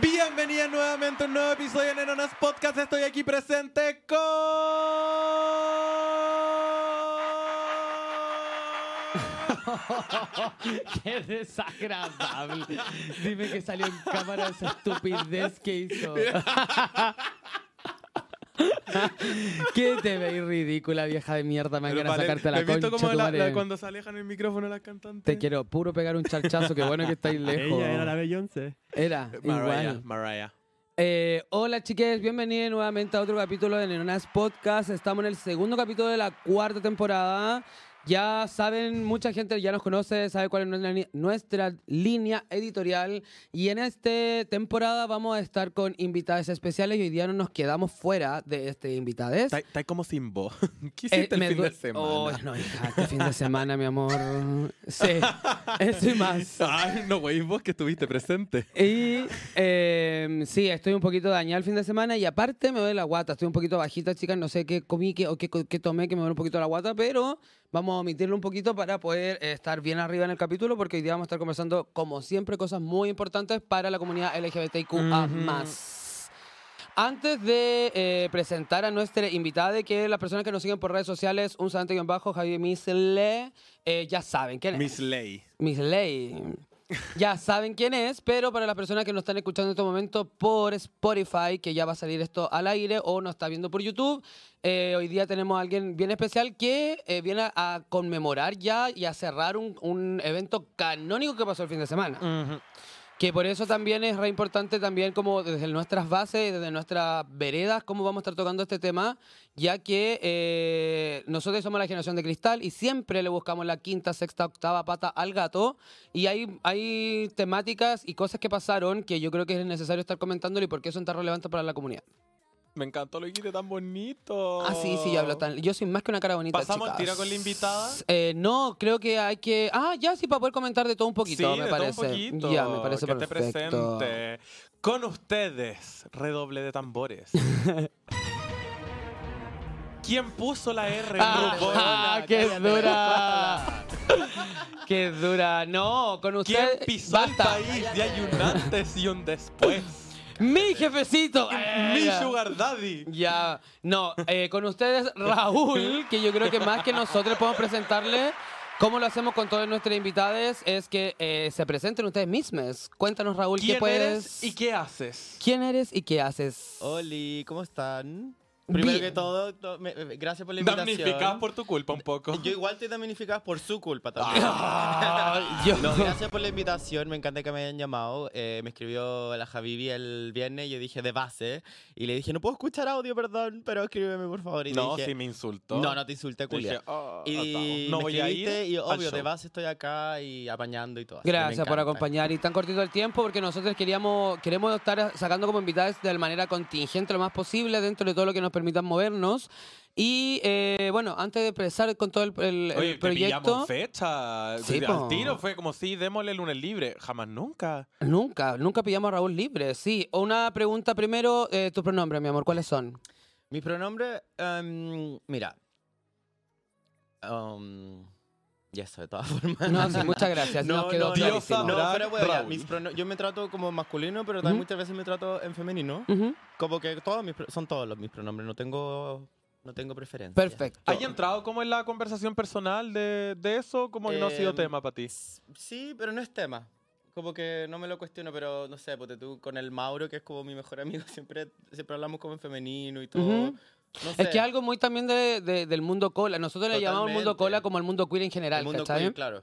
Bienvenida nuevamente a un nuevo episodio de Neronas Podcast. Estoy aquí presente con. Qué desagradable. Dime que salió en cámara esa estupidez que hizo. ¿Qué te veis ridícula, vieja de mierda? Me van Pero a vale, sacarte la ¿has visto concha. la- la- cuando se alejan el micrófono las cantantes? Te quiero puro pegar un charchazo. Qué bueno que estáis lejos. Ella era la Beyoncé. Era, Mariah, igual. Mariah. Eh, hola chiques, bienvenidos nuevamente a otro capítulo de Neronas Podcast. Estamos en el segundo capítulo de la cuarta temporada. Ya saben, mucha gente ya nos conoce, sabe cuál es nuestra, línea editorial. Y en esta temporada vamos a estar con invitadas especiales y hoy día no nos quedamos fuera de este invitades. Está como sin voz. ¿Qué Eh, hiciste me el fin de semana? Oh, no, hija, este fin de semana, mi amor. Sí, eso y más. Ay, no, güey, vos que estuviste presente. Y eh, sí, estoy un poquito dañada el fin de semana y aparte me duele la guata. Estoy un poquito bajita, chicas. No sé qué comí qué, o qué, qué tomé que me duele un poquito la guata, pero vamos a omitirlo un poquito para poder estar bien arriba en el capítulo porque hoy día vamos a estar conversando, como siempre, cosas muy importantes para la comunidad LGBTIQA. Antes de eh, presentar a nuestra invitada, que las personas que nos siguen por redes sociales, un santo bajo, Javier Misle, eh, ya saben quién es. Miss Lay. Miss Ley. Ya saben quién es, pero para las personas que nos están escuchando en este momento por Spotify, que ya va a salir esto al aire o nos está viendo por YouTube, eh, hoy día tenemos a alguien bien especial que eh, viene a conmemorar ya y a cerrar un, un evento canónico que pasó el fin de semana. Que por eso también es re importante también como desde nuestras bases, desde nuestras veredas, cómo vamos a estar tocando este tema, ya que eh, nosotros somos la generación de cristal y siempre le buscamos la quinta, sexta, octava pata al gato y hay, hay temáticas y cosas que pasaron que yo creo que es necesario estar comentándolo y por qué son tan relevantes para la comunidad. Me encantó lo que dijiste tan bonito. Ah, sí, sí, yo hablo tan... Yo soy más que una cara bonita, ¿Pasamos al chicas. tiro con la invitada? Eh, no, creo que hay que... Ah, ya sí, para poder comentar de todo un poquito, sí, me de parece. todo un poquito. Ya, me parece que te perfecto. presente. Con ustedes, redoble de tambores. ¿Quién puso la R en RuPaul? ¡Ah, qué dura! ¡Qué dura! No, con ¿Quién usted... pisó el basta. país? Y hay un antes y un después. ¡Mi jefecito! Mi sugar daddy. Ya, no, eh, con ustedes Raúl, que yo creo que más que nosotros podemos presentarle, como lo hacemos con todos nuestros invitados, es que eh, se presenten ustedes mismos. Cuéntanos Raúl, ¿qué ¿Quién puedes? eres y qué haces? ¿Quién eres y qué haces? Oli, ¿cómo están? Primero Bien. que todo, to- me- me- gracias por la invitación. Damnificada por tu culpa un poco. Yo igual estoy damnificada por su culpa también. Ah, yo- No, gracias por la invitación, me encanta que me hayan llamado. Eh, me escribió la Javivi el viernes y yo dije de base. Y le dije, no puedo escuchar audio, perdón, pero escríbeme por favor. Y no, dije, sí me insultó. No, no te insulté, Dije, culia. "Oh, Y no me voy a ir escribiste y al obvio, de show". base estoy acá y apañando y todo. así que me Gracias por encanta. acompañar y tan cortito el tiempo porque nosotros queríamos queremos estar sacando como invitados de manera contingente lo más posible dentro de todo lo que nos permitan movernos y eh, bueno antes de empezar con todo el, el- el Oye, pillamos proyecto fecha. Sí, Al tiro fue como si démosle el lunes libre. Jamás nunca. nunca nunca pillamos a Raúl libre sí una pregunta primero eh, tus pronombres mi amor cuáles son Mis pronombres, em, mira. Um, y eso, de todas formas. no sí muchas gracias No, nos quedó no, clarísimo. No, pero bueno, mis yo me trato como masculino, pero también Ujú. muchas veces me trato en femenino. Ujú, Como que todos mis, son todos los mis pronombres, no tengo, no tengo preferencia. perfecto ¿Hay entrado como en la conversación personal de, de eso? Como que no ha sido Em, tema para ti? Sí, pero no es tema. Como que no me lo cuestiono, pero no sé, porque tú con el Mauro, que es como mi mejor amigo, siempre, siempre hablamos como en femenino y todo. Ujú. No sé, es que algo muy también de- de- del mundo cola nosotros le llamamos mundo Totalmente. cola como el mundo queer en general el mundo claro.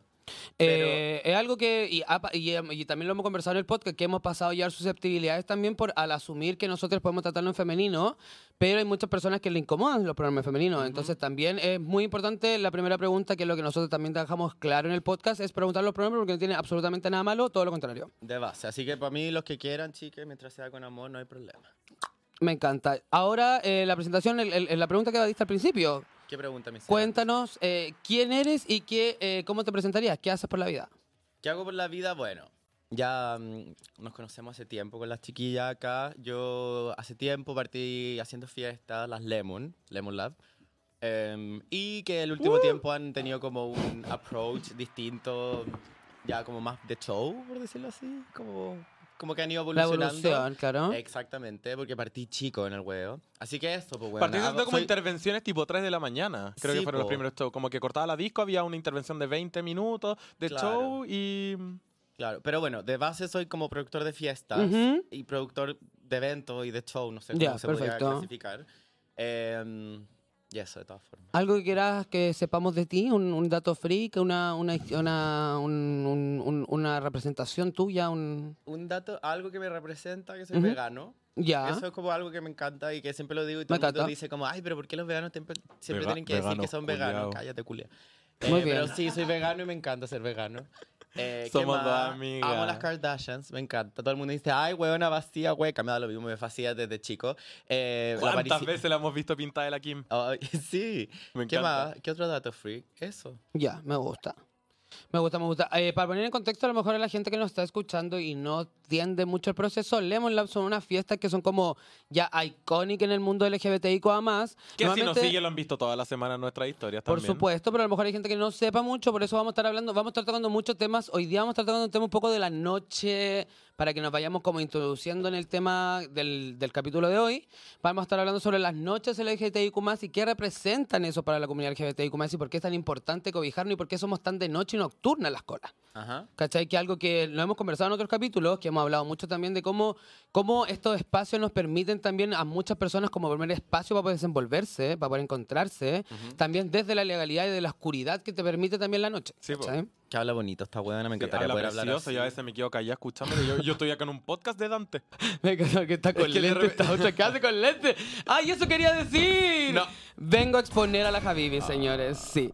Eh, es algo que, y, y, em, y también lo hemos conversado en el podcast, que hemos pasado ya susceptibilidades también por al asumir que nosotros podemos tratarlo en femenino, pero hay muchas personas que le incomodan los pronombres femeninos. Entonces también es muy importante la primera pregunta, que es lo que nosotros también dejamos claro en el podcast, es preguntar los pronombres porque no tiene absolutamente nada malo, todo lo contrario. De base. Así que para mí, los que quieran, chicas, mientras sea con amor, no hay problema. Me encanta. Ahora, eh, la presentación, el- el- la pregunta que diste al principio. ¿Qué pregunta, mi cielo? Cuéntanos eh, quién eres y qué, eh, cómo te presentarías, qué haces por la vida. ¿Qué hago por la vida? Bueno, ya mm, nos conocemos hace tiempo con las chiquillas acá. Yo hace tiempo partí haciendo fiestas, las Lemon, Lemon Lab. Em, y que el último tiempo han tenido como un approach distinto, ya como más de show, por decirlo así. Como como que han ido La evolucionando. evolución, claro. Exactamente, porque partí chico en el huevo. Así que esto, pues bueno. Partiste haciendo como soy- intervenciones tipo 3 de la mañana. Creo Sí, que fueron los po. primeros shows. Como que cortaba la disco, había una intervención de 20 minutos de Claro. show y. Claro, pero bueno, de base soy como productor de fiestas Ujú. y productor de eventos y de show, no sé Ya, cómo se podría clasificar. Eh, y eso, de todas formas. Algo que quieras que sepamos de ti, un, un dato freak, una, una, una, un- un- un- una representación tuya, un... Un dato, algo que me representa, que soy Ujú. vegano. Ya. Eso es como algo que me encanta y que siempre lo digo y todo el mundo dice como, ay, pero ¿por qué los veganos siempre, siempre Vega- tienen que decir que veganos, son culiao. veganos? Cállate, culia. Muy Eh, Pero bien. sí, soy vegano y me encanta ser vegano. Eh, ¿qué Somos dos amigas. Amo las Kardashians, me encanta. Todo el mundo dice, ay, huevona vacía, hueca. Me da lo mismo, me fascina desde chico. Eh, la ¿Cuántas aparici- veces la hemos visto pintada de la Kim? Ay, sí. Me ¿Qué encanta. más? ¿Qué otro dato freak? Eso. Ya, me gusta. Me gusta, me gusta. Eh, para poner en contexto a lo mejor a la gente que nos está escuchando y no entiende mucho el proceso, Lemon Lab son unas fiestas que son como ya icónicas en el mundo LGBTIQA+. más Que si nos sigue lo han visto toda la semana en nuestras historias Por también. supuesto, pero a lo mejor hay gente que no sepa mucho, por eso vamos a estar hablando, vamos a estar tocando muchos temas. Hoy día vamos a estar tocando un tema un poco de la noche, para que nos vayamos como introduciendo en el tema del, del capítulo de hoy. Vamos a estar hablando sobre las noches LGBTIQ+, y qué representan eso para la comunidad LGBTIQ+, y por qué es tan importante cobijarnos y por qué somos tan de noche y nocturna las colas. Ajá. ¿Cachai? Que algo que lo hemos conversado en otros capítulos, que hemos hablado mucho también de cómo, cómo estos espacios nos permiten también a muchas personas como primer espacio para poder desenvolverse, para poder encontrarse, también desde la legalidad y de la oscuridad que te permite también la noche. Sí. Que habla bonito esta huevona, me Sí, encantaría habla poder hablar precioso, así. yo a veces me quedo callado escuchándolo. Yo, yo estoy acá en un podcast de Dante. Me encanta que está con Es que le lente, esta otra que hace con lente. ¡Ay, eso quería decir! No. Vengo a exponer a la Javivi, señores, sí.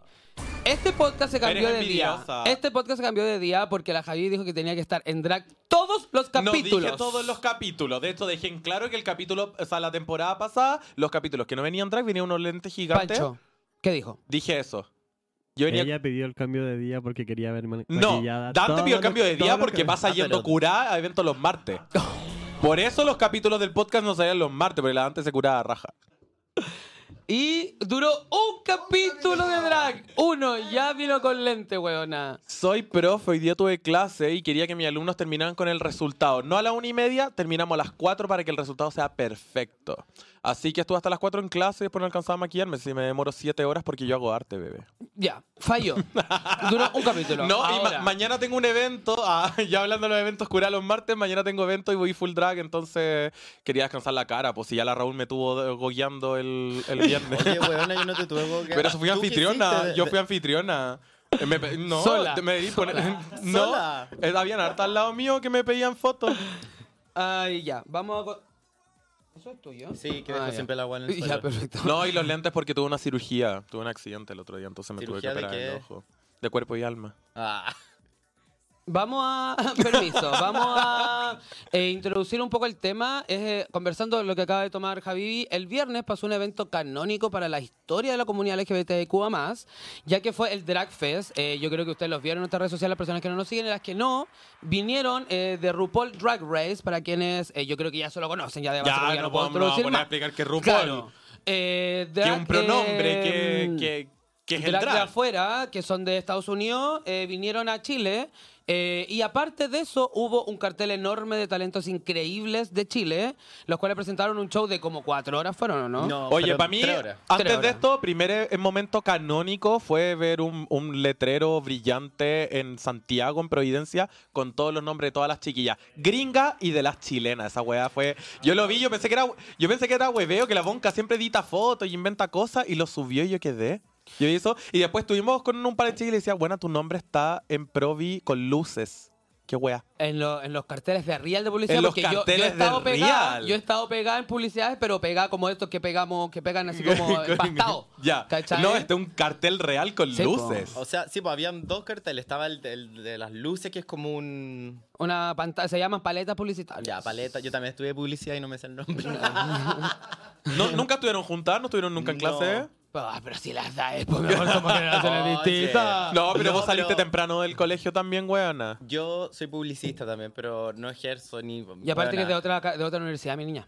Este podcast se cambió Eres de día. Este podcast se cambió de día porque la Javivi dijo que tenía que estar en drag todos los capítulos. No dije todos los capítulos. De hecho, dejé en claro que el capítulo, o sea, la temporada pasada, los capítulos que no venían drag, venían unos lentes gigantes. Pancho, ¿qué dijo? Dije eso. Yo venía... Ella pidió el cambio de día porque quería ver ma- No, maquillada Dante pidió cambio de día porque que- pasa Ah, yendo pero- curada a eventos los martes. Por eso los capítulos del podcast no salían los martes, porque la Dante se curaba raja. Y duró un capítulo de drag. Uno, ya vino con lente, weona. Soy profe, hoy día tuve clase y quería que mis alumnos terminaran con el resultado. No a la una y media, terminamos a las cuatro para que el resultado sea perfecto. Así que estuve hasta las cuatro en clase y después no alcanzaba a maquillarme. Si me demoro siete horas porque yo hago arte, bebé. Ya, falló. Duró un capítulo. No, y ma- Ahora, mañana tengo un evento. ah, ya hablando de los eventos cura los martes, mañana tengo evento y voy full drag, entonces quería descansar la cara. Pues si ya la Raúl me tuvo gogueando el, el viernes. Oye, huevona, yo no te tuve. Pero eso fui ¿Tú qué anfitriona. Yo fui anfitriona. Me no, Sola. me di poner- no, Sola. eh, habían harta al lado mío que me pedían fotos. Ay, ya, vamos a... ¿Eso es tuyo? Sí, que Ah, ya. siempre el agua en el Ya, perfecto. No, y los lentes porque tuve una cirugía. Tuve un accidente el otro día, entonces me tuve que ¿Cirugía de operar el qué? ojo. De cuerpo y alma. Ah. Vamos a. Permiso, vamos a eh, introducir un poco el tema. Eh, conversando lo que acaba de tomar Javi, el viernes pasó un evento canónico para la historia de la comunidad LGBTIQ, ya que fue el Drag Fest. Eh, yo creo que ustedes los vieron en nuestras redes sociales, las personas que no nos siguen, y las que no, vinieron eh, de RuPaul Drag Race, para quienes yo creo que ya se lo conocen, ya de base, Ya, no, no puedo no a explicar que RuPaul. Claro. Que drag, un pronombre eh, que, que, que es el drag de afuera, que son de Estados Unidos, vinieron a Chile. Eh, y aparte de eso, hubo un cartel enorme de talentos increíbles de Chile, los cuales presentaron un show de como cuatro horas, ¿fueron o no? No, Oye, para mí, antes Tres de esto, primer e- momento canónico fue ver un, un letrero brillante en Santiago, en Providencia, con todos los nombres de todas las chiquillas. Gringa y de las chilenas. Esa weá fue. Yo lo vi, yo pensé que era, yo pensé que era hueveo, que la bonca siempre edita fotos y inventa cosas, y lo subió y yo quedé. Yo eso. Y después estuvimos con un par de chicas y le decía, bueno, tu nombre está en Provi con luces. Qué wea. En, lo- en los carteles de Real de publicidad, En los porque yo- yo, carteles he estado de pegada, Real. yo he estado pegada en publicidades, pero pegada como estos que pegamos, que pegan así como empastado. ya. ¿Cachai? No, este es un cartel real con Sí, po. luces. O sea, sí, pues habían dos carteles. Estaba el, el de las luces, que es como un... Una pantalla, se llaman paletas publicitarias. Ya, paleta. Yo también estudié publicidad y no me sé el nombre. No, ¿Nunca estuvieron juntas? ¿No estuvieron nunca en No. Ah, pero si las da es, pues generaciones Oye. distintas. No, pero No, vos saliste pero- temprano del colegio también, weona. Yo soy publicista también, pero no ejerzo ni... Y aparte que es de otra, ca- de otra universidad, mi niña.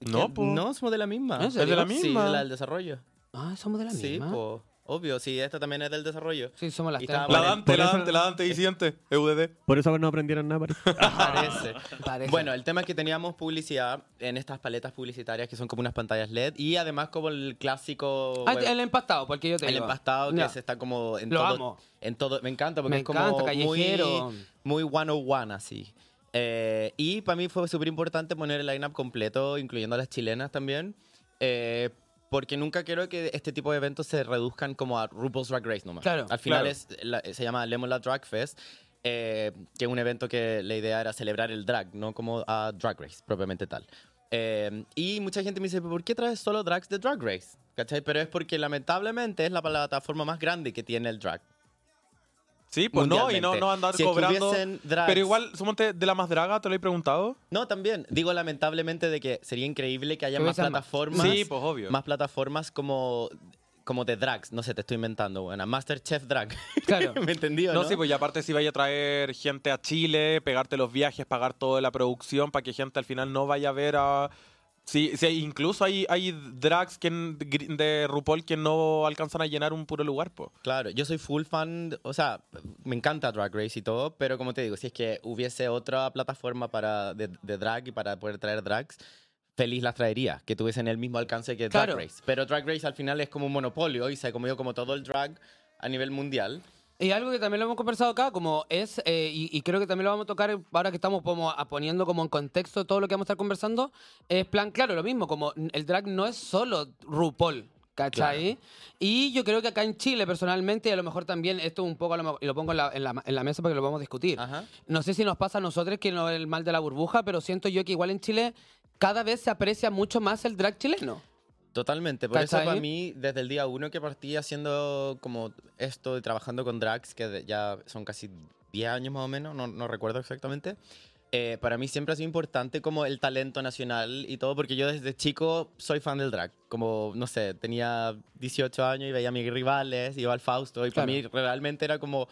No, po. No, somos de la misma. ¿En serio? Es de la Sí, misma. de la del desarrollo. Ah, somos de la Sí, misma. po. Obvio, sí, esto también es del desarrollo. Sí, somos las Y tres. La Dante, por la eso- Dante, la Dante disidente, EUDD. Por eso no aprendieron nada, parece. Parece. Parece. Bueno, el tema es que teníamos publicidad en estas paletas publicitarias que son como unas pantallas LED y además como el clásico... Ah, web- el empastado, porque yo te el digo. empastado que Ya. se está como en Lo todo, amo. en todo me encanta porque Me es como encanta, muy callejero. muy one on one así Eh, y para mí fue súper importante poner el lineup completo incluyendo a las chilenas también eh, porque nunca quiero que este tipo de eventos se reduzcan como a RuPaul's Drag Race nomás Claro, al final claro. es la- se llama Lemon La Drag Fest eh, que es un evento que la idea era celebrar el drag no como a Drag Race propiamente tal eh, y mucha gente me dice, ¿por qué traes solo drags de Drag Race? ¿Cachai? Pero es porque lamentablemente es la plataforma más grande que tiene el drag. Sí, pues no, y no, no andar Si cobrando. Pero igual, sumonte de la más draga, te lo he preguntado. No, también. Digo lamentablemente de que sería increíble que haya más. plataformas. Sí, pues obvio. Más plataformas como, como de drags. No sé, te estoy inventando, buena. Masterchef Drag. Claro. ¿Me entendió, No, no? sí, pues y aparte si vaya a traer gente a Chile, pegarte los viajes, pagar toda la producción para que gente al final no vaya a ver a... Sí, sí, incluso hay, hay drags que, de RuPaul que no alcanzan a llenar un puro lugar, pues. Claro, yo soy full fan, o sea, me encanta Drag Race y todo, pero como te digo, si es que hubiese otra plataforma para de, de drag y para poder traer drags, feliz las traería, que tuviesen el mismo alcance que Drag Claro. Race. Pero Drag Race al final es como un monopolio y se ha comido como todo el drag a nivel mundial. Y algo que también lo hemos conversado acá, como es, eh, y, y creo que también lo vamos a tocar ahora que estamos como poniendo como en contexto todo lo que vamos a estar conversando, es plan, claro, lo mismo, como el drag no es solo RuPaul. ¿Cachai? Y yo creo que acá en Chile, personalmente, y a lo mejor también, esto un poco, lo lo pongo en la, en la- en la mesa para que lo podamos discutir. Ajá. No sé si nos pasa a nosotros que no es el mal de la burbuja, pero siento yo que igual en Chile cada vez se aprecia mucho más el drag chileno. Totalmente, por eso ¿Cachai? para mí, desde el día uno que partí haciendo como esto trabajando con drags, que ya son casi 10 años más o menos, no, no recuerdo exactamente, eh, para mí siempre ha sido importante como el talento nacional y todo, porque yo desde chico soy fan del drag, como, no sé, tenía 18 años y veía a mis rivales, iba al Fausto, y para Claro. mí realmente era como...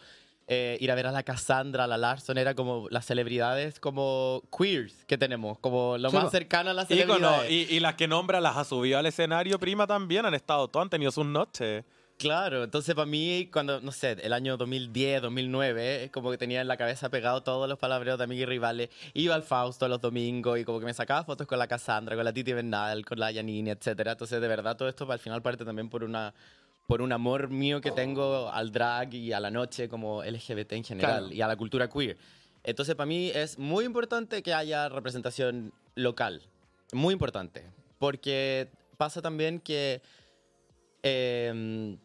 eh, ir a ver a la Cassandra, a la Larson, era como las celebridades como queers que tenemos, como lo Sí, más po. cercano a las celebridades. y, y las que nombra las ha subido al escenario, prima, también han estado todas, han tenido sus noches. Claro, entonces para mí, cuando, no sé, el año 2010, 2009, es como que tenía en la cabeza pegado todos los palabreos de amigos y rivales. Iba al Fausto los domingos y como que me sacaba fotos con la Cassandra, con la Titi Bernal, con la Yanini, etcétera. Entonces, de verdad, todo esto al final parte también por una por un amor mío que tengo al drag y a la noche como LGBT en general Claro. y a la cultura queer. Entonces, para mí es muy importante que haya representación local. Muy importante. Porque pasa también que eh,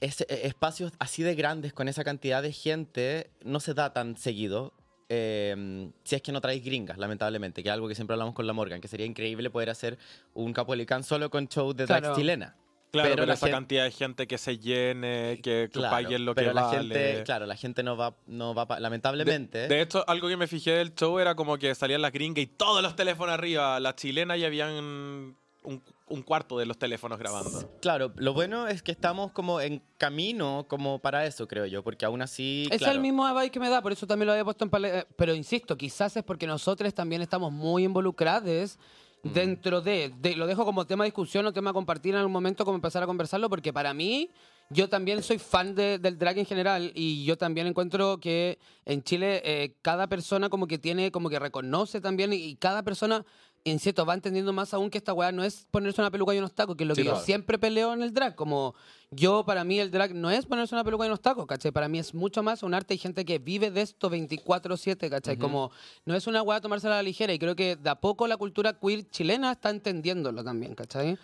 es- eh, espacios así de grandes con esa cantidad de gente no se da tan seguido. eh, si es que no traéis gringas, lamentablemente, que es algo que siempre hablamos con la Morgan, que sería increíble poder hacer un Capolicán solo con show de drag Claro. chilena. Claro, pero, la esa cantidad de gente que se llene, que, que Claro, paguen lo pero que la vale. gente, claro, la gente no va, no va, pa- lamentablemente. De hecho, algo que me fijé del show era como que salían las gringas y todos los teléfonos arriba. Las chilenas ya habían un, un cuarto de los teléfonos grabando. Claro, lo bueno es que estamos como en camino como para eso, creo yo, porque aún así, Es claro, el mismo vibe que me da, por eso también lo había puesto en paleta. Pero insisto, quizás es porque nosotros también estamos muy involucrados. Dentro de, de- Lo dejo como tema de discusión o tema a compartir en algún momento, como empezar a conversarlo, porque para mí, yo también soy fan de- del drag en general y yo también encuentro que en Chile eh, cada persona como que tiene, como que reconoce también y cada persona. Insisto, va entendiendo más aún que esta weá no es ponerse una peluca y unos tacos, que es lo Sí, que yo siempre peleo en el drag. Como yo, para mí, el drag no es ponerse una peluca y unos tacos, ¿cachai? Para mí es mucho más un arte y gente que vive de esto 24-7, ¿cachai? Como no es una weá tomársela a la ligera y creo que de a poco la cultura queer chilena está entendiéndolo también, ¿cachai?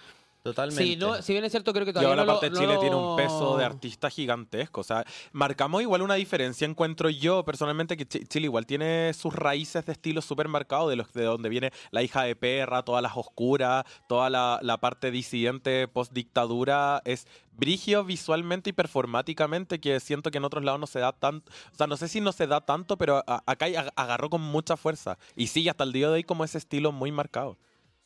Totalmente. Si, no, si bien es cierto, creo que Y todavía ahora no lo- aparte no Chile lo- tiene un peso de artista gigantesco. O sea, marcamos igual una diferencia, encuentro yo personalmente, que Chi- Chile igual tiene sus raíces de estilo súper marcado, de, los, de donde viene la hija de perra, todas las oscuras, toda la, la parte disidente post-dictadura. Es brigio visualmente y performáticamente, que siento que en otros lados no se da tanto. O sea, no sé si no se da tanto, pero a- acá ag- agarró con mucha fuerza. Y sigue hasta el día de hoy como ese estilo muy marcado.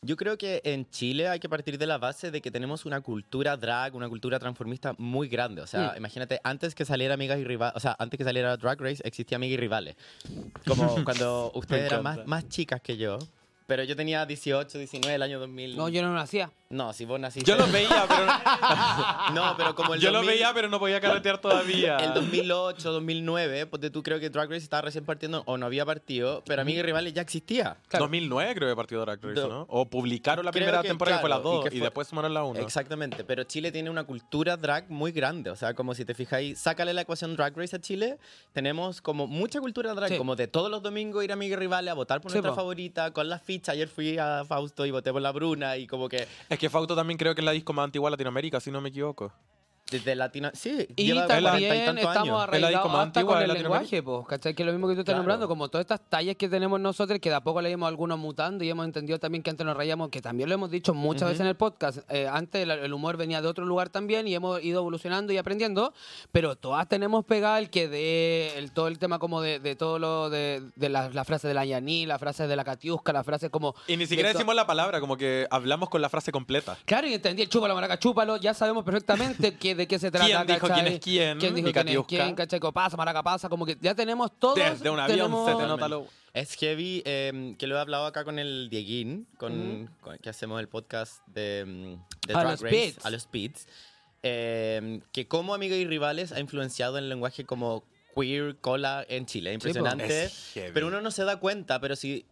Yo creo que en Chile hay que partir de la base de que tenemos una cultura drag, una cultura transformista muy grande. O sea, Mm. imagínate, antes que saliera Amigas y Rivales, o sea, antes que saliera Drag Race, existía Amigas y Rivales. Como cuando ustedes eran más, más chicas que yo, Pero yo tenía 18, 19, el año 2000. No, yo no lo hacía. No, si vos naciste. Yo los veía, pero No, pero como el yo los 2000 veía, pero no podía carretear todavía. El 2008, 2009, pues tú creo que Drag Race estaba recién partiendo o no había partido, pero Amiga y Rivales ya existía. Claro. 2009 creo que partió Drag Race, Do- ¿no? O publicaron la Creo primera que, temporada que fue las claro, y dos y, fue- después sumaron la 1. Exactamente, pero Chile tiene una cultura drag muy grande. O sea, como si te fijáis, sácale la ecuación Drag Race a Chile, tenemos como mucha cultura drag, Sí. como de todos los domingos ir a Amiga y Rivales a votar por Sí, nuestra po. favorita, con las fichas. Ayer fui a Fausto y voté por la Bruna y como que Es que Fausto también creo que es la disco más antigua de Latinoamérica, si no me equivoco. Desde Latina... Sí, Y lleva también estamos arraigados hasta antigua con el lenguaje, pues, ¿cachai? Que es lo mismo que tú estás Claro. nombrando, como todas estas tallas que tenemos nosotros, que de a poco le hemos algunos mutando y hemos entendido también que antes nos reíamos, que también lo hemos dicho muchas veces en el podcast. eh, antes el, el humor venía de otro lugar también y hemos ido evolucionando y aprendiendo, pero todas tenemos pegado el que de el, todo el tema como de, de todo lo de, de la, la frase de la Yaní, la frase de la Katiuska, la frase como... Y ni siquiera de decimos la palabra, como que hablamos con la frase completa. Claro, y entendí el chúpalo, maraca, chúpalo, ya sabemos perfectamente que, de qué se trata. ¿Quién dijo ¿cachai? quién es quién? ¿Quién dijo quién es quién? ¿Cachai? Pasa, maraca, pasa, como que ya tenemos todos. Desde un avión tenemos- se te nota lo... Es heavy, eh, que lo he hablado acá con el Dieguín, con, con- que hacemos el podcast de, mm, de A Drag los Race, Pits. a los Pits, eh, que como Amiga y Rivales ha influenciado en el lenguaje como queer, cola en Chile. Impresionante. Pero uno no se da cuenta, pero si...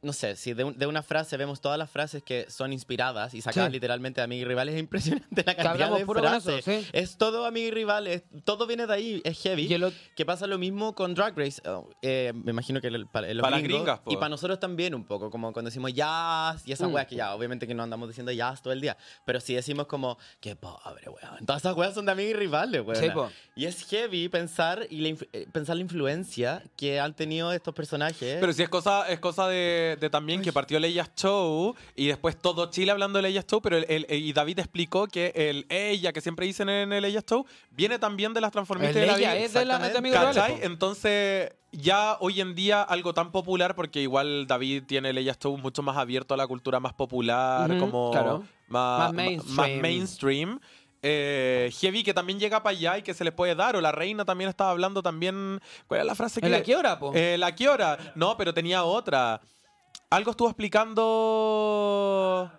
No sé, si de, un- de una frase vemos todas las frases que son inspiradas y sacadas Sí. literalmente de Amiga y Rivales, es impresionante la cantidad de frases. eso, sí. Es todo Amiga y Rivales, todo viene de ahí, es heavy. Que pasa lo mismo con Drag Race. oh, eh, me imagino que el- para los Para las gringos, gringas, po. Y para nosotros también un poco, como cuando decimos jazz y esas Mm. weas que ya, obviamente que no andamos diciendo jazz todo el día, pero sí decimos como, qué pobre weón. Todas esas weas son de amigos y rivales, weón. Sí, y es heavy pensar, y la eh, pensar la influencia que han tenido estos personajes. Pero si es cosa, es cosa de, de también que partió Ellas Show y después todo Chile hablando del Ellas Show, pero el, el- y David explicó que el ella que siempre dicen en el Ellas Show viene también de las transformistas de la vida. es de la de ¿Cachai? Entonces, ya hoy en día algo tan popular, porque igual David tiene el Ellas Show mucho más abierto a la cultura más popular, como claro. más, Más ma- mainstream. más mainstream. Eh, heavy que también llega para allá y que se les puede dar. O la reina también estaba hablando también. ¿Cuál era la frase que ¿En la hora, po? Eh, ¿La hora? No, pero tenía otra. Algo estuvo explicando.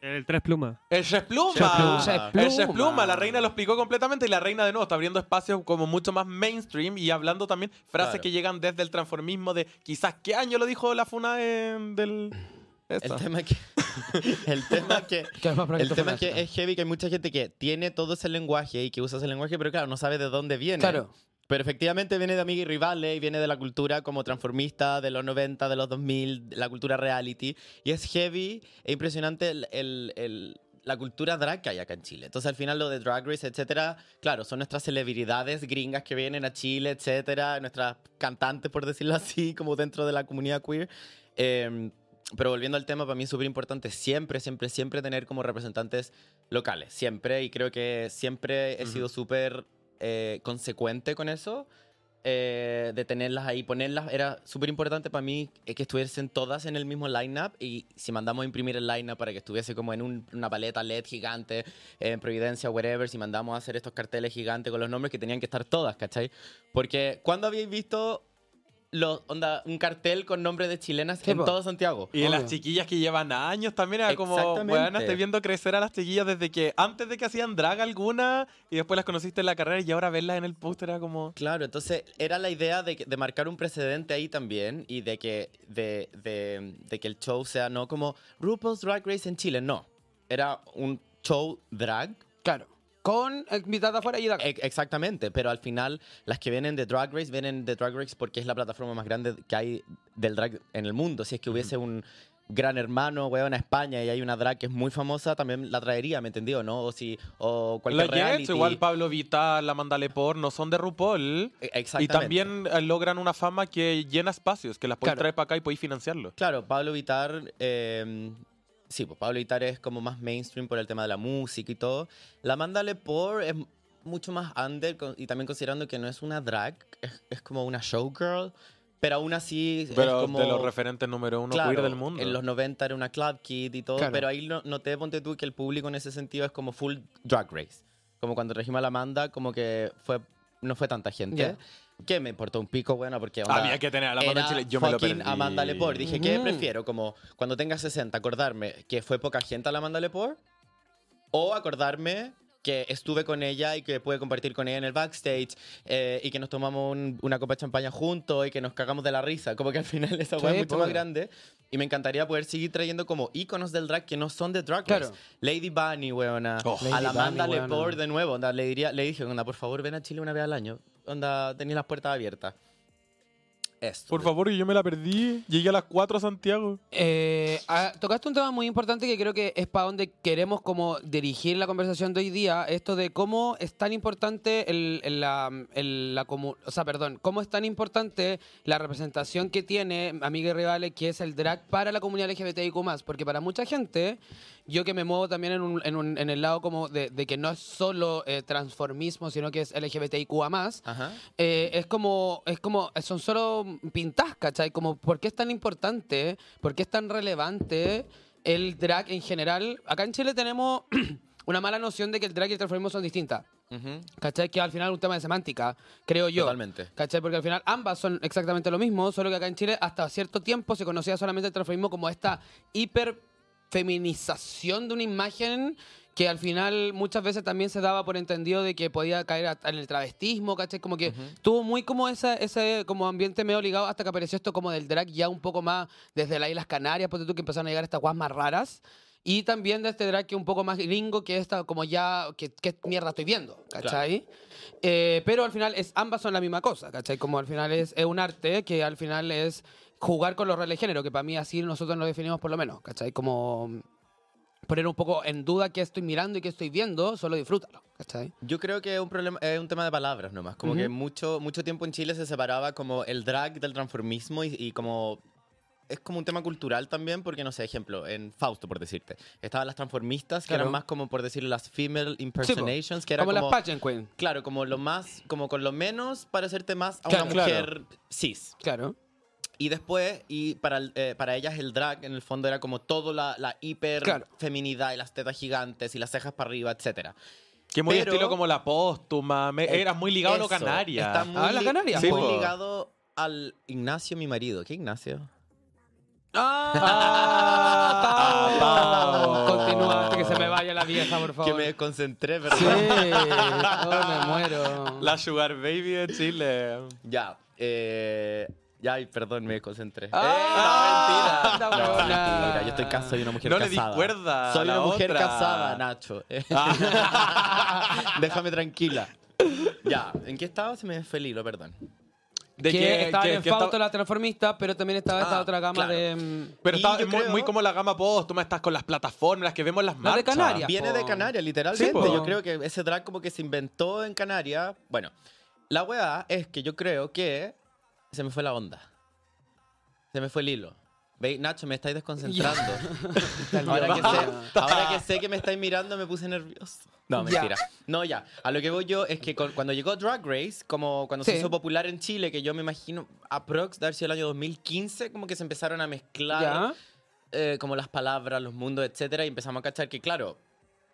El tres plumas. El Chef Pluma. Chef Pluma. Chef El Chef Pluma. Pluma. La reina lo explicó completamente y la reina de nuevo está abriendo espacios como mucho más mainstream y hablando también frases Claro. que llegan desde el transformismo de quizás qué año lo dijo la funa en- del. el tema que. el tema que. El tema que es heavy que hay mucha gente que tiene todo ese lenguaje y que usa ese lenguaje, pero claro, no sabe de dónde viene. Claro. Pero efectivamente viene de Amiga y Rivales y viene de la cultura como transformista de los 90, de los 2000, de la cultura reality. Y es heavy e impresionante el, el- el- la cultura drag que hay acá en Chile. Entonces al final lo de Drag Race, etcétera, claro, son nuestras celebridades gringas que vienen a Chile, etcétera, nuestras cantantes, por decirlo así, como dentro de la comunidad queer. Eh, pero volviendo al tema, para mí es súper importante siempre, siempre, siempre tener como representantes locales. Siempre. Y creo que siempre he sido súper eh, consecuente con eso. eh, de tenerlas ahí, ponerlas. Era súper importante para mí eh, que estuviesen todas en el mismo lineup. Y si mandamos a imprimir el lineup para que estuviese como en un- una paleta LED gigante, eh, en Providencia, wherever, si mandamos a hacer estos carteles gigantes con los nombres que tenían que estar todas, ¿cachai? Porque cuando habéis visto los, onda, un cartel con nombre de chilenas Sí, en po. todo Santiago? Y las Obvio. chiquillas que llevan años también era como, bueno, estoy viendo crecer a las chiquillas desde que antes de que hacían drag alguna y después las conociste en la carrera y ahora verlas en el póster era como... Claro, entonces era la idea de marcar un precedente ahí también y de que, de, de- de que el show sea no como RuPaul's Drag Race en Chile, no. Era un show drag, Claro. Con afuera y drag. e- exactamente, pero al final las que vienen de Drag Race vienen de Drag Race porque es la plataforma más grande que hay del drag en el mundo. Si es que hubiese un gran hermano, weón, a España y hay una drag que es muy famosa, también la traería, ¿me entendió? ¿No? O si, o La cualquier reality. igual Pablo Vital, la Amanda Lepore, no son de RuPaul. E- Y Exactamente. también eh, logran una fama que llena espacios, que las podéis Claro. traer para acá y podéis financiarlo. Claro, Pablo Vitar, eh, sí, pues Pablo Vitar es como más mainstream por el tema de la música y todo. La Amanda Lepore es mucho más under y también considerando que no es una drag, es, es como una showgirl, pero aún así es Pero como... de los referentes número uno Claro, queer del mundo. En los 90 era una club kid y todo, Claro. pero ahí no, noté, ponte tú, que el público en ese sentido es como full drag race. Como cuando trajimos a la Amanda, como que fue, no fue tanta gente. Ya. Que me importó un pico, bueno, porque onda, Había que tener a la Amanda era Chile. Yo me lo perdí. Amanda Lepore. Dije, ¿qué prefiero? Como cuando tenga 60, acordarme que fue poca gente a la Amanda Lepore o acordarme que estuve con ella y que pude compartir con ella en el backstage eh, y que nos tomamos un- una copa de champaña juntos y que nos cagamos de la risa. Como que al final esa Sí, weá es mucho pues. más grande y me encantaría poder seguir trayendo como íconos del drag que no son de drag Claro. Lady Bunny, weona. Oh. a la Lady Amanda. Lepore de nuevo. Onda, le, diría, le dije, onda, por favor, ven a Chile una vez al año. Onda, tenéis las puertas abiertas. Esto. Por favor, y yo me la perdí. Llegué a las 4 a Santiago. Eh, ah, tocaste un tema muy importante que creo que es para donde queremos como dirigir la conversación de hoy día, esto de cómo es tan importante el, el- la, el- la comu- o sea, perdón, cómo es tan importante la representación que tiene Amiga y Rivales, que es el drag para la comunidad LGBTIQ+, porque para mucha gente, yo que me muevo también en, un- en un- en el lado como de, de que no es solo eh, transformismo, sino que es LGBTIQA+, Ajá. eh, es como, es como, son solo pintas, ¿cachai? Como, ¿por qué es tan importante? ¿Por qué es tan relevante el drag en general? Acá en Chile tenemos una mala noción de que el drag y el transformismo son distintas. ¿Cachai? Que al final es un tema de semántica, creo yo. Totalmente. ¿Cachai? Porque al final ambas son exactamente lo mismo, solo que acá en Chile hasta cierto tiempo se conocía solamente el transformismo como esta hiperfeminización de una imagen que al final muchas veces también se daba por entendido de que podía caer en el travestismo, ¿cachai? Como que tuvo muy como esa, ese como ambiente medio ligado hasta que apareció esto como del drag ya un poco más desde las Islas Canarias, porque tú que empezaron a llegar estas guas más raras. Y también de este drag que un poco más gringo, que esta como ya, que, ¿qué mierda estoy viendo? ¿Cachai? Eh, pero al final es, ambas son la misma cosa, ¿cachai? Como al final es, es un arte que al final es jugar con los roles de género, que para mí así nosotros lo definimos por lo menos, ¿cachai? Como poner un poco en duda qué estoy mirando y qué estoy viendo, solo disfrútalo, ¿cachai? Yo creo que es un, problema, es un tema de palabras nomás. Como que mucho, mucho tiempo en Chile se separaba como el drag del transformismo y, y como... Es como un tema cultural también, porque no sé, ejemplo, en Fausto, por decirte, estaban las transformistas, que Claro. eran más como, por decirlo, las female impersonations, que era como, como... las pageant queen, Claro, como lo más, como con lo menos parecerte más a Claro, una claro. mujer cis. claro. Y después, y para, eh, para ellas el drag en el fondo era como todo la, la hiper Claro. feminidad y las tetas gigantes y las cejas para arriba, etcétera. Que muy Pero- estilo como la póstuma. Eh, eras muy ligado a lo Eso, canaria. Está muy, Ah, la canaria. Sí, muy po. ligado al Ignacio, mi marido. ¿Qué Ignacio? ¡Ah! Ah. Pau. Continúa que se me vaya la vieja, por favor. Que me desconcentré, Sí, ¿verdad? oh, me muero. La Sugar Baby de Chile. Ya. Eh, ya, ay, perdón, me desconcentré. Ah, eh, no, mentira. No, mentira. Yo estoy casado, soy una mujer No le casada. di cuerda a Soy la una mujer otra. casada, Nacho. Déjame tranquila. Ya, ¿en qué estaba? Se me fue el hilo, perdón. De que, estaba en que Fausto estaba- la transformista, pero también estaba esta Ah, otra gama claro. de... mm, Pero Y estaba muy, creo- muy como la gama póstuma, estás con las plataformas, las que vemos las Las de marchas. Canarias. Viene po. de Canarias, literalmente. Sí, yo creo que ese drag como que se inventó en Canarias. Bueno, la weá es que yo creo que se me fue la onda. Se me fue el hilo. ¿Veis? Nacho, me estáis desconcentrando. ahora, que sé, ahora que sé que me estáis mirando, me puse nervioso. No, Ya. mentira. No, ya. A lo que voy yo es que con- cuando llegó Drag Race, como cuando Sí. se hizo popular en Chile, que yo me imagino, aprox, de haber sido el año 2015, como que se empezaron a mezclar eh, como las palabras, los mundos, etcétera, y empezamos a cachar que, claro,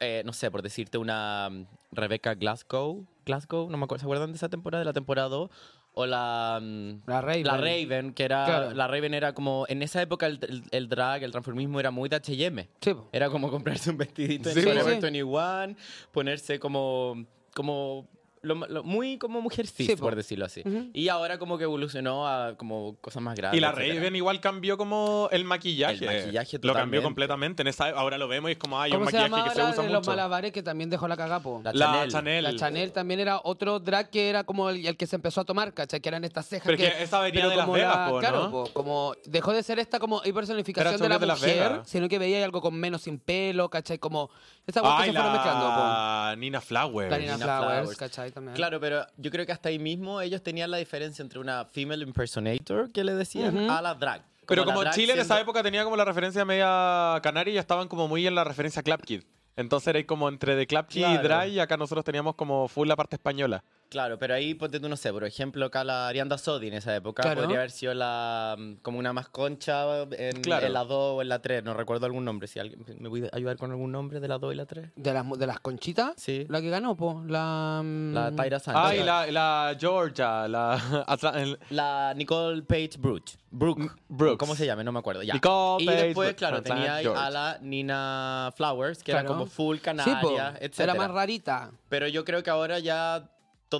eh, no sé, por decirte una mm, Rebecca Glasgow, Glasgow, no me acuerdo, ¿se acuerdan de esa temporada, de la temporada 2? O la, mm, La Raven. la Raven, que era, Claro. la Raven era como, en esa época el, el- el drag, el transformismo era muy de H&M. Sí. Era como comprarse un vestidito en Sí, Forever sí. 21, ponerse como, como lo- lo- muy como mujer cis, Sí, po. por decirlo así. Ujú. Y ahora como que evolucionó a como cosas más grandes. Y la. Raven igual cambió como el maquillaje. El maquillaje Lo cambió completamente. En esa, ahora lo vemos y es como, hay un ¿Cómo se maquillaje que se la usa de los mucho. malabares que también dejó la cagapo? La La Chanel. Chanel. La Chanel también era otro drag que era como el, el que se empezó a tomar, ¿cachai? Que eran estas cejas Pero que... es que esa venía pero de Las Vegas, la- po, Claro, ¿no? po, como dejó de ser esta como hipersonificación de la de Las mujer, sino que veía algo con menos sin pelo, ¿cachai? Como... Esta Ay, se fueron mezclando, po. la Nina Flowers. La Nina Nina Flowers, Flowers. ¿cachai? También. Claro, pero yo creo que hasta ahí mismo ellos tenían la diferencia entre una female impersonator, que le decían, a la drag. Pero como drag Chile en esa siendo- época tenía como la referencia media canaria y ya estaban como muy en la referencia Club Kid. Entonces era como entre The Club Kid y. Dry y acá nosotros teníamos como full la parte española. Claro, pero ahí ponte tú, no sé, por ejemplo, acá la Arianda Sodi en esa época Claro. podría haber sido la mm, como una más concha en, Claro. en la 2 o en la 3, no recuerdo algún nombre. Si alguien me puede ayudar con algún nombre de la 2 y la 3. De las, de las conchitas, Sí. la que ganó, po. La. La mm, Tyra Sánchez. Ay, la, la Georgia, la el- La Nicole Page Brooke. Brooke. Brooks. ¿Cómo se llama? No me acuerdo. Ya. Nicole y Page después, claro, tenía ahí George. a la Nina Flowers, que era como full Sí, canaria, etc. Era más rarita. Pero yo creo que ahora ya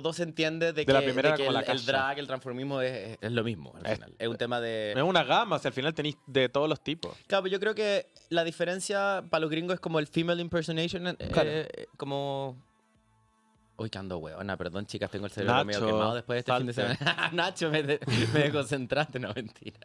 todo se entiende de De que, la primera de que el, el drag, el transformismo es, es lo mismo al Es- final. Es un tema de... Es una gama, si al final tenéis de todos los tipos. Claro, pero yo creo que la diferencia para los gringos es como el female impersonation, eh, Claro. eh, como... Uy, que ando huevona, perdón chicas, tengo el cerebro Nacho, medio quemado después de este fin de salte. semana. Nacho, me, de- me desconcentraste, no, mentira.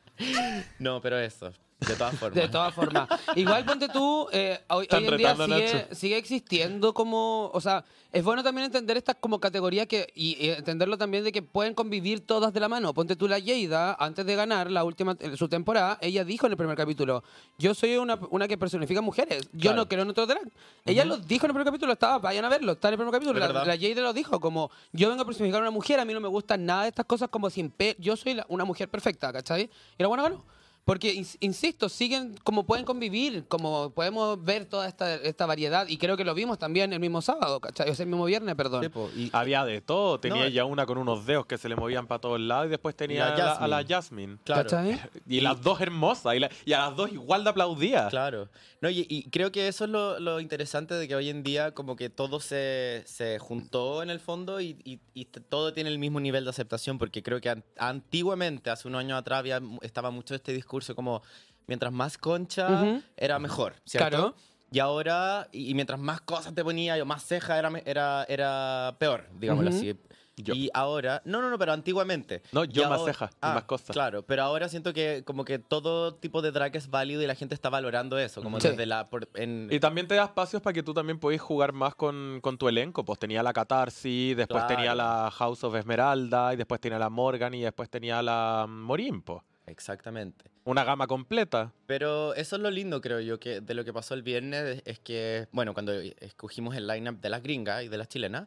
No, pero eso, de todas formas. De todas formas. Igual ponte tú, eh, hoy, hoy en día sigue, sigue existiendo como, o sea, es bueno también entender estas como categorías que, y, y entenderlo también de que pueden convivir todas de la mano. Ponte tú la Yeida, antes de ganar la última, eh, su temporada, ella dijo en el primer capítulo, yo soy una, una que personifica mujeres, yo Claro. no quiero en otro drag. Ella lo dijo en el primer capítulo, estaba, vayan a verlo, está en el primer capítulo, la, la Yeida lo dijo, como, yo vengo a personificar a una mujer, a mí no me gustan nada de estas cosas como sin pe yo soy la- una mujer perfecta, ¿cachai? Y la buena ganó. Porque, ins- insisto, siguen como pueden convivir, como podemos ver toda esta, esta variedad. Y creo que lo vimos también el mismo sábado, ¿cachai? O sea, el mismo viernes, perdón. Sí, po, y- Había de todo. Tenía No, ya una con unos dedos que se le movían para todos lados y después tenía La a la, a la Jasmine. Claro. ¿Cachai? Y las dos hermosas. Y, la- y a las dos igual de aplaudidas. Claro. No, y, y creo que eso es lo, lo interesante de que hoy en día como que todo se, se juntó en el fondo y, y- y todo tiene el mismo nivel de aceptación porque creo que an- antiguamente, hace unos años atrás, había, estaba mucho este discurso como mientras más concha Ujú. era mejor, ¿cierto? Claro. Y ahora, y, y mientras más cosas te ponía o más ceja era, era, era peor, digámoslo Ujú. así. Yo. Y ahora, no, no, no, pero antiguamente. No, yo Y más cejas y Ah, más cosas. Claro, pero ahora siento que como que todo tipo de drag es válido y la gente está valorando eso, como Sí. desde la... por- en- Y también te da espacios para que tú también podés jugar más con, con tu elenco. Pues tenía la Catarsis, después Claro. tenía la House of Esmeralda, y después tenía la Morgan, y después tenía la Morín, po. Exactamente. Una gama completa. Pero eso es lo lindo, creo yo, que de lo que pasó el viernes, es que, bueno, cuando escogimos el lineup de las gringas y de las chilenas,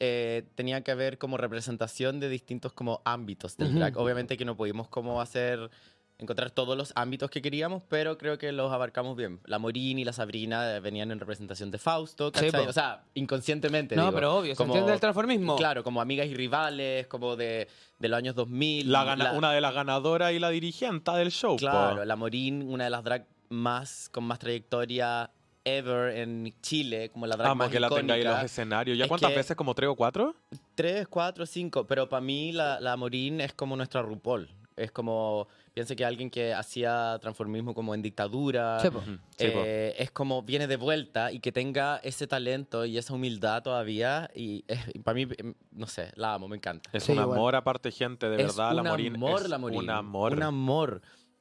eh, tenía que haber como representación de distintos como ámbitos del drag. Obviamente que no pudimos como hacer, encontrar todos los ámbitos que queríamos, pero creo que los abarcamos bien. La Morín y la Sabrina eh, venían en representación de Fausto, Sí, ¿cachai? po. o sea, inconscientemente. No, digo. pero obvio, se Como- entiende el transformismo. Claro, como amigas y rivales, como de, de los años 2000. La gana- La- Una de las ganadoras y la dirigente del show. po. Claro, la Morín, una de las drag más con más trayectoria ever en Chile, como la drag Amo más que la tenga ahí en los icónica. escenarios. ¿Ya Es cuántas que- veces? ¿Como tres o cuatro? Tres, cuatro, cinco, pero para mí la, la Morín es como nuestra RuPaul. Es como, pienso que alguien que hacía transformismo como en dictadura, Sí. Ujú, sí, eh, es como viene de vuelta y que tenga ese talento y esa humildad todavía. Y para mí, em, no sé, la amo, me encanta. Es Sí, un igual. amor aparte, gente, de Es verdad. La un Morín amor, es la Morín. un amor. Un amor.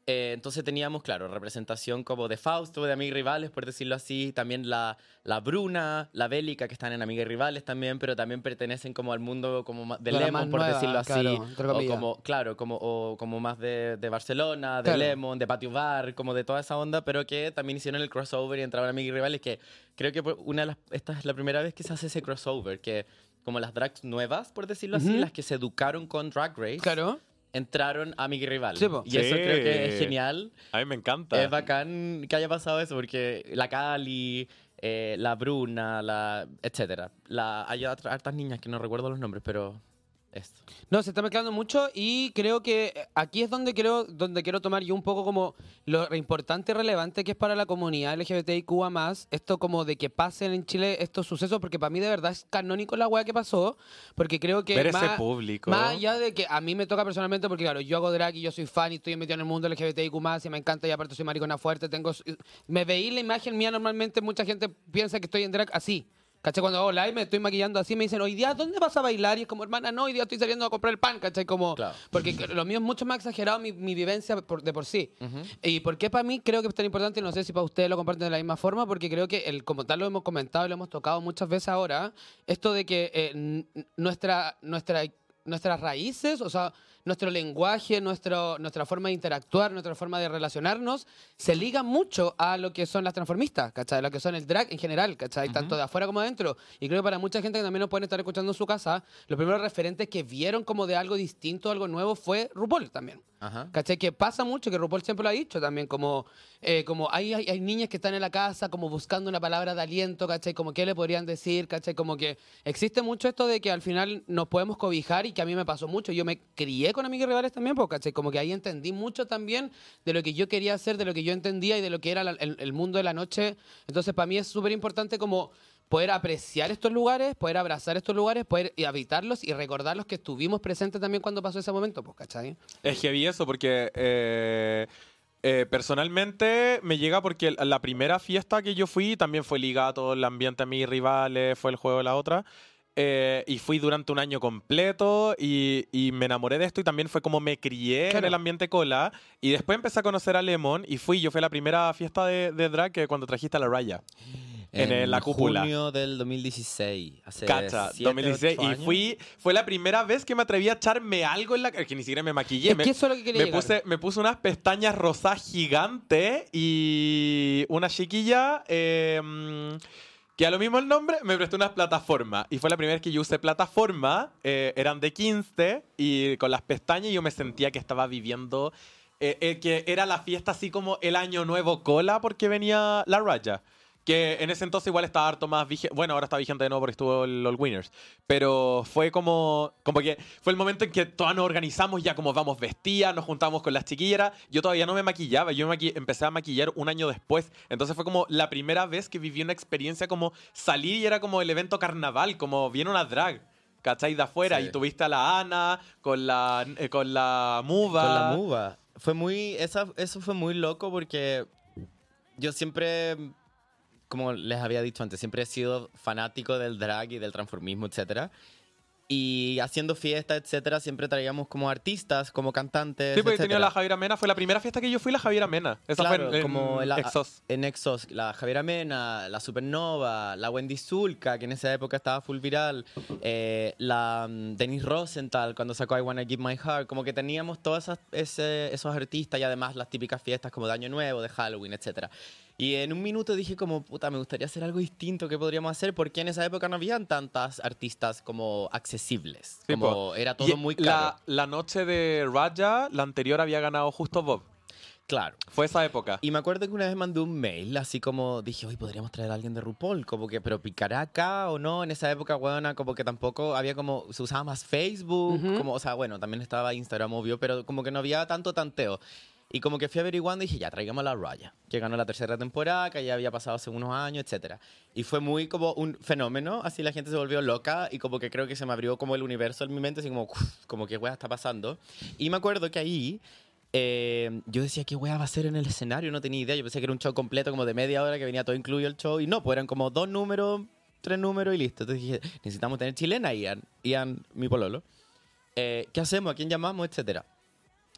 Eh, entonces teníamos, claro, representación como de Fausto, de Amigas y Rivales, por decirlo así. También la, la Bruna, la Bélica, que están en Amigas y Rivales también, pero también pertenecen como al mundo como de Lemon, por nueva, decirlo así. claro, o como, claro, como, o como más de, de Barcelona, de Claro. Lemon, de Patio Bar, como de toda esa onda, pero que también hicieron el crossover y entraban Amigas y Rivales, que creo que una de las, esta es la primera vez que se hace ese crossover, que como las drags nuevas, por decirlo así, las que se educaron con Drag Race Claro. Entraron a y Rival. Sí, po. y eso Sí. creo que es genial. A mí me encanta. Es bacán que haya pasado eso, porque la Cali, eh, la Bruna, la etcétera. La, hay otras hartas niñas que no recuerdo los nombres, pero esto. No, se está mezclando mucho y creo que eh, aquí es donde creo, donde quiero tomar yo un poco como lo importante y relevante que es para la comunidad LGBTIQA más, esto como de que pasen en Chile estos sucesos, porque para mí de verdad es canónico la weá que pasó, porque creo que Ver ese más, público. más allá de que a mí me toca personalmente, porque claro, yo hago drag y yo soy fan y estoy metido en el mundo LGBTIQ más y me encanta y aparte soy maricona fuerte, tengo... Me veí la imagen mía normalmente, mucha gente piensa que estoy en drag así. ¿Cachai? Cuando hago live me estoy maquillando así, me dicen, hoy día, ¿dónde vas a bailar? Y es como, hermana, no, hoy día estoy saliendo a comprar el pan, ¿cachai? Como, Claro. porque lo mío es mucho más exagerado, mi, mi vivencia por- de por sí. ¿Y por qué para mí creo que es tan importante? No sé si para ustedes lo comparten de la misma forma, porque creo que, el, como tal lo hemos comentado y lo hemos tocado muchas veces ahora, esto de que eh, nuestra nuestras raíces, o sea, nuestro lenguaje, nuestro, nuestra forma de interactuar, nuestra forma de relacionarnos, se liga mucho a lo que son las transformistas, ¿cachai? Lo que son el drag en general, ¿cachai? Tanto de afuera como adentro. Y creo que para mucha gente que también nos pueden estar escuchando en su casa, los primeros referentes que vieron como de algo distinto, algo nuevo, fue RuPaul también. ¿Cachai? Que pasa mucho, que RuPaul siempre lo ha dicho también, como, eh, como hay, hay, hay niñas que están en la casa como buscando una palabra de aliento, ¿cachai? Como qué le podrían decir, ¿cachai? Como que existe mucho esto de que al final nos podemos cobijar y que a mí me pasó mucho. Yo me crié con amigas rivales también, pues, ¿cachai? Como que ahí entendí mucho también de lo que yo quería hacer, de lo que yo entendía y de lo que era la- el, el mundo de la noche. Entonces, para mí es súper importante como poder apreciar estos lugares, poder abrazar estos lugares, poder habitarlos y recordarlos que estuvimos presentes también cuando pasó ese momento, pues, ¿cachai? Es heavy eso, porque eh, eh, personalmente me llega porque la- primera fiesta que yo fui también fue ligada a todo el ambiente a mis rivales, fue el juego de la otra. eh, y fui durante un año completo y, y me enamoré de esto y también fue como me crié en el ambiente cola. Y después empecé a conocer a Lemon y fui, yo fui a la primera fiesta de, de drag que cuando trajiste a la raya. En, eh, la cúpula. junio del 2016. Hace Cacha, siete, 2016. ocho Y fui, fue la primera vez que me atreví a echarme algo en la cara, que ni siquiera me maquillé. Es me, que eso es lo que quería me llegar. puse, me puse unas pestañas rosadas gigantes y una chiquilla eh, que a lo mismo el nombre me prestó unas plataformas. Y fue la primera vez que yo usé plataforma. eh, eran de 15 y con las pestañas yo me sentía que estaba viviendo... eh, eh, que era la fiesta así como el año nuevo cola porque venía la raya. Que en ese entonces igual estaba harto más vigente. Bueno, ahora está vigente de nuevo porque estuvo el All Winners. Pero fue como. Como que fue el momento en que todas nos organizamos ya como vamos vestidas, nos juntamos con las chiquilleras. Yo todavía no me maquillaba. Yo me maqui- empecé a maquillar un año después. Entonces fue como la primera vez que viví una experiencia como salir y era como el evento carnaval, como viene una drag. ¿Cachai? De afuera. Sí. Y tuviste a la Ana con la, eh, con la Muva. Con la muva. Fue muy. Esa, eso fue muy loco porque yo siempre. Como les había dicho antes, siempre he sido fanático del drag y del transformismo, etcétera. Y haciendo fiestas, etcétera, siempre traíamos como artistas, como cantantes. Sí, porque tenía etcétera. la Javiera Mena. Fue la primera fiesta que yo fui, la Javiera Mena. Esa Claro, fue en, en como la- Exos. En Exos, la Javiera Mena, la Supernova, la Wendy Zulka, que en esa época estaba full viral, eh, la mm, Denise Rosenthal cuando sacó I Wanna Give My Heart, como que teníamos todos esos artistas y además las típicas fiestas como de Año Nuevo, de Halloween, etc. Y en un minuto dije como, puta, me gustaría hacer algo distinto que podríamos hacer porque en esa época no habían tantas artistas como accesibles, Sí, como po. era Y todo muy caro. La, la noche de Raya, la anterior había ganado justo Bob. Claro. Fue esa época. Y me acuerdo que una vez mandé un mail, así como dije, hoy podríamos traer a alguien de RuPaul, como que, pero picará acá o no. En esa época, bueno, como que tampoco había como, se usaba más Facebook, como, o sea, bueno, también estaba Instagram, obvio, pero como que no había tanto tanteo. Y como que fui averiguando y dije, ya, traigamos la Raya, que ganó la tercera temporada, que ya había pasado hace unos años, etcétera. Y fue muy como un fenómeno, así la gente se volvió loca y como que creo que se me abrió como el universo en mi mente, así como, "Uf", como que wea está pasando. Y me acuerdo que ahí eh, yo decía, ¿qué wea va a ser en el escenario? No tenía idea. Yo pensé que era un show completo, como de media hora, que venía todo incluido el show. Y no, pues eran como dos números, tres números y listo. Entonces dije, necesitamos tener chilena, Ian, Ian, mi pololo. Eh, ¿Qué hacemos? ¿A quién llamamos? Etcétera.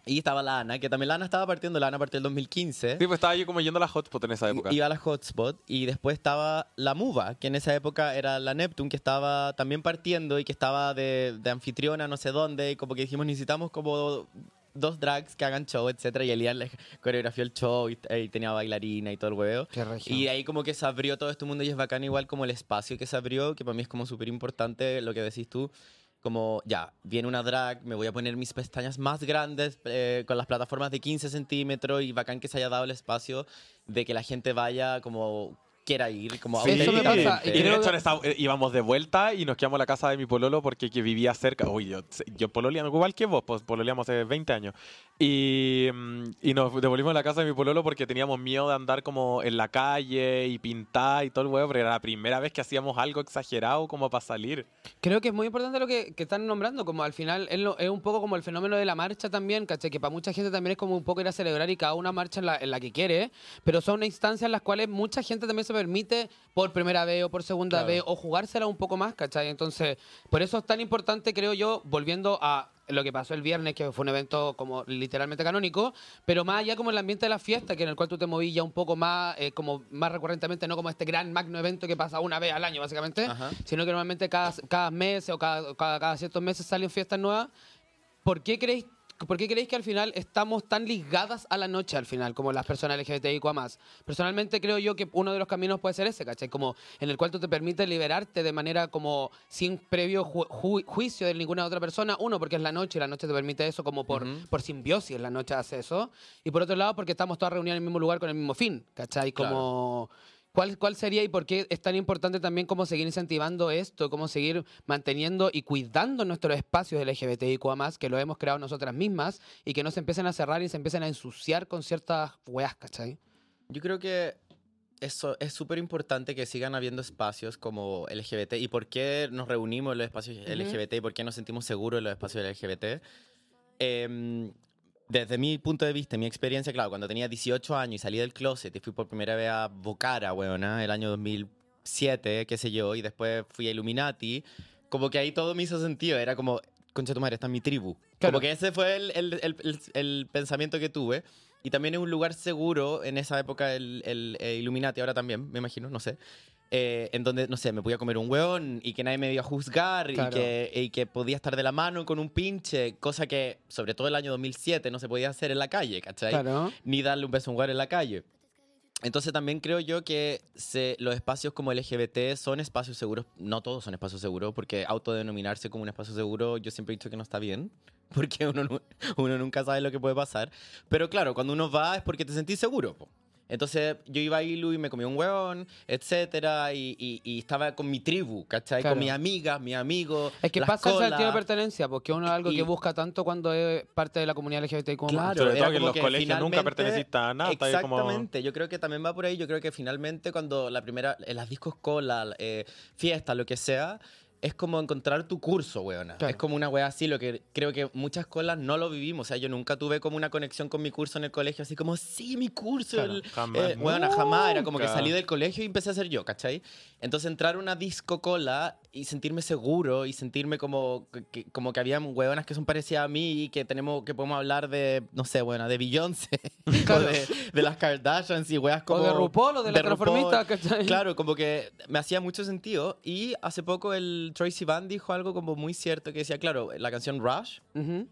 Y estaba la Ana, que también la Ana estaba partiendo. La Ana partió el 2015. Sí, pues estaba yo como yendo a la hotspot en esa época. Iba a la hotspot y después estaba la Muva, que en esa época era la Neptune, que estaba también partiendo y que estaba de, de anfitriona no sé dónde. Y como que dijimos, necesitamos como dos drags que hagan show, etcétera Y Elian le coreografió el show y, y tenía bailarina y todo el hueveo. Qué. Y de ahí como que se abrió todo este mundo y es bacán igual como el espacio que se abrió, que para mí es como súper importante lo que decís tú. Como, ya, viene una drag, me voy a poner mis pestañas más grandes eh, con las plataformas de 15 centímetros y bacán que se haya dado el espacio de que la gente vaya como quiera ir, como Sí, eso me pasa, auténticamente. y de hecho esa- eh, íbamos de vuelta y nos quedamos en la casa de mi pololo porque que vivía cerca. Uy, yo, yo pololeando igual que vos, pues pololeamos hace 20 años. Y, mm, y nos devolvimos a la casa de mi pololo porque teníamos miedo de andar como en la calle y pintar y todo el huevo, pero era la primera vez que hacíamos algo exagerado como para salir. Creo que es muy importante lo que, que están nombrando, como al final es, lo- es un poco como el fenómeno de la marcha también, ¿cachai? Que para mucha gente también es como un poco ir a celebrar y cada una marcha en la, en la que quiere, pero son instancias en las cuales mucha gente también se permite por primera vez o por segunda Claro. vez o jugársela un poco más, ¿cachai? Entonces, por eso es tan importante, creo yo, volviendo a lo que pasó el viernes, que fue un evento como literalmente canónico, pero más allá como el ambiente de la fiesta, que en el cual tú te movías ya un poco más, eh, como más recurrentemente, no como este gran magno evento que pasa una vez al año, básicamente, Ajá. sino que normalmente cada, cada mes o cada, cada, cada ciertos meses salen fiestas nuevas. ¿Por qué creéis ¿Por qué creéis que al final estamos tan ligadas a la noche al final, como las personas LGBTIQ más? Personalmente creo yo que uno de los caminos puede ser ese, ¿cachai? Como en el cual tú te permite liberarte de manera como sin previo ju- ju- juicio de ninguna otra persona. Uno, porque es la noche y la noche te permite eso como por, por simbiosis, la noche hace eso. Y por otro lado, porque estamos todas reunidas en el mismo lugar con el mismo fin, ¿cachai? Como... ¿Cuál, ¿Cuál sería y por qué es tan importante también cómo seguir incentivando esto, cómo seguir manteniendo y cuidando nuestros espacios LGBTIQ+, que lo hemos creado nosotras mismas y que no se empiecen a cerrar y se empiecen a ensuciar con ciertas weas, ¿cachai? Yo creo que eso es súper importante que sigan habiendo espacios como LGBT. ¿Y por qué nos reunimos en los espacios. LGBT? ¿Y por qué nos sentimos seguros en los espacios LGBT? Desde mi punto de vista, mi experiencia, claro, cuando tenía 18 años y salí del closet y fui por primera vez a Bocara, weona, el año 2007, qué sé yo, y después fui a Illuminati, como que ahí todo me hizo sentido. Era como, concha tu madre, esta es mi tribu. Claro. Como que ese fue el, el- el- el- pensamiento que tuve. Y también es un lugar seguro en esa época, el, el, eh, Illuminati, ahora también, me imagino, no sé. Eh, en donde, no sé, me podía comer un hueón y que nadie me iba a juzgar Claro. y, que, y que podía estar de la mano con un pinche, cosa que, sobre todo el año 2007, no se podía hacer en la calle, ¿cachai? Claro. Ni darle un beso a un hueón en la calle. Entonces también creo yo que se- los espacios como LGBT son espacios seguros, no todos son espacios seguros, porque autodenominarse como un espacio seguro yo siempre he dicho que no está bien, porque uno, uno nunca sabe lo que puede pasar. Pero claro, cuando uno va es porque te sentís seguro. po. Entonces yo iba a Ilu y me comí un hueón, etcétera, y, y- y estaba con mi tribu, ¿cachai? Claro. Con mis amigas, mis amigos. Es que las pasa el sentido de pertenencia, porque uno es algo Y- que busca tanto cuando es parte de la comunidad LGBTIQ+. Claro, Sobre era todo que en como los que colegios nunca perteneciste a nada. como- Exactamente, yo creo que también va por ahí. Yo creo que finalmente cuando la primera, en las discos cola, eh, fiesta, lo que sea, es como encontrar tu curso, weona. Claro. Es como una wea así, lo que creo que muchas colas no lo vivimos. O sea, yo nunca tuve como una conexión con mi curso en el colegio, así como, sí, mi curso. Claro, el- jamás. eh, weona, jamás. Era como que salí del colegio y empecé a ser yo, ¿cachai? Entonces entrar a una disco cola y sentirme seguro y sentirme como que- como que había hueonas que son parecidas a mí y que tenemos que podemos hablar de, no sé, bueno, de Beyoncé o de, de las Kardashians y weas como... o de RuPaul o de, la RuPaul. transformista, ¿cachai? Claro, como que me hacía mucho sentido y hace poco el Tracy Van dijo algo como muy cierto que decía, claro, la canción Rush Ujú.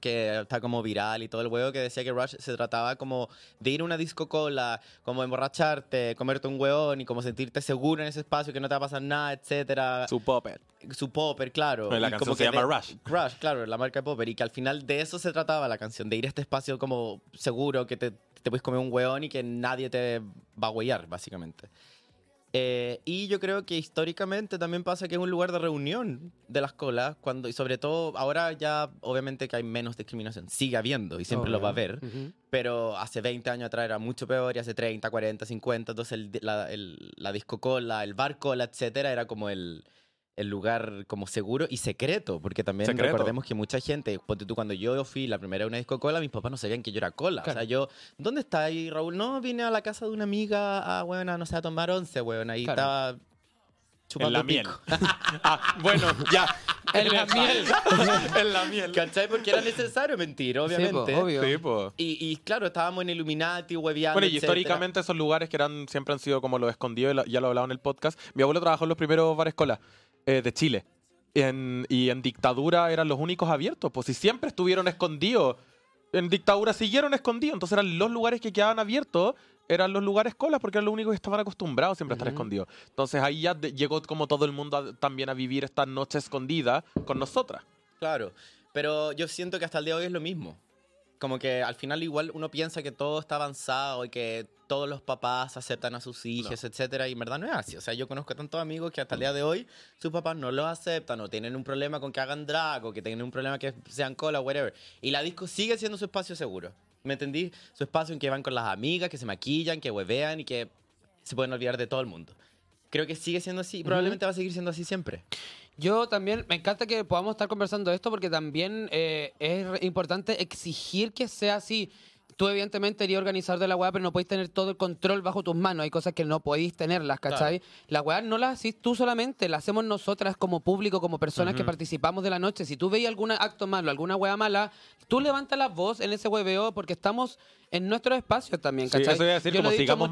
Que está como viral y todo el huevo que decía que Rush se trataba como de ir a una disco cola, como emborracharte, comerte un hueón y como sentirte seguro en ese espacio, que no te va a pasar nada, etcétera. Su popper. Su popper, claro. La y canción como se llama Rush. Rush, claro, la marca de popper. Y que al final de eso se trataba la canción, de ir a este espacio como seguro, que te, te puedes comer un hueón y que nadie te va a huellar, básicamente. Eh, y yo creo que históricamente también pasa que es un lugar de reunión de las colas, cuando, y sobre todo ahora ya obviamente que hay menos discriminación, sigue habiendo y siempre lo va a haber, Ujú. pero hace 20 años atrás era mucho peor y hace 30, 40, 50, entonces el- la, el- la disco cola, el bar cola, etcétera, era como el, el lugar como seguro y secreto, porque también Secreto. recordemos que mucha gente, ponte tú cuando yo fui la primera vez a una disco cola, mis papás no sabían que yo era cola, Claro. o sea, yo, ¿dónde está ahí Raúl? No, vine a la casa de una amiga a, bueno, no sé, a tomar once, weón, ahí Claro. estaba En chupando la miel. Ah, bueno, ya. En la miel. en la miel. ¿Cachai? Porque era necesario mentir, obviamente. Sí, po, obvio. Sí, po. Y, y claro, estábamos en Illuminati, hueveando, Bueno, y etcétera. históricamente esos lugares que eran siempre han sido como los escondidos, ya lo hablaba en el podcast. Mi abuelo trabajó en los primeros bares cola eh, de Chile. En- y en dictadura eran los únicos abiertos, pues si siempre estuvieron escondidos. En dictadura siguieron escondidos, entonces eran los lugares que quedaban abiertos, eran los lugares colas porque eran los únicos que estaban acostumbrados siempre a estar escondidos. Entonces ahí ya de- llegó como todo el mundo a- también a vivir esta noche escondida con nosotras. Claro, pero yo siento que hasta el día de hoy es lo mismo. Como que al final igual uno piensa que todo está avanzado y que todos los papás aceptan a sus hijos, etcétera, y en verdad no es así. O sea, yo conozco tantos amigos que hasta el día de hoy sus papás no los aceptan o tienen un problema con que hagan drag o que tienen un problema que sean cola, whatever. Y la disco sigue siendo su espacio seguro. ¿Me entendí? Su espacio en que van con las amigas, que se maquillan, que huevean y que se pueden olvidar de todo el mundo. Creo que sigue siendo así y probablemente va a seguir siendo así siempre. Yo también, me encanta que podamos estar conversando esto porque también eh, es importante exigir que sea así. Tú evidentemente eres organizador de la weá, pero no podéis tener todo el control bajo tus manos. Hay cosas que no podéis tenerlas, ¿cachai? La weá no la haces tú solamente, la hacemos nosotras como público, como personas que participamos de la noche. Si tú veis algún acto malo, alguna weá mala, tú levantas la voz en ese hueveo porque estamos en nuestro espacio también, Sí, ¿cachai? eso a decir, Yo como sigamos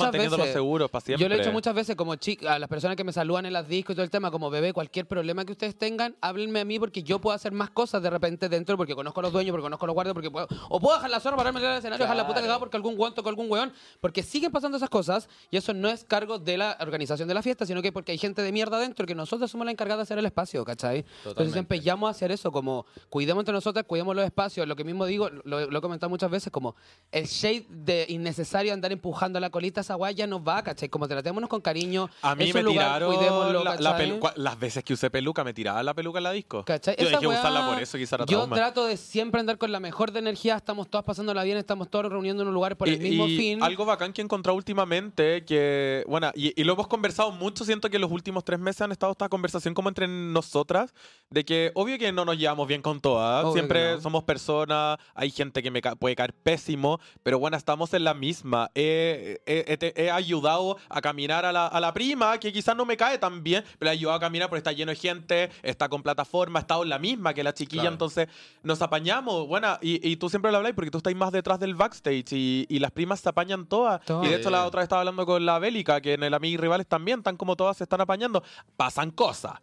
seguros para siempre. Yo lo he dicho muchas veces como chica, a las personas que me saludan en las discos y todo el tema, como bebé, cualquier problema que ustedes tengan, háblenme a mí porque yo puedo hacer más cosas de repente dentro porque conozco a los dueños, porque conozco a los guardias, porque puedo, o puedo dejar la zorra, pararme en el escenario, dejar la puta cagada porque algún guante con algún weón, porque siguen pasando esas cosas y eso no es cargo de la organización de la fiesta, sino que porque hay gente de mierda dentro que nosotros somos la encargada de hacer el espacio, ¿cachai? Entonces siempre llamo a hacer eso, como cuidemos entre nosotras, cuidemos los espacios, lo que mismo digo, lo, lo he comentado muchas veces, como el shade de innecesario andar empujando la colita a esa guay ya nos va, ¿cachai? Como tratémonos con cariño. A mí es me un lugar, tiraron cuidémoslo, la, la ¿cachai? pelu- cua- las veces que usé peluca, me tiraban la peluca en la disco. ¿Cachai? Yo Esa dejé weá, usarla por eso, quizá era Yo trauma. trato de siempre andar con la mejor de energía, estamos todas pasándola bien, estamos todos reuniendo en un lugar por el Y- mismo y fin. Algo bacán que he encontrado últimamente, que, bueno, y, y lo hemos conversado mucho, siento que los últimos tres meses han estado esta conversación como entre nosotras, de que obvio que no nos llevamos bien con todas, Obvio siempre no. somos personas, hay gente que me ca- puede caer pésimo, pero bueno, estamos en la misma. He, he- he- he ayudado a caminar a la, a la prima, que quizás no me cae tan bien, pero he ayudado a caminar porque está lleno de gente, está con plataforma, ha estado en la misma que la chiquilla, Claro. entonces nos apañamos. Bueno, y, y tú siempre lo habláis porque tú estás más detrás del backstage y, y las primas se apañan todas. Y de hecho la otra vez estaba hablando con la Bélica, que en el Amigo y Rivales también, tan como todas se están apañando. Pasan cosas.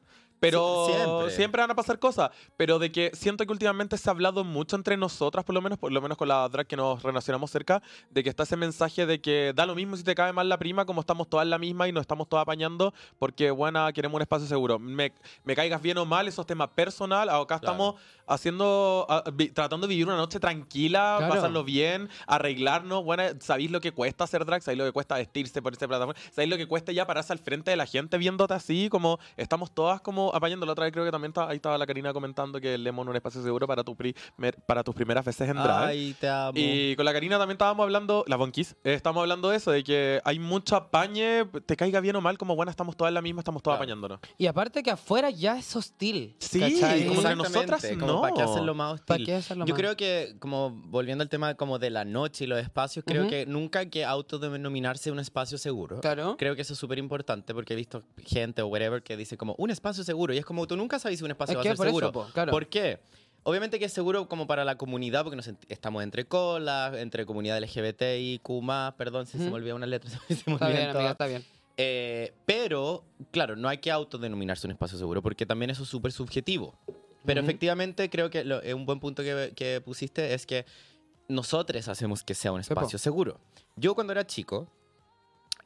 Pero siempre. siempre. van a pasar cosas. Pero de que siento que últimamente se ha hablado mucho entre nosotras, por lo menos, por lo menos con la drag que nos relacionamos cerca, de que está ese mensaje de que da lo mismo si te cae mal la prima, como estamos todas en la misma y nos estamos todas apañando, porque buena, queremos un espacio seguro. Me, me caigas bien o mal, esos temas personal. Acá Claro. estamos haciendo, ah, vi- tratando de vivir una noche tranquila, Claro. pasarlo bien, arreglarnos. Bueno, sabéis lo que cuesta hacer drag, sabéis lo que cuesta vestirse por esa plataforma, sabéis lo que cuesta ya pararse al frente de la gente viéndote así, como estamos todas como apañando. La otra vez creo que también está- ahí estaba la Karina comentando que Lemon un espacio seguro para, tu primer- para tus primeras veces en drag. Ay, te amo. Y con la Karina también estábamos hablando, la Bonquis, eh, estábamos hablando de eso, de que hay mucho apañe, te caiga bien o mal, como bueno, estamos todas en la misma, estamos todas Claro. apañándonos. Y aparte que afuera ya es hostil. Sí, ¿cachai? como Exactamente, nosotras, como no. ¿Para qué hacerlo más hostil? ¿Para qué hacerlo Yo más? creo que, como volviendo al tema como de la noche y los espacios, creo Ujú. que nunca hay que autodenominarse un espacio seguro. Claro. Creo que eso es súper importante porque he visto gente o whatever que dice como un espacio seguro y es como tú nunca sabes si un espacio Es va a ser por eso, seguro. po, claro. ¿Por qué? Obviamente que es seguro como para la comunidad porque nos estamos entre colas, entre comunidad LGBTIQ+, perdón si se Ujú. me olvida una letra. se me Está bien, amiga, está bien. Eh, pero, claro, no hay que autodenominarse un espacio seguro porque también eso es súper subjetivo. Pero efectivamente creo que lo- eh, un buen punto que, que pusiste es que nosotros hacemos que sea un espacio seguro. Yo cuando era chico,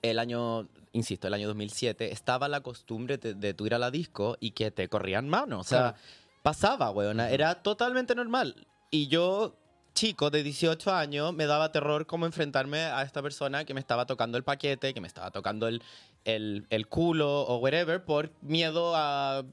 el año, insisto, el año 2007, estaba la costumbre de, de tú ir a la disco y que te corrían manos. O sea, Claro. pasaba, weona. Era totalmente normal. Y yo, chico de 18 años, me daba terror como enfrentarme a esta persona que me estaba tocando el paquete, que me estaba tocando el, el, el culo o whatever, por miedo a.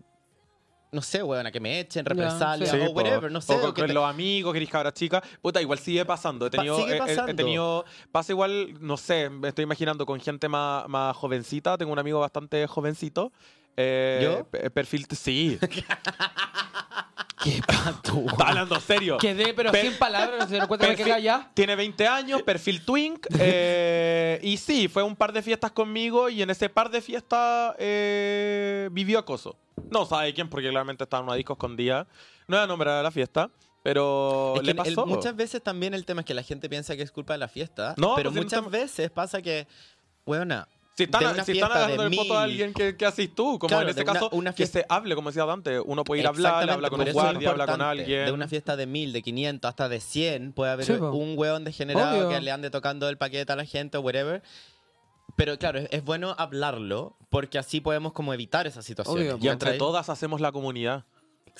No sé, weona, que me echen, represalias sí. o whatever, no sé. O con, o que con te- los amigos, querés cabra chica. Puta, igual sigue pasando. He Pa- tenido, sigue he- he- He, pasando. tenido, pasa igual, no sé, me estoy imaginando con gente más, más jovencita. Tengo un amigo bastante jovencito. Eh, ¿Yo? pe- Perfil, sí. ¿Qué pato? Está hablando serio. Quedé, pero Pe- sin palabras, no se dieron cuenta que Perfil- ya. Tiene 20 años, perfil twink. eh, y sí, fue a un par de fiestas conmigo y en ese par de fiestas eh, vivió acoso. No sabe quién, porque claramente estaba en una disco escondida. No era nombre de la fiesta, pero Es que le el- pasó. muchas veces también el tema es que la gente piensa que es culpa de la fiesta, No, pero pues, si no muchas estamos- veces pasa que, weona, Si están, de una si están fiesta de agarrando el foto a mil- alguien que, que haces tú, como Claro, en ese de una- caso, una que fiesta- se hable, como decía Dante, uno puede ir a hablar, habla con un guardia, habla con alguien. De una fiesta de mil, de 500, hasta de 100, puede haber Sí, un hueón degenerado Obvio. que le ande tocando el paquete a la gente o whatever. Pero claro, es, es bueno hablarlo porque así podemos como evitar esas situaciones. Obvio. y entre todas hacemos la comunidad.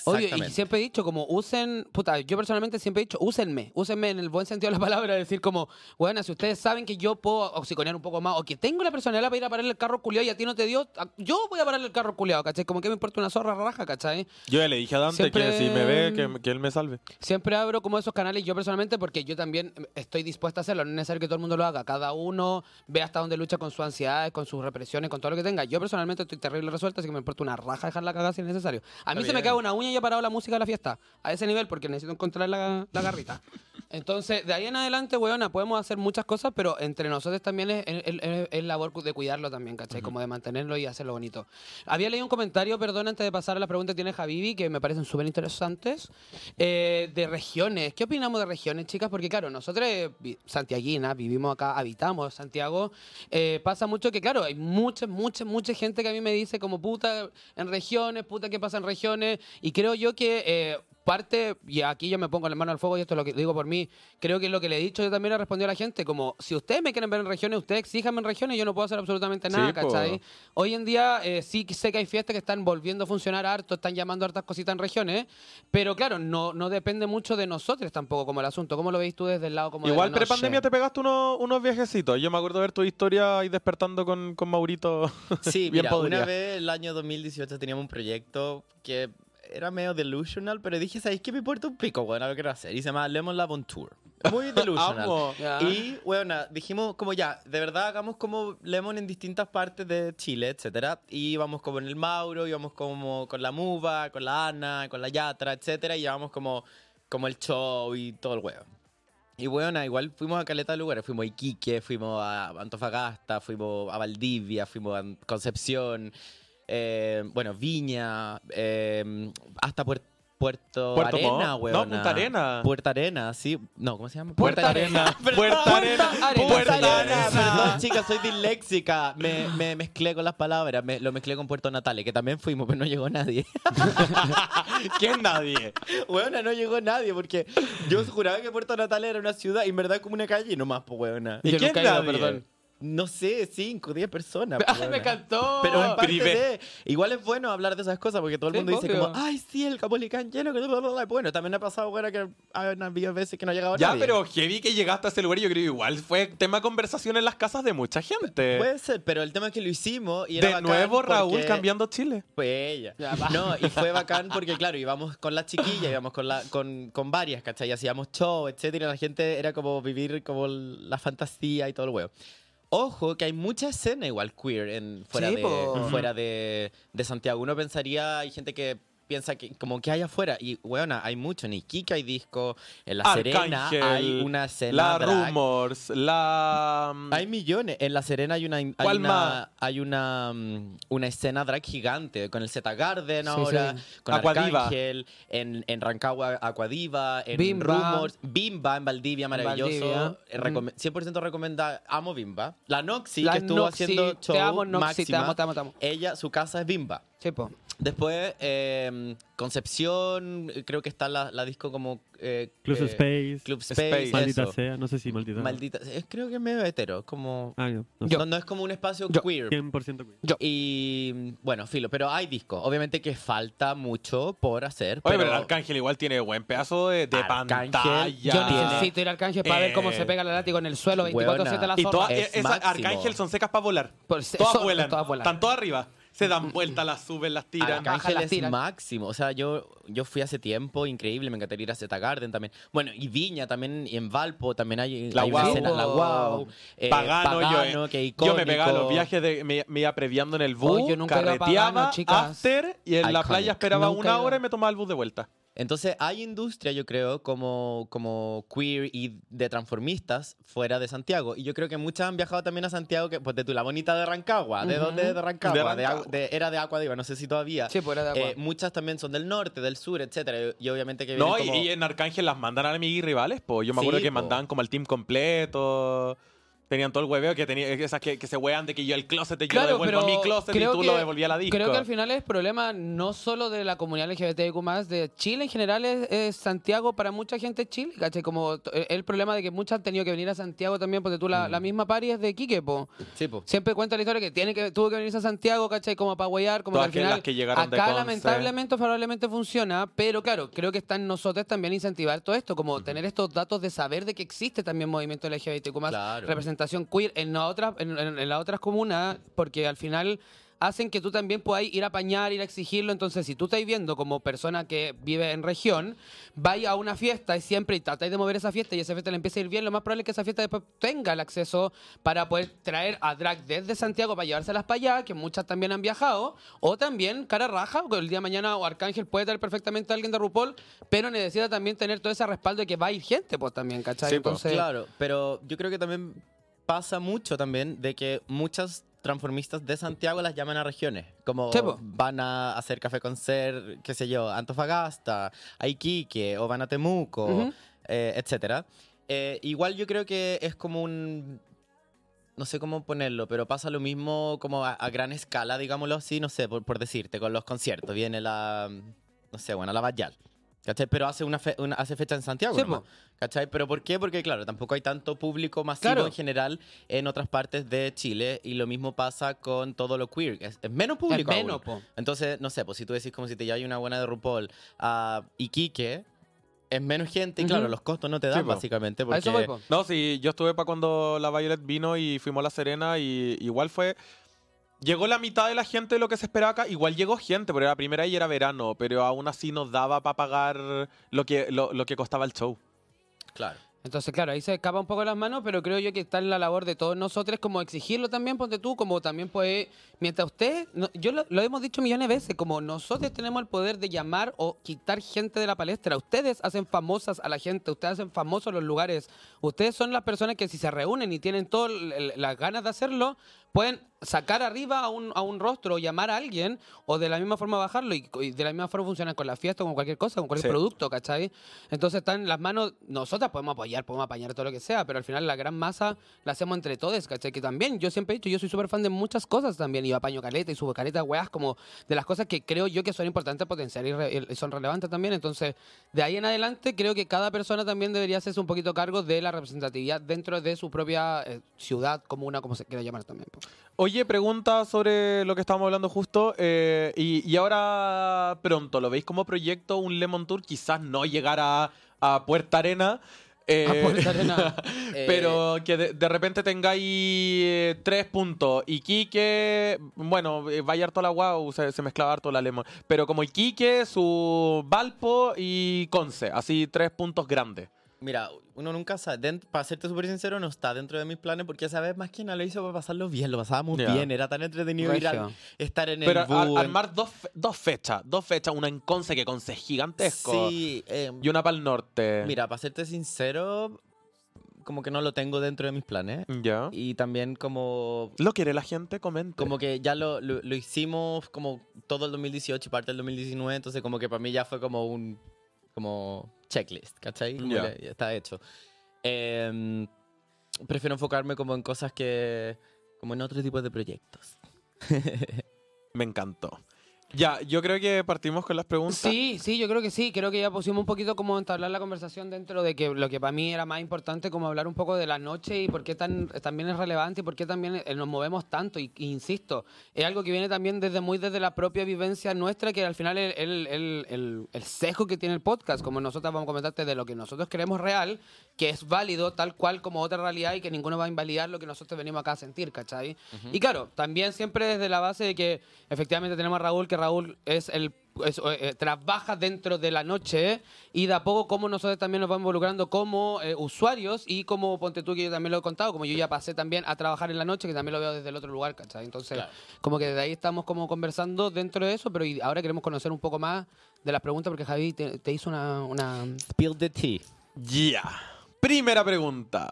Oye, y siempre he dicho, como usen, puta, yo personalmente siempre he dicho, úsenme, úsenme en el buen sentido de la palabra, decir como, bueno, si ustedes saben que yo puedo oxiconear un poco más, o que tengo la personalidad para ir a pararle el carro culiado y a ti no te dio, yo voy a pararle el carro culiado, ¿cachai? Como que me importa una zorra raja, ¿cachai? Yo ya le dije a Dante Siempre- que si me ve, que, que él me salve. Siempre abro como esos canales yo personalmente porque yo también estoy dispuesta a hacerlo. No es necesario que todo el mundo lo haga. Cada uno ve hasta dónde lucha con sus ansiedades, con sus represiones, con todo lo que tenga. Yo personalmente estoy terrible resuelta, así que me importa una raja dejarla cagada si es necesario. A mí Está se me bien. cae una y he parado la música de la fiesta. A ese nivel, porque necesito encontrar la, la garrita. Entonces, de ahí en adelante, weona, podemos hacer muchas cosas, pero entre nosotros también es, es- es- es labor de cuidarlo también, ¿cachai? Como de mantenerlo y hacerlo bonito. Había leído un comentario, perdón, antes de pasar a la pregunta que tiene Javivi, que me parecen súper interesantes, eh, de regiones. ¿Qué opinamos de regiones, chicas? Porque, claro, nosotros, eh, vi- santiaguinas, vivimos acá, habitamos Santiago. eh, pasa mucho que, claro, hay mucha, mucha, mucha gente que a mí me dice como puta en regiones, puta qué pasa en regiones. Y creo yo que eh, parte, y aquí yo me pongo la mano al fuego y esto es lo que digo por mí, creo que lo que le he dicho yo también le respondió a la gente, como si ustedes me quieren ver en regiones, ustedes exíjanme en regiones, yo no puedo hacer absolutamente nada, Sí, po. ¿cachai? Hoy en día eh, sí sé que hay fiestas que están volviendo a funcionar harto, están llamando hartas cositas en regiones, pero claro, no, no depende mucho de nosotros tampoco como el asunto. ¿Cómo lo veis tú desde el lado como Igual pre-pandemia te pegaste unos, unos viajecitos. Yo me acuerdo de ver tu historia ahí despertando con, con Maurito. Sí, Bien mira, podría. una vez el año 2018 teníamos un proyecto que era medio delusional, pero dije, ¿sabéis qué me importa un pico, bueno, lo quiero hacer? Y se llama Lemon Lab on Tour. Muy delusional. Amo. Y bueno, dijimos como ya, de verdad hagamos como Lemon en distintas partes de Chile, etcétera. Y íbamos como en el Mauro, íbamos como con la Muba, con la Ana, con la Yatra, etcétera. Y llevamos como, como el show y todo el huevo. Y bueno, igual fuimos a caleta de lugares. Fuimos a Iquique, fuimos a Antofagasta, fuimos a Valdivia, fuimos a Concepción, eh, bueno, Viña, eh, hasta Puer- Puerto, Puerto Arena, Montt. No. Punta Arena. Puerta Arena, sí. No, ¿cómo se llama? Puerta Arena. Puerta Arena. Arena. Puerta Puerta Arena. Arena. Perdón, chicas, soy disléxica. Me, me mezclé con las palabras. Me- lo mezclé con Puerto Natales, que también fuimos, pero no llegó nadie. ¿Quién nadie? Weona, no llegó nadie porque yo juraba que Puerto Natales era una ciudad y en verdad es como una calle nomás, pues, weona. ¿Y Yo quién nunca he ido, nadie? perdón. No sé, 5, 10 personas. Ay, me encantó. Pero en parte de- igual es bueno hablar de esas cosas porque todo el Sí, mundo dice obvio. como, ay, sí, el Capolicán lleno. que bla, bla, bla". Bueno, también ha pasado, bueno, que han habido veces que no ha llegado Ya, nadie. pero heavy que llegaste a ese lugar, yo creo que igual fue tema de conversación en las casas de mucha gente. Puede ser, pero el tema es que lo hicimos y era de bacán nuevo, Raúl porque- cambiando Chile. Fue ella. Ya. No, y fue bacán porque, claro, íbamos con la chiquilla, íbamos con, la, con, con varias, ¿cachai? Hacíamos show, etcétera. y La gente era como vivir como la fantasía y todo el huevo. Ojo, que hay mucha escena igual queer en, fuera, Sí, de, po. fuera de, de Santiago. Uno pensaría, hay gente que piensa que como que hay afuera. Y, bueno, hay mucho. En Iquique hay disco, en La Serena hay una escena La drag. Rumors, la... Hay millones. En La Serena hay una, hay ¿Cuál una, más? hay una, mm, una escena drag gigante con el Z Garden ahora, sí. con Aquadiva. Arcángel, en, en Rancagua Aquadiva, en Bimba. Rumors, Bimba en Valdivia, maravilloso. Valdivia. Eh, recome- 100% recomendada, amo Bimba. La Noxy, La que estuvo Noxy, haciendo te show amo, Noxy, te máxima, amo, te amo, te amo. Ella, su casa es Bimba. Sí, po. Después, eh, Concepción, creo que está la, la disco como... eh, Club eh, Space. Club Space. Space, Maldita eso. sea, no sé si maldita. Maldita, es- creo que es medio hetero, como... Ah, no, no sé. Yo. No, no es como un espacio Yo. queer. 100% queer. Y bueno, filo, pero hay discos. Obviamente que falta mucho por hacer. Oye, pero, pero el Arcángel igual tiene buen pedazo de, de Arcángel, pantalla. Yo necesito ir al Arcángel para ver cómo Eh, se pega el látigo en el suelo 24-7 Weona. la Y zorra. todas, Es esas. Arcángel son secas para volar. Por todas son- vuelan. todas vuelan. Están todas arriba. Se dan vueltas, las suben, las tiran. Arcángel. Las es tiran. máximo. O sea, yo, yo fui hace tiempo, increíble. Me encantaría ir a Zeta Garden también. Bueno, y Viña también, y en Valpo también hay, La hay una Guau. escena. La Wow. Pagano, yo, que yo me pegaba los viajes, de, me, me iba previando en el bus, Oh, yo nunca carreteaba, Pagano, after, y en la playa esperaba Nunca una hora y me tomaba el bus de vuelta. Entonces hay industria, yo creo, como, como queer y de transformistas fuera de Santiago. Y yo creo que muchas han viajado también a Santiago, que, pues de tu la bonita de Rancagua. ¿De Ujú. dónde de Rancagua? De De Rancagua. Agu- de- era de Acuadiva, no sé si todavía. Sí, pues era de Eh, agua. muchas también son del norte, del sur, etcétera. Y, y obviamente que No, y, como... y en Arcángel las mandan a amigos y rivales, pues. Yo me acuerdo Sí, que po. mandaban como el team completo. Tenían todo el hueveo que tenía esas que, que se wean de que yo el closet yo Claro, devuelvo pero mi closet y tú que- lo devolvías a la disco. Creo que al final es problema no solo de la comunidad LGBTIQ+, de Chile en general es, es Santiago, para mucha gente es Chile, ¿cachai? Como t- el, problema de que muchas han tenido que venir a Santiago también, porque tú la, Mm. la misma pari es de Quique, po. Sí, po. Siempre cuenta la historia que tiene que tuvo que venirse a Santiago, ¿cachai? Como para huear, como Todas que al final que llegaron de acá Conce. lamentablemente o favorablemente funciona, pero claro, creo que está en nosotros también incentivar todo esto, como tener estos datos de saber de que existe también movimiento LGBTQ+, Claro. Representación queer en, la otras- en, en- en las otras comunas, porque al final hacen que tú también puedas ir a apañar, ir a exigirlo. Entonces, si tú estás viendo como persona que vive en región, vaya a una fiesta y siempre tratáis de mover esa fiesta y esa fiesta le empieza a ir bien, lo más probable es que esa fiesta después tenga el acceso para poder traer a drag desde Santiago para llevárselas para allá, que muchas también han viajado, o también cara raja, que el día de mañana o Arcángel puede traer perfectamente a alguien de RuPaul, pero necesita también tener todo ese respaldo de que va a ir gente, pues también, ¿cachai? Sí, pues, Entonces, Claro, pero yo creo que también pasa mucho también de que muchas transformistas de Santiago las llaman a regiones. Como van a hacer café con ser, qué sé yo, Antofagasta, a Iquique, o van a Temuco, eh, etcétera. Eh, igual yo creo que es como un... No sé cómo ponerlo, pero pasa lo mismo como a, a gran escala, digámoslo así, no sé, por, por decirte, con los conciertos. Viene la, no sé, bueno, la Bayal. ¿Cachai? Pero hace, una fe- una- hace fecha en Santiago. Sí, nomás, po. ¿Cachai? ¿Pero por qué? Porque, claro, tampoco hay tanto público masivo Claro. en general en otras partes de Chile. Y lo mismo pasa con todo lo queer. Es, es menos público. Es aún. menos, po. Entonces, no sé, pues si tú decís como si te llevas una buena de RuPaul a Iquique, es menos gente. Y claro, los costos no te dan, Sí, po. básicamente. A Porque, eso voy, po. No, sí, yo estuve para cuando la Violet vino y fuimos a La Serena y igual fue... Llegó la mitad de la gente de lo que se esperaba acá. Igual llegó gente, pero era primera y era verano, pero aún así nos daba para pagar lo que, lo, lo que costaba el show. Claro. Entonces, claro, ahí se escapa un poco las manos, pero creo yo que está en la labor de todos nosotros como exigirlo también, ponte tú, como también puede, mientras usted, no- yo lo, lo hemos dicho millones de veces, como nosotros tenemos el poder de llamar o quitar gente de la palestra, ustedes hacen famosas a la gente, ustedes hacen famosos los lugares, ustedes son las personas que si se reúnen y tienen todas las ganas de hacerlo, pueden sacar arriba a un, a un rostro o llamar a alguien o de la misma forma bajarlo y, y de la misma forma funcionan con la fiesta, con cualquier cosa, con cualquier Sí. producto, ¿cachai? Entonces están en las manos, nosotras podemos apoyar, podemos apañar todo lo que sea, pero al final la gran masa la hacemos entre todos, ¿cachai? Que también, yo siempre he dicho, yo soy súper fan de muchas cosas también, y apaño caleta y subo caleta, weas, como de las cosas que creo yo que son importantes potenciar y, re- y son relevantes también, entonces de ahí en adelante creo que cada persona también debería hacerse un poquito cargo de la representatividad dentro de su propia eh, ciudad, comuna, como se quiera llamar también. po. Oye, pregunta sobre lo que estábamos hablando justo. eh, y, y ahora pronto, ¿lo veis como proyecto un Lemon Tour? Quizás no llegar a, a Puerta Arena. eh, A Puerta Arena. pero que de, de repente tengáis eh, tres puntos. Iquique, bueno, eh, vaya harto la guau, se, se mezclaba harto la Lemon. Pero como Iquique, su Valpo y Conce. Así tres puntos grandes. Mira, uno nunca sabe. para serte súper sincero, no está dentro de mis planes porque esa vez más que nada lo hizo para pasarlo bien. Lo pasábamos Ya. bien. Era tan entretenido ir a- estar en Pero el ar- en- armar dos, dos fechas. Dos fechas, una en Conce, que Conce es gigantesco. Sí, eh, Y una para el norte. Mira, para serte sincero, como que no lo tengo dentro de mis planes. Ya. Y también como, ¿Lo quiere la gente? Comente. como que ya lo, lo, lo hicimos como todo el 2018 y parte del 2019, entonces como que para mí ya fue como un como checklist, ¿cachai? Está hecho. Em, prefiero enfocarme como en cosas que... como en otro tipo de proyectos. Me encantó. Ya, yo creo que partimos con las preguntas. Sí, sí, yo creo que sí. Creo que ya pusimos un poquito como entablar la conversación dentro de que lo que para mí era más importante, como hablar un poco de la noche y por qué tan, también es relevante y por qué también eh, nos movemos tanto. Y, y insisto, es algo que viene también desde muy desde la propia vivencia nuestra, que al final el, el, el sesgo que tiene el podcast, como nosotros vamos a comentarte de lo que nosotros creemos real, que es válido tal cual como otra realidad y que ninguno va a invalidar lo que nosotros venimos acá a sentir, ¿cachai? Y claro, también siempre desde la base de que efectivamente tenemos a Raúl, que Raúl es el es, eh, trabaja dentro de la noche y de a poco como nosotros también nos vamos involucrando como eh, usuarios y como ponte tú que yo también lo he contado, como yo ya pasé también a trabajar en la noche, que también lo veo desde el otro lugar, ¿cachai? Entonces, Claro. como que desde ahí estamos como conversando dentro de eso, pero y ahora queremos conocer un poco más de las preguntas porque Javi te, te hizo una, una... Spill the tea. Ya. Primera pregunta.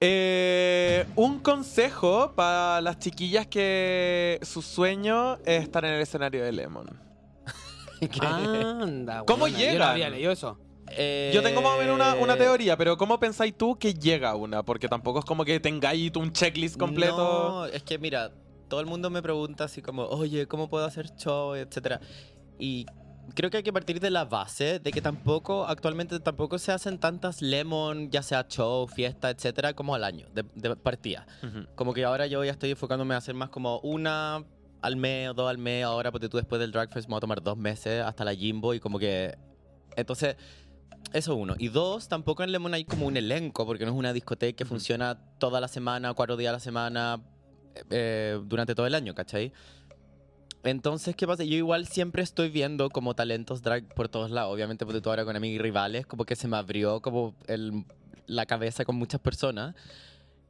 Eh, un consejo para las chiquillas que su sueño es estar en el escenario de Lemon. Anda, ¿Cómo weona, Yo no llegan? había leído eso. Yo tengo más o menos una, una Eh, teoría, pero ¿cómo pensáis tú que llega una? Porque tampoco es como que tengáis un checklist completo. No, es que mira, todo el mundo me pregunta así como, oye, ¿cómo puedo hacer show? etcétera. Y creo que hay que partir de la base de que tampoco, actualmente tampoco se hacen tantas lemon, ya sea show, fiesta, etcétera, como al año, de, de partida. Ujú. Como que ahora yo ya estoy enfocándome a hacer más como una al mes o dos al mes. Ahora, porque tú después del Drag Fest me voy a tomar dos meses hasta la Jimbo y como que... Entonces, Eso uno. Y dos, tampoco en Lemon hay como un elenco, porque no es una discoteca que funciona toda la semana, cuatro días a la semana, eh, durante todo el año, ¿cachai? Entonces, ¿qué pasa? Yo igual siempre estoy viendo como talentos drag por todos lados. Obviamente, porque tú ahora con amigos y rivales, como que se me abrió como el, la cabeza con muchas personas.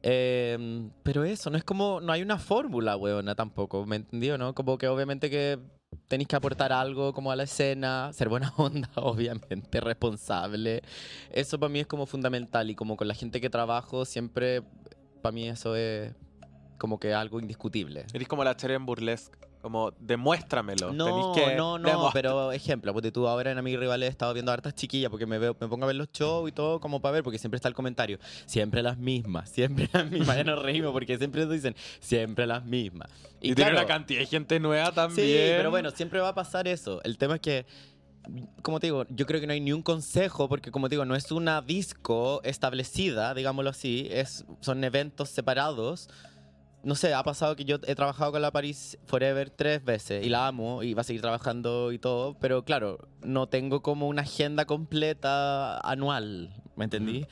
Eh, pero eso, no es como, no hay una fórmula, weona, tampoco, ¿me entendió, no? Como que obviamente que tenéis que aportar algo como a la escena, ser buena onda, obviamente, responsable. Eso para mí es como fundamental y como con la gente que trabajo siempre, para mí eso es como que algo indiscutible. Eres como la Cher en Burlesque. Como, demuéstramelo. No, Tenís que no, no, demostrar- pero ejemplo, porque tú ahora en Amigos y Rivales he estado viendo hartas chiquillas porque me, veo, me pongo a ver los shows y todo como para ver, porque siempre está el comentario, siempre las mismas, siempre las mismas, ya nos reímos porque siempre nos dicen, siempre las mismas. Y, tiene claro, una cantidad de gente nueva también. Sí, pero bueno, siempre va a pasar eso. El tema es que, como te digo, yo creo que no hay ni un consejo, porque como te digo, no es una disco establecida, digámoslo así, es, son eventos separados. No sé, ha pasado que yo he trabajado con la Paris Forever tres veces y la amo y va a seguir trabajando y todo, pero claro, no tengo como una agenda completa anual, ¿me entendí?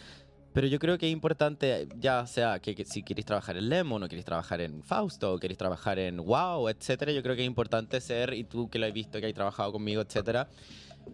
Pero yo creo que es importante, ya sea que, que si queréis trabajar en Lemon o queréis trabajar en Fausto o queréis trabajar en Wow, etcétera, yo creo que es importante ser, y tú que lo has visto, que has trabajado conmigo, etcétera,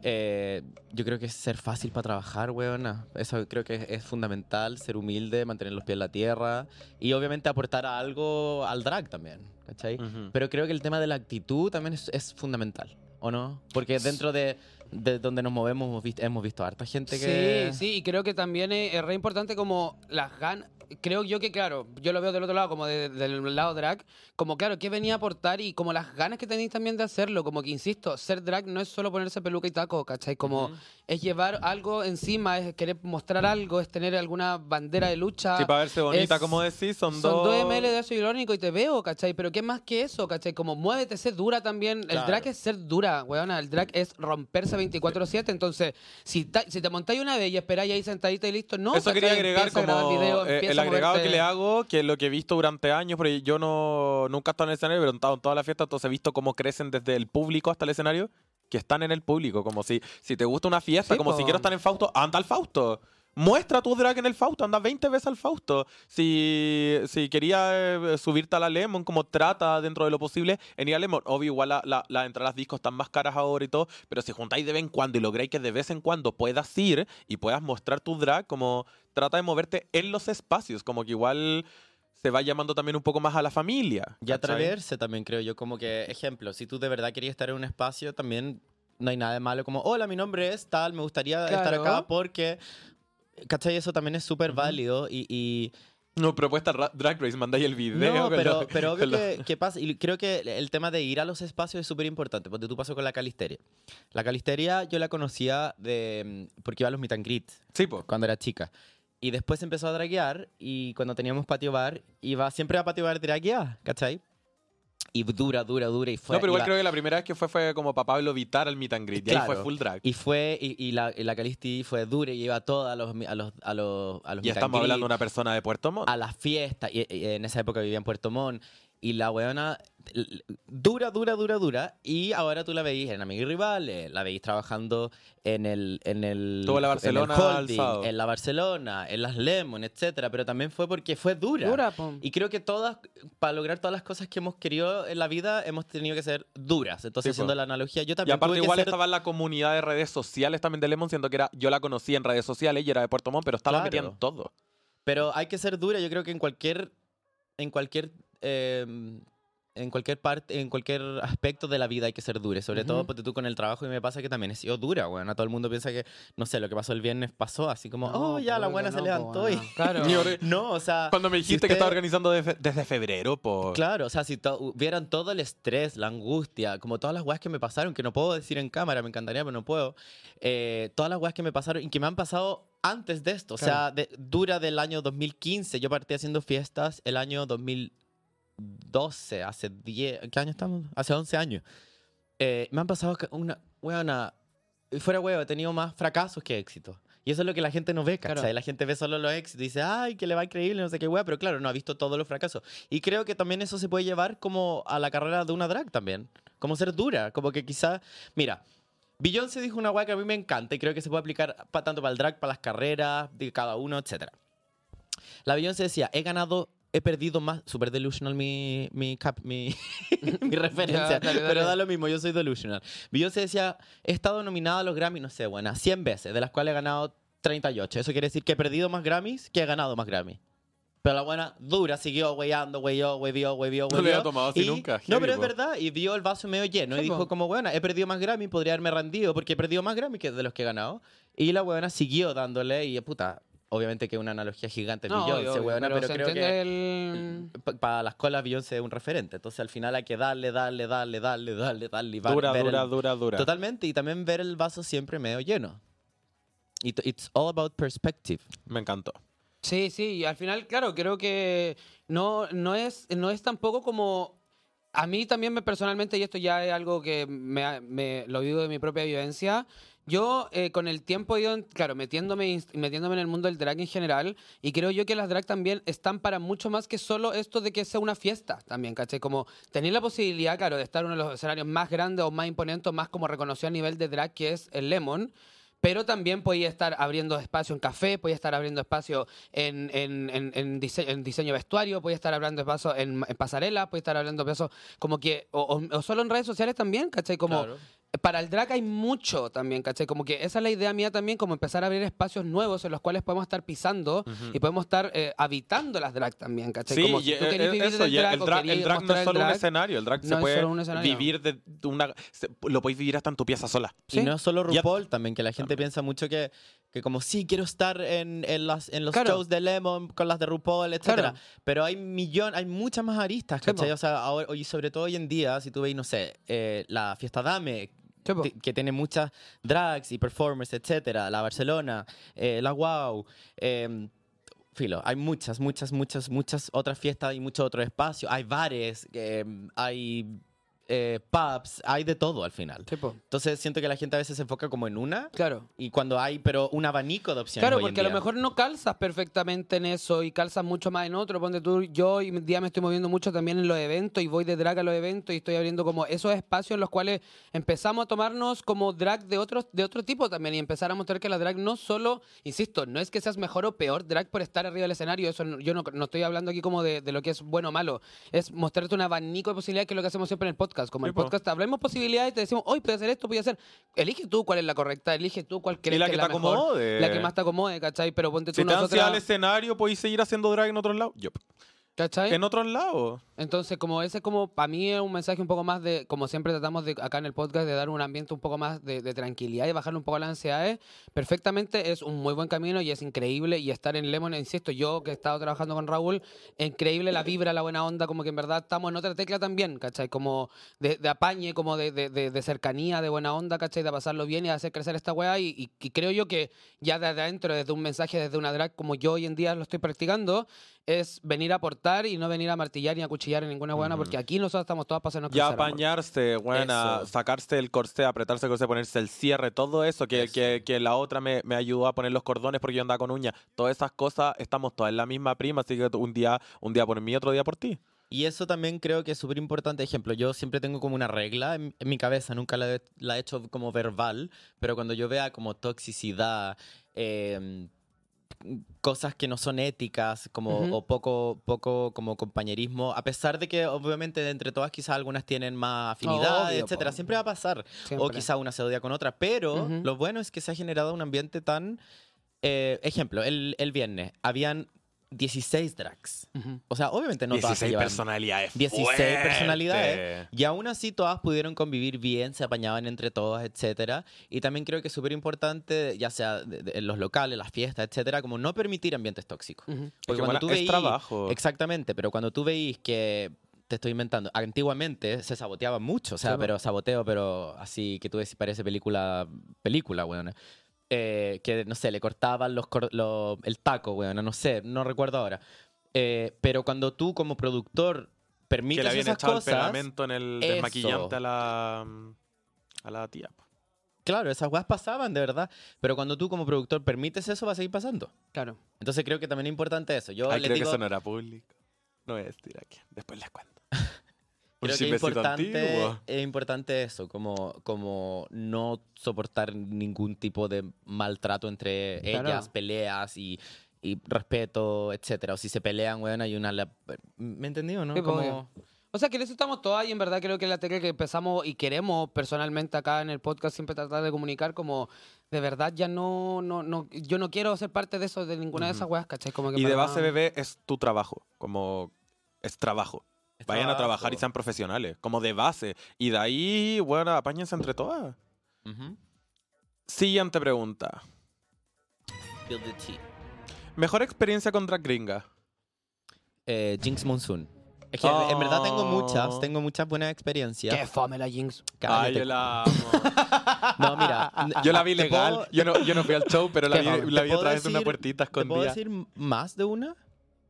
eh, yo creo que es ser fácil para trabajar, weona. Eso creo que es, es fundamental, ser humilde, mantener los pies en la tierra y obviamente aportar algo al drag también, ¿cachai? Ujú. Pero creo que el tema de la actitud también es, es fundamental, ¿o no? Porque dentro de, de donde nos movemos hemos visto, hemos visto harta gente que... Sí, sí, y creo que también es, es re importante como las ganas. Creo yo que, claro, yo lo veo del otro lado, como de- del lado drag, como, claro, qué venía a aportar y como las ganas que tenéis también de hacerlo. Como que, insisto, ser drag no es solo ponerse peluca y taco, ¿cachai? Como es llevar algo encima, es querer mostrar algo, es tener alguna bandera de lucha. Sí, para verse bonita, es- como decís, son, Son dos... 2 ml de ácido hialurónico y te veo, ¿cachai? Pero ¿qué más que eso, cachai? Como muévete, sé dura también. El Claro. drag es ser dura, weona. El drag es romperse 24-7. Entonces, si, ta- si te montáis una vez y esperáis ahí sentadita y listo, no. Eso quería agregar como video, eh, el agregado moverte. que le hago, que es lo que he visto durante años, porque yo no nunca he estado en el escenario, pero he estado en toda la fiesta, entonces he visto cómo crecen desde el público hasta el escenario, que están en el público, como si, si te gusta una fiesta, Sí, como po. si quiero estar en Fausto, anda al Fausto. Muestra tu drag en el Fausto, anda 20 veces al Fausto. Si, si quería eh, subirte a la Lemon, como trata dentro de lo posible en ir a Lemon. Obvio, igual la, la, las entradas discos están más caras ahora y todo, pero si juntáis de vez en cuando y lográis que de vez en cuando puedas ir y puedas mostrar tu drag, como trata de moverte en los espacios, como que igual se va llamando también un poco más a la familia. Y atreverse también, creo yo, como que, ejemplo, si tú de verdad querías estar en un espacio, también no hay nada de malo como, hola, mi nombre es tal, me gustaría estar acá porque, ¿cachai? Eso también es súper válido y... y- No, propuesta ra- Drag Race, mandáis el video. no, pero, pero obvio que, que pasa, y creo que el tema de ir a los espacios es súper importante, porque tú pasó con la calisteria. La calisteria yo la conocía de, mm, porque iba a los meet and greet Sí, pues. cuando era chica. Y después empezó a draguear y cuando teníamos patio bar, iba siempre a patio bar draguear, ¿cachai? Y dura, dura, dura y fue... no, pero igual iba- creo que la primera vez que fue fue como para Pablo Vitar al meet and greet. Y ahí fue Claro. full drag. Y fue, y, y la, y la Calisti fue dura y iba a todos a los, a los, a los, a los Y meet and estamos hablando de una persona de Puerto Montt. a las fiestas. Y, y en esa época vivía en Puerto Montt. Y la weona dura, dura, dura, dura. Y ahora tú la veis en Amigos y Rivales, la veis trabajando en el. En el Estuvo en la en el Barcelona holding, en la Barcelona, en las Lemon, etcétera. Pero también fue porque fue dura. Dura. Y creo que todas, para lograr todas las cosas que hemos querido en la vida, hemos tenido que ser duras. Entonces, Sí, haciendo la analogía, yo Y también aparte tuve que igual ser estaba en la comunidad de redes sociales también de Lemon, siendo que era, yo la conocí en redes sociales y era de Puerto Montt, pero estaba Claro. metida en todo. Pero hay que ser dura, yo creo que en cualquier, en cualquier, eh, en cualquier parte, en cualquier aspecto de la vida hay que ser dura. Sobre todo Ujú. porque tú con el trabajo y me pasa que también he sido dura, bueno, todo el mundo piensa que, no sé, lo que pasó el viernes pasó, así como, No, oh, ya, la buena que se no, levantó po, y... Claro. No, o sea... Cuando me si dijiste que usted- estaba organizando de fe- desde febrero, por... Claro, o sea, si to- vieran todo el estrés, la angustia, como todas las weas que me pasaron, que no puedo decir en cámara, me encantaría, pero no puedo. eh, todas las weas que me pasaron y que me han pasado antes de esto. O sea, de- dura del año 2015. Yo partí haciendo fiestas el año 2012, hace 10. ¿Qué año estamos? Hace 11 años. Eh, me han pasado una. Weona, fuera huevo, he tenido más fracasos que éxitos. Y eso es lo que la gente no ve, ¿cachai? Claro. La gente ve solo los éxitos y dice, ay, que le va increíble, no sé qué wea, pero claro, no ha visto todos los fracasos. Y creo que también eso se puede llevar como a la carrera de una drag también. Como ser dura, como que quizá, mira, Beyoncé dijo una guay que a mí me encanta y creo que se puede aplicar pa- tanto para el drag, para las carreras de cada uno, etc. La Beyoncé decía, he ganado, he perdido más, super delusional mi, mi, cap- mi, mi referencia, dale, dale. pero da lo mismo, yo soy delusional. Beyoncé decía, he estado nominada a los Grammy, no sé, buena, 100 veces, de las cuales he ganado 38. Eso quiere decir que he perdido más Grammys que he ganado más Grammys. Pero la buena dura siguió weyando, weyó, webió, webió, No lo webió. había tomado así y- nunca, No, pero es verdad. Y vio el vaso medio lleno Sí, y dijo como, bueno, he perdido más Grammy, podría haberme rendido porque he perdido más Grammy que de los que he ganado. Y la buena siguió dándole y, puta, obviamente que es una analogía gigante, No, Beyoncé, obvio, weona, pero, se creo entiende que el... para las colas Beyoncé es un referente. Entonces al final hay que darle, darle, darle, darle, darle, darle. y Dura, ver dura, el- dura, dura. Totalmente. Y también ver el vaso siempre medio lleno. It- It's all about perspective. Me encantó. Sí, sí, y al final, claro, creo que no, no, es, no es tampoco como... A mí también me personalmente, y esto ya es algo que me, me- lo vivo de mi propia vivencia, yo eh, con el tiempo he ido, claro, metiéndome, metiéndome en el mundo del drag en general, y creo yo que las drag también están para mucho más que solo esto de que sea una fiesta también, ¿cachai? Como tener la posibilidad, claro, de estar en uno de los escenarios más grandes o más imponentes, más como reconocido a nivel de drag, que es el Lemon, pero también podía estar abriendo espacio en café, podía estar abriendo espacio en, en, en, en dise- diseño vestuario, podía estar abriendo espacio en pasarela, podía estar abriendo espacio como que, o, o- o solo en redes sociales también, ¿cachai? Como Claro. Para el drag hay mucho también, ¿cachai? Como que esa es la idea mía también, como empezar a abrir espacios nuevos en los cuales podemos estar pisando y podemos estar eh, habitando las drag también, ¿cachai? Sí, como y, si tú eh, querés eh, vivir eso, del y el drag, drag, el drag no es solo un drag, escenario, el drag no se es puede solo un vivir de una... se- lo podéis vivir hasta en tu pieza sola. Sí. Y no solo Ya- RuPaul, también que la gente piensa mucho que, que como sí, quiero estar en, en, las, en los Claro. shows de Lemon con las de RuPaul, etcétera. Claro. Pero hay millón, hay muchas más aristas, Sí, ¿cachai? po. o sea, ahora, y sobre todo hoy en día, si tú veis, no sé, eh, la fiesta Dame, Sí, que tiene muchas drags y performers, etcétera, la Barcelona, eh, la Wow, eh, filo, hay muchas, muchas, muchas, muchas otras fiestas y muchos otros espacios, hay bares, eh, hay eh, pubs, hay de todo al final. Sí, po. Entonces siento que la gente a veces se enfoca como en una Claro. y cuando hay, pero un abanico de opciones. Claro, hoy en porque a lo mejor no calzas perfectamente en eso y calzas mucho más en otro. Ponte tú, yo hoy día me estoy moviendo mucho también en los eventos y voy de drag a los eventos y estoy abriendo como esos espacios en los cuales empezamos a tomarnos como drag de otros de otro tipo también y empezar a mostrar que la drag no solo, insisto, no es que seas mejor o peor drag por estar arriba del escenario. Eso no- yo no, no estoy hablando aquí como de, de lo que es bueno o malo. Es mostrarte un abanico de posibilidades que es lo que hacemos siempre en el podcast. Como Sí, el po. podcast hablemos posibilidades y te decimos, hoy puede hacer esto, puede hacer. Elige tú cuál es la correcta, elige tú cuál crees la que, que es la te mejor, acomode. La que más te acomode, ¿cachai? Pero ponte tú Si te nosotras, al escenario, podéis seguir haciendo drag en otros lados. Yo. ¿Cachai? En otros lados. Entonces, como ese es como, para mí es un mensaje un poco más de, como siempre tratamos de acá en el podcast, de dar un ambiente un poco más de, de tranquilidad y bajarle un poco las ansiedades, perfectamente es un muy buen camino y es increíble. Y estar en Lemon, insisto, yo que he estado trabajando con Raúl, increíble la vibra, la buena onda, como que en verdad estamos en otra tecla también, ¿cachai? Como de, de apañe, como de- de cercanía, de buena onda, ¿cachai? De pasarlo bien y de hacer crecer esta weá. Y, y- y creo yo que ya desde adentro, desde un mensaje, desde una drag, como yo hoy en día lo estoy practicando, es venir a aportar y no venir a martillar ni a cuchillar en ninguna buena, porque aquí nosotros estamos todas pasando Ya apañarse, buena, Eso. sacarse el corsé, apretarse el corsé, ponerse el cierre, todo eso, que, Eso. que, que la otra me, me ayudó a poner los cordones porque yo andaba con uñas. Todas esas cosas, estamos todas en la misma prima, así que un día, un día por mí, otro día por ti. Y eso también creo que es súper importante. Ejemplo, yo siempre tengo como una regla en, en mi cabeza, nunca la he, la he hecho como verbal, pero cuando yo vea como toxicidad, eh, cosas que no son éticas, como o poco, poco como compañerismo, a pesar de que obviamente de entre todas quizás algunas tienen más afinidad, Obvio, etcétera, po. siempre va a pasar. O Siempre. quizá una se odia con otra, pero lo bueno es que se ha generado un ambiente tan... eh, ejemplo, el, el viernes habían 16 drags. Ujú. O sea, obviamente no todas se 16 llevan- personalidades. 16 fuertes. personalidades. Y aún así todas pudieron convivir bien, se apañaban entre todas, etcétera. Y también creo que es súper importante, ya sea en los locales, las fiestas, etcétera, como no permitir ambientes tóxicos. Ujú. Porque Porque bueno, cuando tú es veís... trabajo. Exactamente, pero cuando tú veis que... Te estoy inventando. Antiguamente se saboteaba mucho, o sea, Sí, pero saboteo, pero así que tú decís, parece película, película, weón. Eh, que, no sé, le cortaban los, lo- el taco, weón, no sé, no recuerdo ahora. Eh, pero cuando tú como productor que permites le habían esas echado cosas, el pegamento en el Eso. desmaquillante a la, a la tía. claro, esas weas pasaban de verdad. Pero cuando tú como productor permites eso, va a seguir pasando. Claro. Entonces creo que también es importante eso. Yo Ay, les creo digo, que eso no era público. No voy a decir aquí. Después les cuento. Creo que es importante, es importante eso, como, como no soportar ningún tipo de maltrato entre Claro. ellas, peleas y, y respeto, etcétera. O si se pelean, weón, hay una... la- ¿Me entendió, no? Sí, Como-. O sea, que en eso estamos todas y en verdad creo que la tecla que empezamos y queremos personalmente acá en el podcast siempre tratar de comunicar como de verdad ya no, no, no yo no quiero ser parte de eso, de ninguna de esas weas, ¿cachai? Como que Y de base, nada- bebé, es tu trabajo. Como es trabajo. Vayan a trabajar y sean profesionales. Como de base. Y de ahí, bueno, apáñense entre todas. Siguiente pregunta. Spill the tea. Mejor experiencia con drag gringa. Eh, Jinx Monsoon. Es que en verdad tengo muchas, Oh. tengo muchas buenas experiencias. Qué fome la Jinx. Ay, Cállate. yo la amo. No, mira. Yo la vi ¿te legal. puedo- Yo, no, yo no fui al show, pero la vi, la ¿Te vi vez en una puertita ¿Te puedo escondida. decir más de una?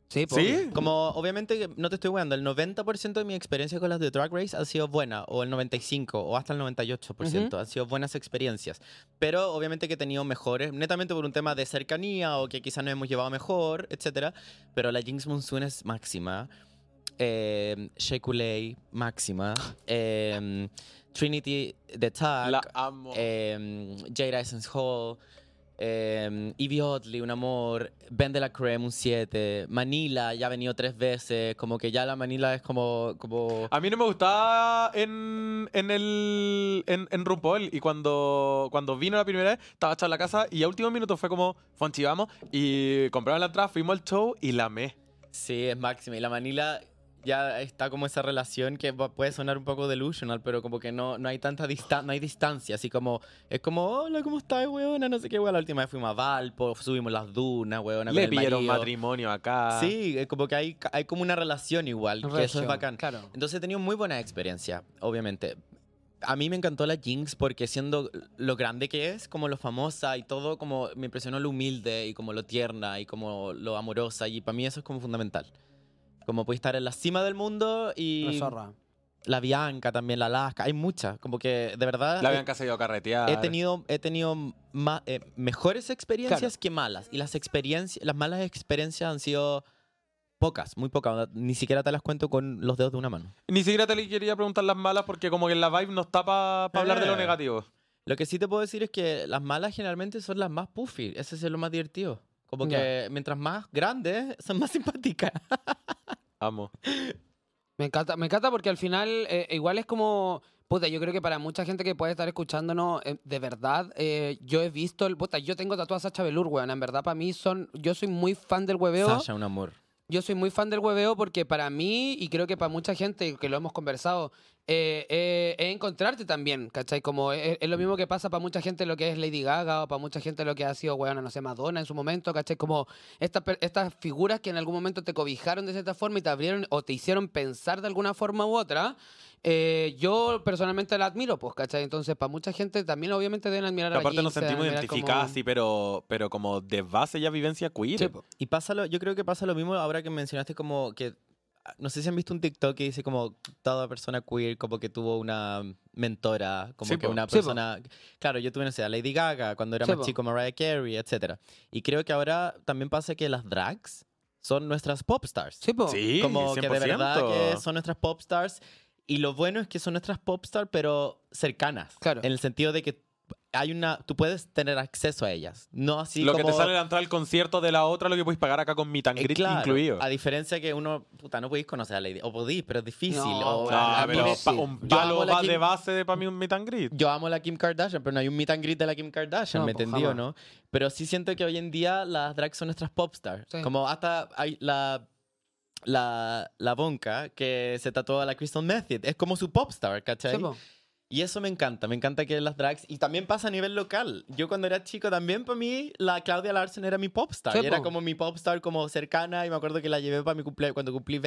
Sí. Como obviamente, no te estoy weando, el 90% de mi experiencia con las de Drag Race ha sido buena, o el 95%, o hasta el 98%, han sido buenas experiencias. Pero obviamente que he tenido mejores, netamente por un tema de cercanía, o que quizás nos hemos llevado mejor, etc. Pero la Jinx Monsoon es máxima. Eh, Shea Coulee, máxima. Eh, Trinity The Tag. La amo. eh, Jada Essence Hall, eh, Evie Oddly, un amor, Ben de la Creme, un 7, Manila, ya ha venido tres veces, como que ya la Manila es como... como A mí no me gustaba en, en el en, en RuPaul y cuando, cuando vino la primera vez estaba echado en la casa y a último minuto fue como Fonchi vamos y compramos la entrada, fuimos al show y la amé. sí, es máxima. Y la Manila ya está como esa relación que puede sonar un poco delusional, pero como que no, no hay tanta distancia, no hay distancia, así como, es como, hola, ¿cómo estás, weona? No sé qué, weón. La última vez fuimos a Valpo, subimos las dunas, weona. Le pidieron matrimonio acá. Sí, como que hay, hay como una relación igual, que eso es Relación, bacán. Claro. Entonces he tenido muy buena experiencia, obviamente. A mí me encantó la Jinx porque siendo lo grande que es, como lo famosa y todo, como me impresionó lo humilde y como lo tierna y como lo amorosa y para mí eso es como fundamental. Como puede estar en la cima del mundo y Una zorra. la Bianca también, la Alaska, hay muchas, como que de verdad La he- Bianca se dio a carretear. he tenido, he tenido ma- eh, mejores experiencias Claro. que malas y las experiencias, las malas experiencias han sido pocas, muy pocas, ni siquiera te las cuento con los dedos de una mano. Ni siquiera te quería preguntar las malas porque como que la vibe no está para hablar de lo Eh. negativo. Lo que sí te puedo decir es que las malas generalmente son las más puffy. Ese es lo más divertido. Como que mientras más grandes, son más simpáticas. Amo. Me encanta, me encanta porque al final eh, igual es como, puta, yo creo que para mucha gente que puede estar escuchándonos, eh, de verdad, eh, yo he visto, el, puta, yo tengo tatuada a Sacha Velour, weón, en verdad para mí son, yo soy muy fan del hueveo. Sasha, un amor. Yo soy muy fan del hueveo porque para mí, y creo que para mucha gente que lo hemos conversado, eh, eh, es encontrarte también, ¿cachai? Como es, es lo mismo que pasa para mucha gente lo que es Lady Gaga o para mucha gente lo que ha sido, weón, no sé, Madonna en su momento, ¿cachai? Como estas estas figuras que en algún momento te cobijaron de cierta forma y te abrieron o te hicieron pensar de alguna forma u otra. eh, yo personalmente la admiro, pues, ¿cachai? Entonces, para mucha gente también obviamente deben admirar Pero a la aparte nos sentimos identificadas, como- sí, pero, pero como de base ya vivencia queer. Sí. Y pasa lo- yo creo que pasa lo mismo ahora que mencionaste como que... No sé si han visto un TikTok que dice como toda persona queer como que tuvo una mentora, como Sí, que po. una Sí, persona... Claro, yo tuve, no sé, a Lady Gaga cuando era Sí, más po. chico, Mariah Carey, etc. Y creo que ahora también pasa que las drags son nuestras pop stars. Sí, po. Sí, como que de 100%. verdad que son nuestras pop stars y lo bueno es que son nuestras pop stars pero cercanas Claro. en el sentido de que hay una tú puedes tener acceso a ellas no así lo que como te sale la entrada al concierto de la otra, lo que puedes pagar acá con Meet and Eh, Greet claro, incluido. a diferencia que uno puta no podéis conocer a Lady o podéis pero es difícil No, o- Ah, a mí pero me- pa- un palo va Kim- de base de para mí un Meet and Greet. yo amo a la Kim Kardashian, pero no hay un meet and greet de la Kim Kardashian, No, ¿me pues, entendió, jamás. no? Pero sí siento que hoy en día las drags son nuestras popstars. Sí. Como hasta hay la, la, la Bonka que se tatuó a la Crystal Method. Es como su popstar, ¿cachai? Sí. Y eso me encanta, me encanta que las drags... Y también pasa a nivel local. Yo cuando era chico también para mí la Claudia Larson era mi popstar. Sí, y era como mi popstar como cercana y me acuerdo que la llevé para mi cumpleaños, cuando cumplí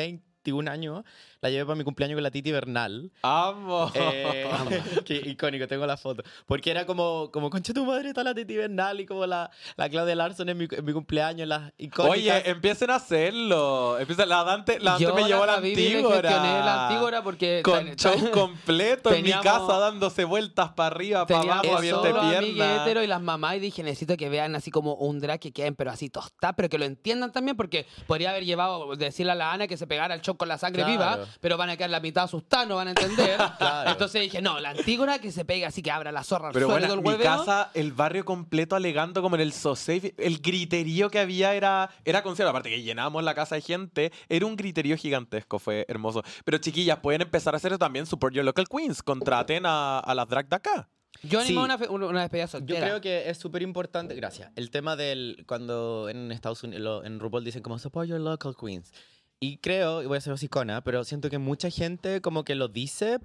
21 años, la llevé para mi cumpleaños con la Titi Bernal. Amo. Eh, qué icónico, tengo la foto. Porque era como, como concha tu madre, está la Titi Bernal y como la, la Claudia Larson en mi, en mi cumpleaños, las icónicas. Oye, empiecen a hacerlo. Empieza, la Dante, la Dante Yo me llevó a la le Antígora. gestioné la Antígora porque Con show completo en mi teníamos- casa dándose vueltas para arriba, para Teníamos abajo, abierta pierna. y las mamás y dije, necesito que vean así como un drag que queden, pero así tostada, pero que lo entiendan también, porque podría haber llevado, decirle a la Ana que se pegara al show con la sangre Claro. viva, pero van a quedar la mitad asustados, no van a entender. Claro. Entonces dije, no, la Antígona que se pega así que abra la zorra al Pero bueno, del mi casa, el barrio completo alegando como en el Sosafe. El griterío que había era, era concierto. Aparte que llenábamos la casa de gente, era un griterío gigantesco, fue hermoso. Pero chiquillas, pueden empezar a hacer eso también. Support Your Local Queens. Contraten a, a las drag de acá. Yo animé Sí. una, una, despedida Yo creo que es súper importante, gracias. El tema del cuando en Estados Unidos, lo- en RuPaul dicen como support your local queens. Y creo, y voy a ser hocicona, pero siento que mucha gente como que lo dice,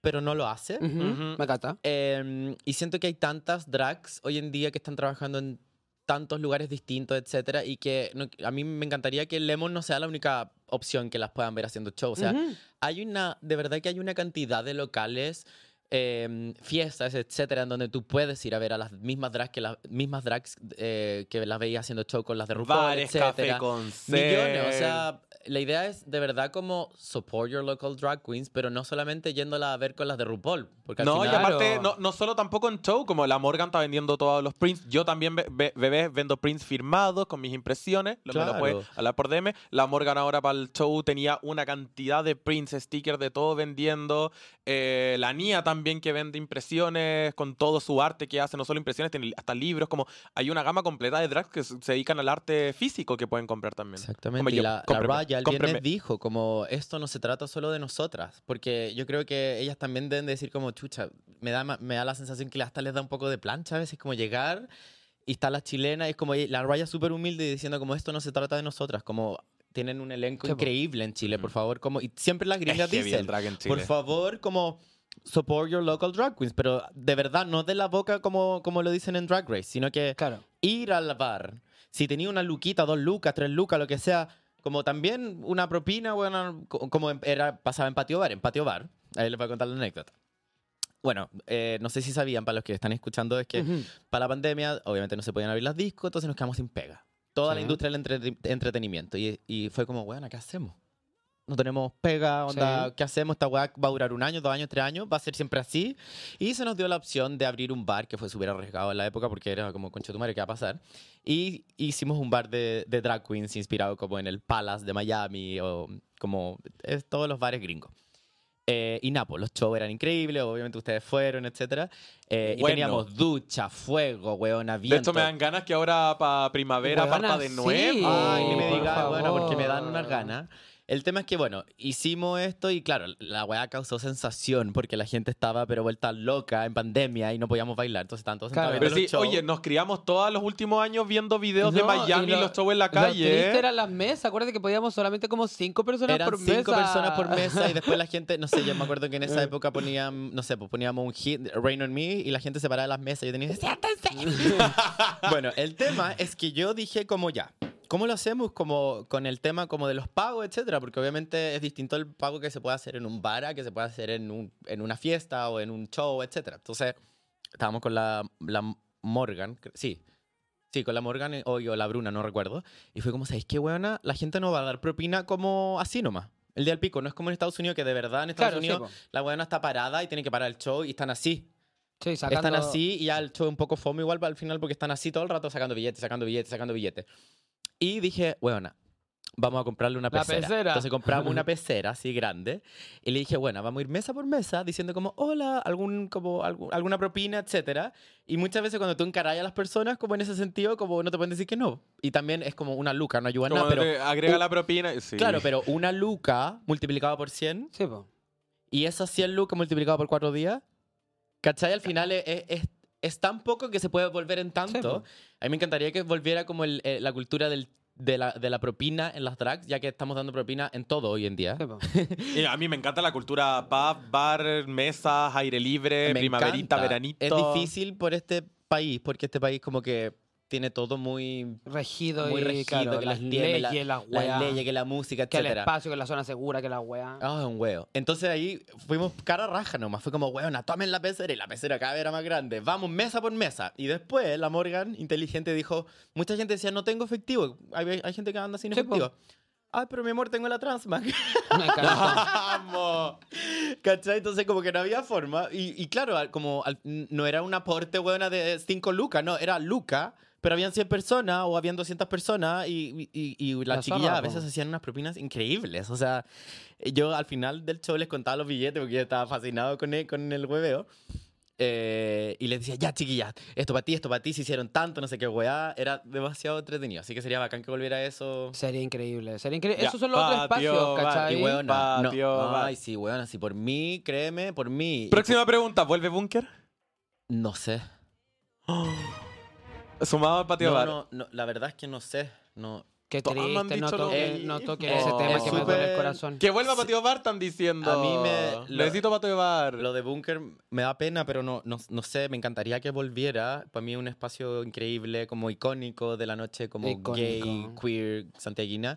pero no lo hace. Ujú, Ujú. Me encanta. Eh, y siento que hay tantas drags hoy en día que están trabajando en tantos lugares distintos, etcétera, y que no- a mí me encantaría que Lemon no sea la única opción que las puedan ver haciendo show. O sea, Ujú. hay una, de verdad que hay una cantidad de locales, eh, fiestas, etcétera, en donde tú puedes ir a ver a las mismas drags que las mismas drags eh, que las veías haciendo show con las de RuPaul, Bares, café, etcétera. concert. Millones, o sea, la idea es de verdad como support your local drag queens, pero no solamente yéndola a ver con las de RuPaul, porque al No, y final aparte, Claro. no, no solo tampoco en show, como la Morgan está vendiendo todos los prints. Yo también, be- be- bebés, vendo prints firmados con mis impresiones. Lo, me lo Claro. puede hablar por DM. La Morgan ahora para el show tenía una cantidad de prints, stickers, de todo vendiendo. Eh, la Nia también que vende impresiones con todo su arte que hace, no solo impresiones, tiene hasta libros. Como hay una gama completa de drags que se dedican al arte físico que pueden comprar también. Exactamente. Como y yo, la, la Raya el cómpreme. viernes dijo como esto no se trata solo de nosotras, porque yo creo que ellas también deben decir como chucha, me da, me da la sensación que hasta les da un poco de plancha a veces como llegar y está la chilena y es como la Raya súper humilde diciendo como esto no se trata de nosotras, como tienen un elenco increíble en Chile, por Ujú. favor, como y siempre las gringas dicen, por favor, como support your local drag queens, pero de verdad no de la boca como, como lo dicen en Drag Race, sino que Claro. ir al bar, si tenía una luquita, dos lucas, tres lucas, lo que sea, como también una propina, bueno, co- como era, pasaba en patio bar, en patio bar. Ahí les voy a contar la anécdota. Bueno, eh, no sé si sabían, para los que están escuchando, es que para la pandemia, obviamente no se podían abrir las discos, entonces nos quedamos sin pega. Toda la industria del entrete- entretenimiento. Y, y fue como, bueno, ¿qué hacemos? No tenemos pega, onda, Sí. ¿qué hacemos? Esta weá va a durar un año, dos años, tres años, va a ser siempre así. Y se nos dio la opción de abrir un bar, que fue súper arriesgado en la época porque era como, concha tu madre, ¿qué va a pasar? Y hicimos un bar de, de drag queens inspirado como en el Palace de Miami o como es, todos los bares gringos. Eh, y Napo, los shows eran increíbles, obviamente ustedes fueron, etc. y Bueno. teníamos ducha, fuego, weona, De viento. hecho, me dan ganas que ahora para primavera parta de sí. nuevo. Ay, ni me digas, bueno, porque me dan unas ganas. El tema es que, bueno, hicimos esto y claro, la weá causó sensación porque la gente estaba pero vuelta loca en pandemia y no podíamos bailar, entonces estaban todos Claro. Pero sí, shows. oye, nos criamos todos los últimos años viendo videos de Miami y lo- los shows en la Lo calle. triste ¿eh? eran las mesas. Acuérdate que podíamos solamente como cinco personas Eran por cinco mesa. personas por mesa y después la gente, no sé, yo me acuerdo que en esa época ponían, no sé, pues poníamos un hit, Rain on Me, y la gente se paraba de las mesas y yo tenía que decir, "Siéntense". bueno, el tema es que yo dije como ya, ¿cómo lo hacemos como con el tema como de los pagos, etcétera? Porque obviamente es distinto el pago que se puede hacer en un bar a que se puede hacer en, un, en una fiesta o en un show, etcétera. Entonces, estábamos con la, la Morgan, sí, Sí, con la Morgan eh, o, o la Bruna, no recuerdo. Y fue como, ¿sabéis qué, weona? La gente no va a dar propina como así nomás. El día del pico, no es como en Estados Unidos, que de verdad en Estados Claro, sí, Unidos po. la weona está parada y tiene que parar el show y están así. Sí, sacando... Están así y ya el show es un poco fome igual al final porque están así todo el rato sacando billetes, sacando billetes, sacando billetes. Y dije, weona, vamos a comprarle una La pecera. pecera. Entonces compramos una pecera así grande y le dije, bueno, vamos a ir mesa por mesa diciendo como, hola, algún, como, algún- alguna propina, etcétera. Y muchas veces cuando tú encaras a las personas, como en ese sentido, como no te pueden decir que no. Y también es como una luca, no ayuda Como nada, pero... agrega un- la propina. Sí. Claro, pero una luca multiplicada por 100 Sí, po. y esas 100 lucas multiplicado por 4 días, ¿cachai? Al final es, es- es- tan poco que se puede volver en tanto. po. a mí me encantaría que volviera como el- eh, la cultura del- de, la, de la propina en las drags, ya que estamos dando propina en todo hoy en día. Y a mí me encanta la cultura pub, bar, mesas, aire libre, Me primaverita, encanta. veranito. Es difícil por este país, porque este país como que tiene todo muy... Regido Muy y regido, claro, que las leyes, la- weas. Las leyes, que la música, Que el espacio, que la zona segura, que la weá. Ah, es un huevo. Entonces ahí fuimos cara raja nomás. Fue como, weona, tomen la pecera. Y la pecera cada vez era más grande. Vamos mesa por mesa. Y después la Morgan, inteligente, dijo... Mucha gente decía, no tengo efectivo. Hay, hay gente que anda sin Sí, po. efectivo. Ay, pero mi amor, tengo la Transmac. ¡Vamos! ¿Cachai? Entonces como que no había forma. Y, y claro, como al- no era un aporte, weona, de 5 lucas. No, era luca Pero habían 100 personas o habían 200 personas y, y, y las La chiquillas a veces hacían unas propinas increíbles. O sea, yo al final del show les contaba los billetes porque yo estaba fascinado con el, con el hueveo. Eh, y les decía, ya chiquillas, esto para ti, esto para ti, se hicieron tanto, no sé qué weá. Era demasiado entretenido. Así que sería bacán que volviera eso. Sería increíble. Sería increíble. Esos son los otros espacios, ¿cachai? Y weón, no, ay, sí, weón, así por mí, créeme, por mí. Próxima pregunta, ¿vuelve Búnker? No sé. Sumado al patio No, bar. no, no, la verdad es que no sé. No. Qué Todos han triste, no dicho lo toquen, mismo. no toquen Eh, ese tema es que me duele el corazón. Que vuelva a patio bar, están diciendo. A mí me- lo- Necesito patio bar. Lo de Bunker me da pena, pero no, no, no sé, me encantaría que volviera. Para mí es un espacio increíble, como icónico de la noche, como gay, Icónico. queer, santiaguina.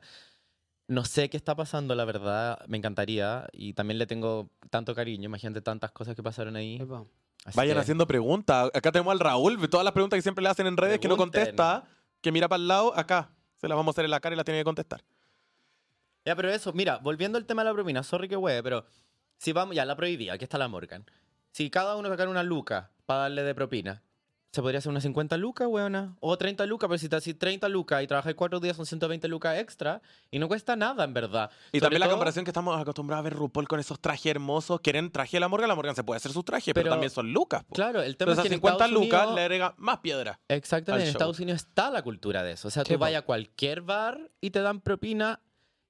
No sé qué está pasando, la verdad, me encantaría. Y también le tengo tanto cariño, imagínate tantas cosas que pasaron ahí. Po. Así Vayan que- haciendo preguntas. Acá tenemos al Raúl. Todas las preguntas que siempre le hacen en redes que no contesta, que mira para el lado, acá. Se las vamos a hacer en la cara y las tiene que contestar. Ya, pero eso, mira, volviendo al tema de la propina, sorry que hueve, pero si vamos, ya la prohibida, aquí está la Morgan. Si cada uno sacara una luca para darle de propina, ¿se podría hacer unas 50 lucas, weona? O 30 lucas, pero si te haces 30 lucas y trabajas cuatro días son 120 lucas extra y no cuesta nada, en verdad. Y Sobre también la todo- comparación que estamos acostumbrados a ver RuPaul con esos trajes hermosos. Quieren traje de la Morgan, la Morgan se puede hacer sus trajes, pero, Pero- también son lucas. po. Claro, el tema Entonces es a que en 50 Estados lucas Unidos- le agrega más piedra. Exactamente, en show. Estados Unidos está la cultura de eso. O sea, tú vayas a cualquier bar y te dan propina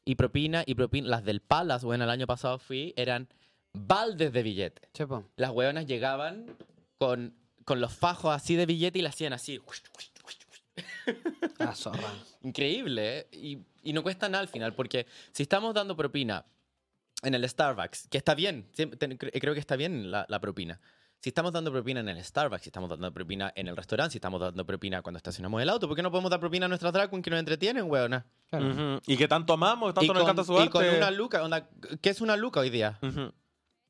y propina y propina. Las del Palace, bueno, el año pasado fui, eran baldes de po. las hueonas llegaban con, con los fajos así de billete y la hacían así. La zorra. Increíble, ¿eh? Y, y no cuesta nada al final, porque si estamos dando propina en el Starbucks, que está bien, creo que está bien la, la propina. Si estamos dando propina en el Starbucks, si estamos dando propina en el restaurante, si estamos dando propina cuando estacionamos el auto, ¿por qué no podemos dar propina a nuestras drag queens que nos entretienen, hueona? Claro. Ujú. Y que tanto amamos, tanto y, nos con, encanta su y arte. con una luca, onda, ¿qué es una luca hoy día?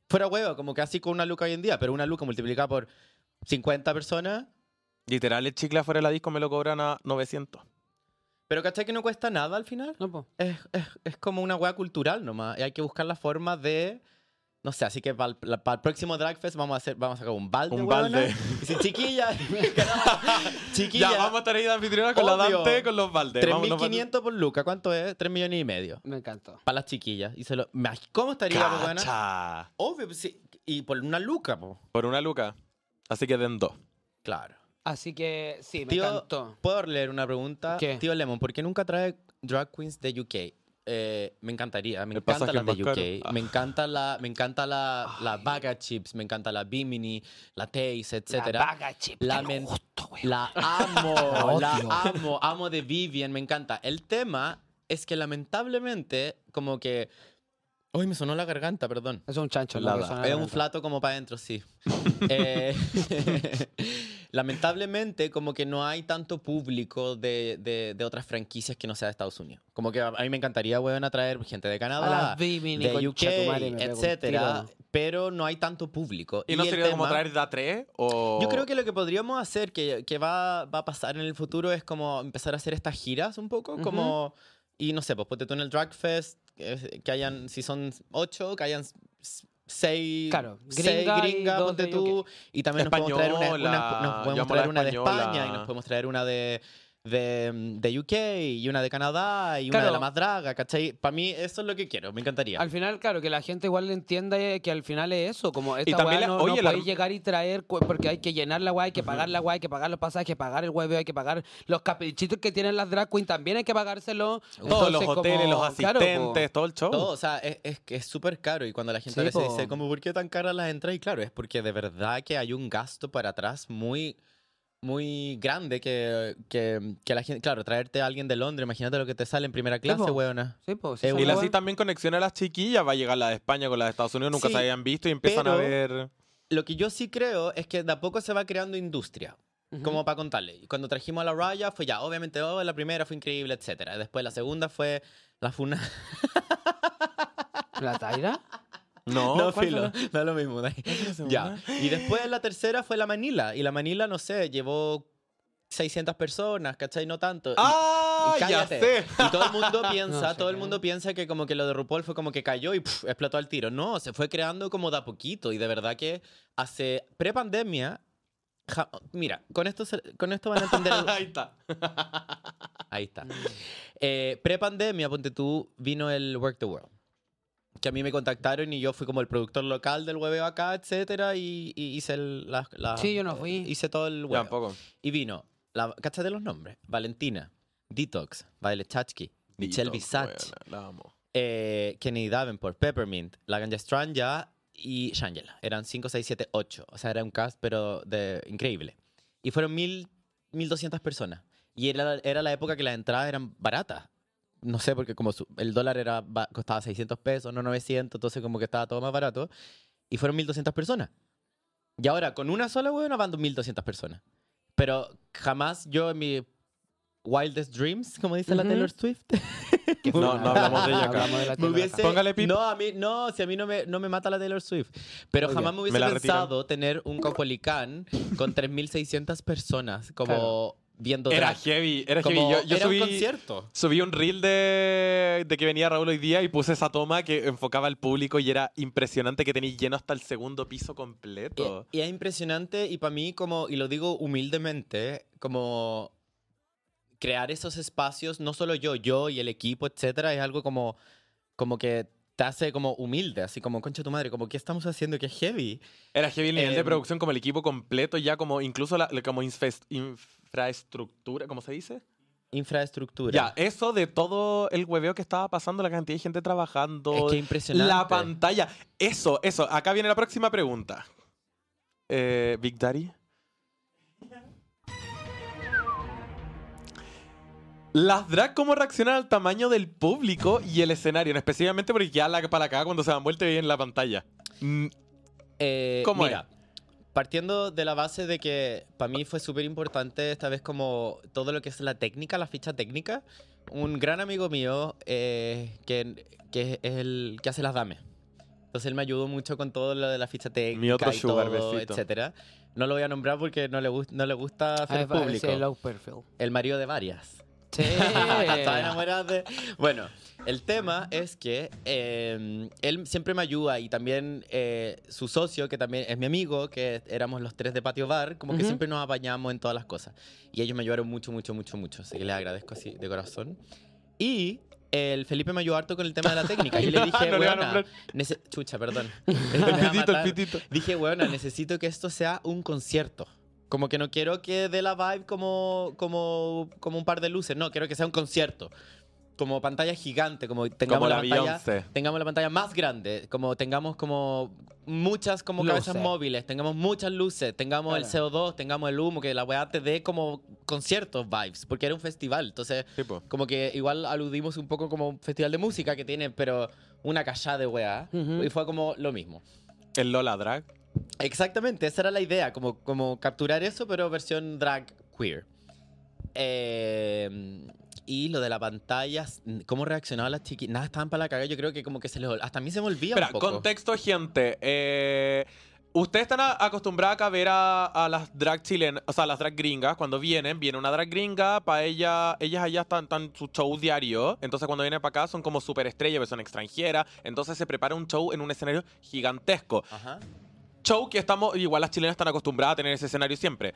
Fuera huevo, como que así con una luca hoy en día, pero una luca multiplicada por 50 personas Literal, el chicle afuera de la disco me lo cobran a 900. Pero ¿cachai que no cuesta nada al final? No, po. Es, es, es como una hueá cultural nomás. Y hay que buscar la forma de... No sé, así que para el, próximo Drag Fest vamos a, hacer, vamos a sacar un balde, Un huevona. balde. Y si chiquilla... chiquilla, Ya, vamos a estar ahí de anfitriona con la Obvio. Dante, con los baldes. Vámonos, 3.500 por Luca. ¿Cuánto es? 3 millones y medio. Me encantó. Para las chiquillas. Y se lo... ¿Cómo estaría? Cacha. Obvio, pues, sí. Y por una Luca, po. Por una luca. Así que den dos. Claro. Así que sí, me Tío, encantó. ¿Puedo leer una pregunta? ¿Qué? Tío Lemon, ¿por qué nunca trae drag queens de UK? Eh, me encantaría, me encantan las de UK. Ah. Me encanta la, me encanta la, la Baga Chips, me encanta la Bimini, la Taze, etcétera. La vaga chip. La men- gusto. La amo, La amo, amo de Vivian, me encanta. El tema es que lamentablemente, como que... Uy, me sonó la garganta, perdón. Es un chancho. ¿no? Que suena Es un flato como para adentro, sí. Eh, lamentablemente, como que no hay tanto público de, de- de otras franquicias que no sea de Estados Unidos. Como que a a mí me encantaría, weón, atraer gente de A Canadá, Bimini, de UK, etcétera, pero no hay tanto público. ¿Y no el sería como tema- traer da tres? O... Yo creo que lo que podríamos hacer, que, que va, va a pasar en el futuro, es como empezar a hacer estas giras un poco, Ujú. como... Y no sé, pues ponte tú en el Drag Fest, eh, que hayan, si son ocho, que hayan seis, Claro, seis gringa y gringas, dos ponte tú, y también nos podemos traer una, una- Española, nos podemos traer una de española. España, y nos podemos traer una de, de, de UK, y una de Canadá, y una Claro. de la más draga, ¿cachai? Para mí eso es lo que quiero, me encantaría. Al final, claro, que la gente igual entienda que al final es eso, como esta también weá la- no, no oye, la- podéis llegar y traer, porque hay que llenar la weá, hay que pagar la weá, hay que pagar los pasajes, hay que pagar el huevo, hay que pagar los caprichitos que tienen las drag queens, también hay que pagárselo. Todos los hoteles, como- los claro, asistentes, todo el show. Todo, o sea, es, es que es súper caro y cuando la gente a Sí, veces po. dice, como, ¿por qué tan caras las entradas? Y claro, es porque de verdad que hay un gasto para atrás muy, muy grande que, que, que la gente, claro, traerte a alguien de Londres, imagínate lo que te sale en primera clase, po. weona. Sí, pues, sí, Eh, Y así también conexión a las chiquillas. Va a llegar la de España con la de Estados Unidos. Nunca Sí, se habían visto y empiezan a ver. Lo que yo sí creo es que de a poco se va creando industria. Como para contarle. Y Cuando trajimos a la Raya fue ya, obviamente, oh, la primera fue increíble, etcétera. Después la segunda fue la funa. ¿La Taira? No, no, ¿cuál filo, no es lo mismo. Ya. Y después la tercera fue la Manila. Y la Manila, no sé, llevó 600 personas, ¿cachai? No tanto. Y- ¡Ah! y Ya cállate. sé. Y todo el mundo piensa, No sé todo el mundo piensa que como que lo de RuPaul fue como que cayó y explotó al tiro. No, se fue creando como de a poquito. Y de verdad que hace pre-pandemia Ja- mira, con esto, se- con esto van a entender... el- Ahí está. Ahí está. Eh, Pre-pandemia, ponte tú, vino el Work the World. Que a mí me contactaron y yo fui como el productor local del hueveo acá, etcétera, y, y hice el, la, la- Sí, yo no fui. Hice todo el hueveo. un poco. Y vino, la, cáchate los nombres, Valentina, Detox, Violet Chachki, Michelle Visage, eh, Kenny Davenport, Peppermint, La Ganja Stranja y Shangela. Eran 5, 6, 7, 8. O sea, era un cast, pero de, increíble. Y fueron mil, 1.200 personas. Y era, era la época que las entradas eran baratas. No sé, porque como su- el dólar era, ba- costaba 600 pesos, no 900, entonces como que estaba todo más barato. Y fueron 1.200 personas. Y ahora, con una sola huevona van 2.200 personas. Pero jamás yo en mi wildest dreams, como dice la Ujú. Taylor Swift, No, no hablamos de ella acá. Hablamos de la me Taylor hubiese... acá. Póngale pip. No, a mí, no, si a mí no me, no me mata la Taylor Swift. Pero Muy jamás bien. me hubiese Me la retiran. pensado tener un Copolicán con 3.600 personas como Claro. Viendo Era drag. heavy, era Como- heavy. Yo, yo era subí, un concierto. subí un reel de, de que venía Raúl hoy día y puse esa toma que enfocaba al público y era impresionante que tenía lleno hasta el segundo piso completo. Y, y es impresionante y para mí como, y lo digo humildemente, como crear esos espacios, no solo yo, yo y el equipo, etcétera, es algo como, como que te hace como humilde, así como, concha tu madre, como, ¿qué estamos haciendo? Que es heavy. Era heavy el nivel de Em, producción como el equipo completo, ya como incluso la, como infes- infraestructura, ¿cómo se dice? Infraestructura. Ya, eso de todo el hueveo que estaba pasando, la cantidad de gente trabajando, Es que impresionante. la pantalla. Eso, eso. Acá viene la próxima pregunta. Eh, Big Daddy. Las drag, ¿cómo reaccionan al tamaño del público y el escenario? Específicamente porque ya la, para acá cuando se dan vuelta y ven la pantalla. Mm, Eh, ¿Cómo mira, partiendo de la base de que para mí fue súper importante esta vez como todo lo que es la técnica, la ficha técnica, un gran amigo mío eh, que, que es el que hace las dames. Entonces él me ayudó mucho con todo lo de la ficha técnica Mi otro y sugar, todo, besito. etcétera. No lo voy a nombrar porque no le, gust- no le gusta Ah, hacer es para público. ese low perfil. El marido de varias. Sí. Estaba enamorada de... Bueno, el tema es que eh, él siempre me ayuda y también eh, su socio, que también es mi amigo, que éramos los tres de Patio Bar, como que siempre nos apañamos en todas las cosas. Y ellos me ayudaron mucho, mucho, mucho, mucho. Así que les agradezco así de corazón. Y el Felipe me ayudó harto con el tema de la técnica. Y le dije, No le "Weona, nece- chucha, perdón. El pitito, el pitito. Dije, bueno, necesito que esto sea un concierto. Como que no quiero que dé la vibe como, como, como un par de luces. No, quiero que sea un concierto. Como pantalla gigante, como tengamos Como la pantalla, tengamos la pantalla más grande, como tengamos como muchas como cabezas móviles, tengamos muchas luces, tengamos el CO2, tengamos el humo, que la weá te dé como conciertos vibes, porque era un festival. Entonces, como que igual aludimos un poco como un festival de música que tiene, pero una callada de weá. Y fue como lo mismo. El Lola Drag. Exactamente, esa era la idea, como, como capturar eso, pero versión drag queer. Eh, y lo de la pantalla, cómo reaccionaban las chiquis, nada, estaban para la caga, yo creo que como que se les... Hasta a mí se me olvida Espera, un poco. contexto, gente. Eh, Ustedes están a- acostumbrados a ver a, a las drag chilenas, o sea, las drag gringas. Cuando vienen, viene una drag gringa, para ella, ellas allá están, están su show diario. Entonces, cuando vienen para acá, son como súper estrellas, pero son extranjeras. Entonces, se prepara un show en un escenario gigantesco. Ajá. Show que estamos, igual las chilenas están acostumbradas a tener ese escenario siempre.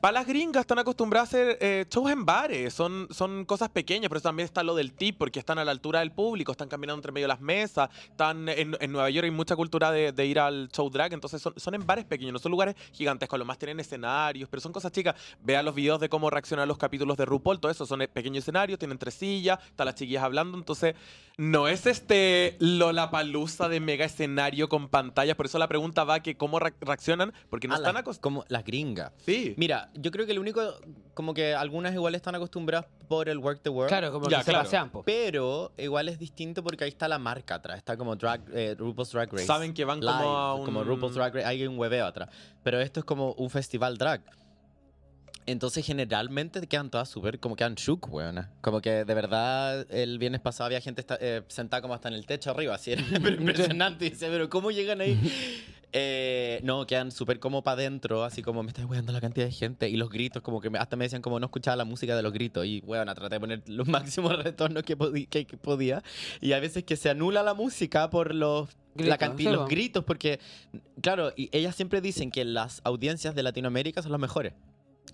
Para las gringas están acostumbradas a hacer eh, shows en bares, son, son cosas pequeñas, pero eso también está lo del tip, porque están a la altura del público, están caminando entre medio de las mesas, están en, en Nueva York hay mucha cultura de, de ir al show drag, entonces son, son en bares pequeños, no son lugares gigantescos, lo más tienen escenarios, pero son cosas chicas. Vean los videos de cómo reaccionan los capítulos de RuPaul, todo eso son pequeños escenarios, tienen tres sillas, están las chiquillas hablando, entonces no es este Lollapalooza de mega escenario con pantallas, por eso la pregunta va que cómo re- reaccionan, porque no Ah, están acostumbrados. Como las gringas. Sí. Mira, yo creo que el único, como que algunas igual están acostumbradas por el work the world. Claro, como Ya, que se claro. pasean, po. Pero igual es distinto porque ahí está la marca atrás. Está como drag, eh, RuPaul's Drag Race. Saben que van como Live, a un... Como RuPaul's Drag Race, hay un hueveo atrás. Pero esto es como un festival drag. Entonces, generalmente quedan todas súper, como quedan shook, weona. Como que de verdad, el viernes pasado había gente esta- eh, sentada como hasta en el techo arriba, así era pero impresionante. Y dice, pero ¿cómo llegan ahí? Eh, no, quedan súper como para adentro, así como me está weando la cantidad de gente y los gritos, como que me- hasta me decían como no escuchaba la música de los gritos y bueno, traté de poner los máximos retornos que, podí- que- que podía y a veces que se anula la música por los, la los gritos, porque claro, y ellas siempre dicen que las audiencias de Latinoamérica son las mejores.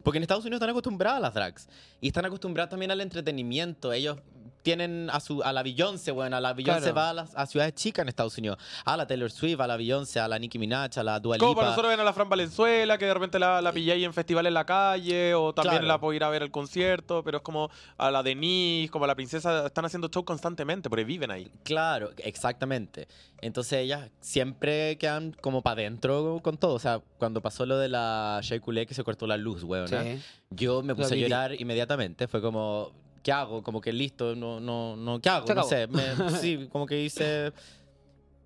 Porque en Estados Unidos están acostumbradas a las drags. Y están acostumbradas también al entretenimiento. Ellos tienen a, su, a la Beyoncé, bueno, a la Beyoncé Claro. va a, las, a ciudades chicas en Estados Unidos. A la Taylor Swift, a la Beyoncé, a la Nicki Minaj, a la Dua Como para Lipa. nosotros ven a la Fran Valenzuela, que de repente la, la pilláis en festivales en la calle, o también Claro. la puedo ir a ver al concierto, pero es como a la Denise, como a la princesa, están haciendo show constantemente, porque viven ahí. Claro, exactamente. Entonces ellas siempre quedan como para adentro con todo. O sea, cuando pasó lo de la Shea que se cortó la luz, weón. Sí. Yo me puse a llorar inmediatamente. Fue como, ¿qué hago? Como que listo, no, no, no, ¿qué hago? No sé. me- sí, como que hice.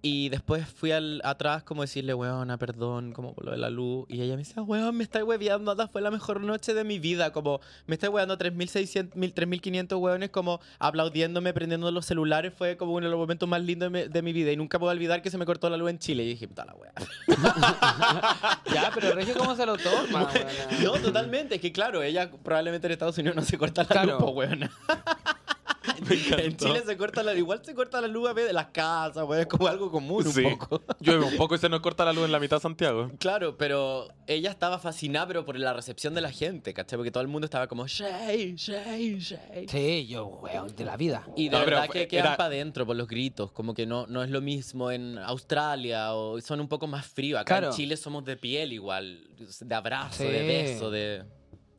Y después fui al, atrás como decirle, weona, perdón, como por lo de la luz. Y ella me decía, weón, me estáis hueveando, anda, fue la mejor noche de mi vida. Como, me estáis hueveando 3.600, 3.500 hueones como aplaudiéndome, prendiendo los celulares. Fue como uno de los momentos más lindos de mi, de mi vida. Y nunca puedo olvidar que se me cortó la luz en Chile. Y dije, puta la wea. Ya, pero Regio, ¿cómo se lo toma? weona? No, totalmente. Es que claro, ella probablemente en Estados Unidos no se corta la Claro. luz, weona. En Chile se corta la igual se corta la luz a veces de las casas, weón, es como algo común Sí. un poco. Llueve un poco y se nos corta la luz en la mitad de Santiago. Claro, pero ella estaba fascinada pero por la recepción de la gente, ¿cachai? Porque todo el mundo estaba como Shay, Shay, Shay. Sí, yo, weón, de la vida. Y de No, verdad que quedan era- para adentro por los gritos, como que no, no es lo mismo en Australia o son un poco más fríos. Acá Claro. en Chile somos de piel igual, de abrazo, Sí. de beso, de...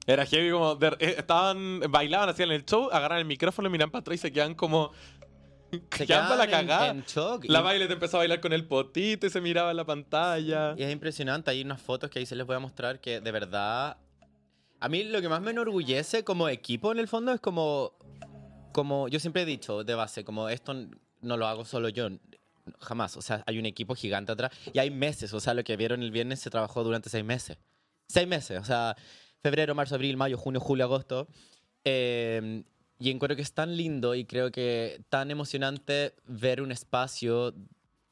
Era heavy como. de- eh, estaban. Bailaban así en el show, agarran el micrófono, miran para atrás y se quedan como. Se quedan para la quedan en- cagada. en shock. La baile te empezó a bailar con el potito y se miraba en la pantalla. Y es impresionante, hay unas fotos que ahí se les voy a mostrar que de verdad... A mí lo que más me enorgullece como equipo en el fondo es como... Como yo siempre he dicho de base, como esto no lo hago solo yo, jamás. O sea, hay un equipo gigante atrás y hay meses. O sea, lo que vieron el viernes se trabajó durante seis meses. Seis meses, o sea, febrero, marzo, abril, mayo, junio, julio, agosto. Eh, y encuentro que es tan lindo y creo que tan emocionante ver un espacio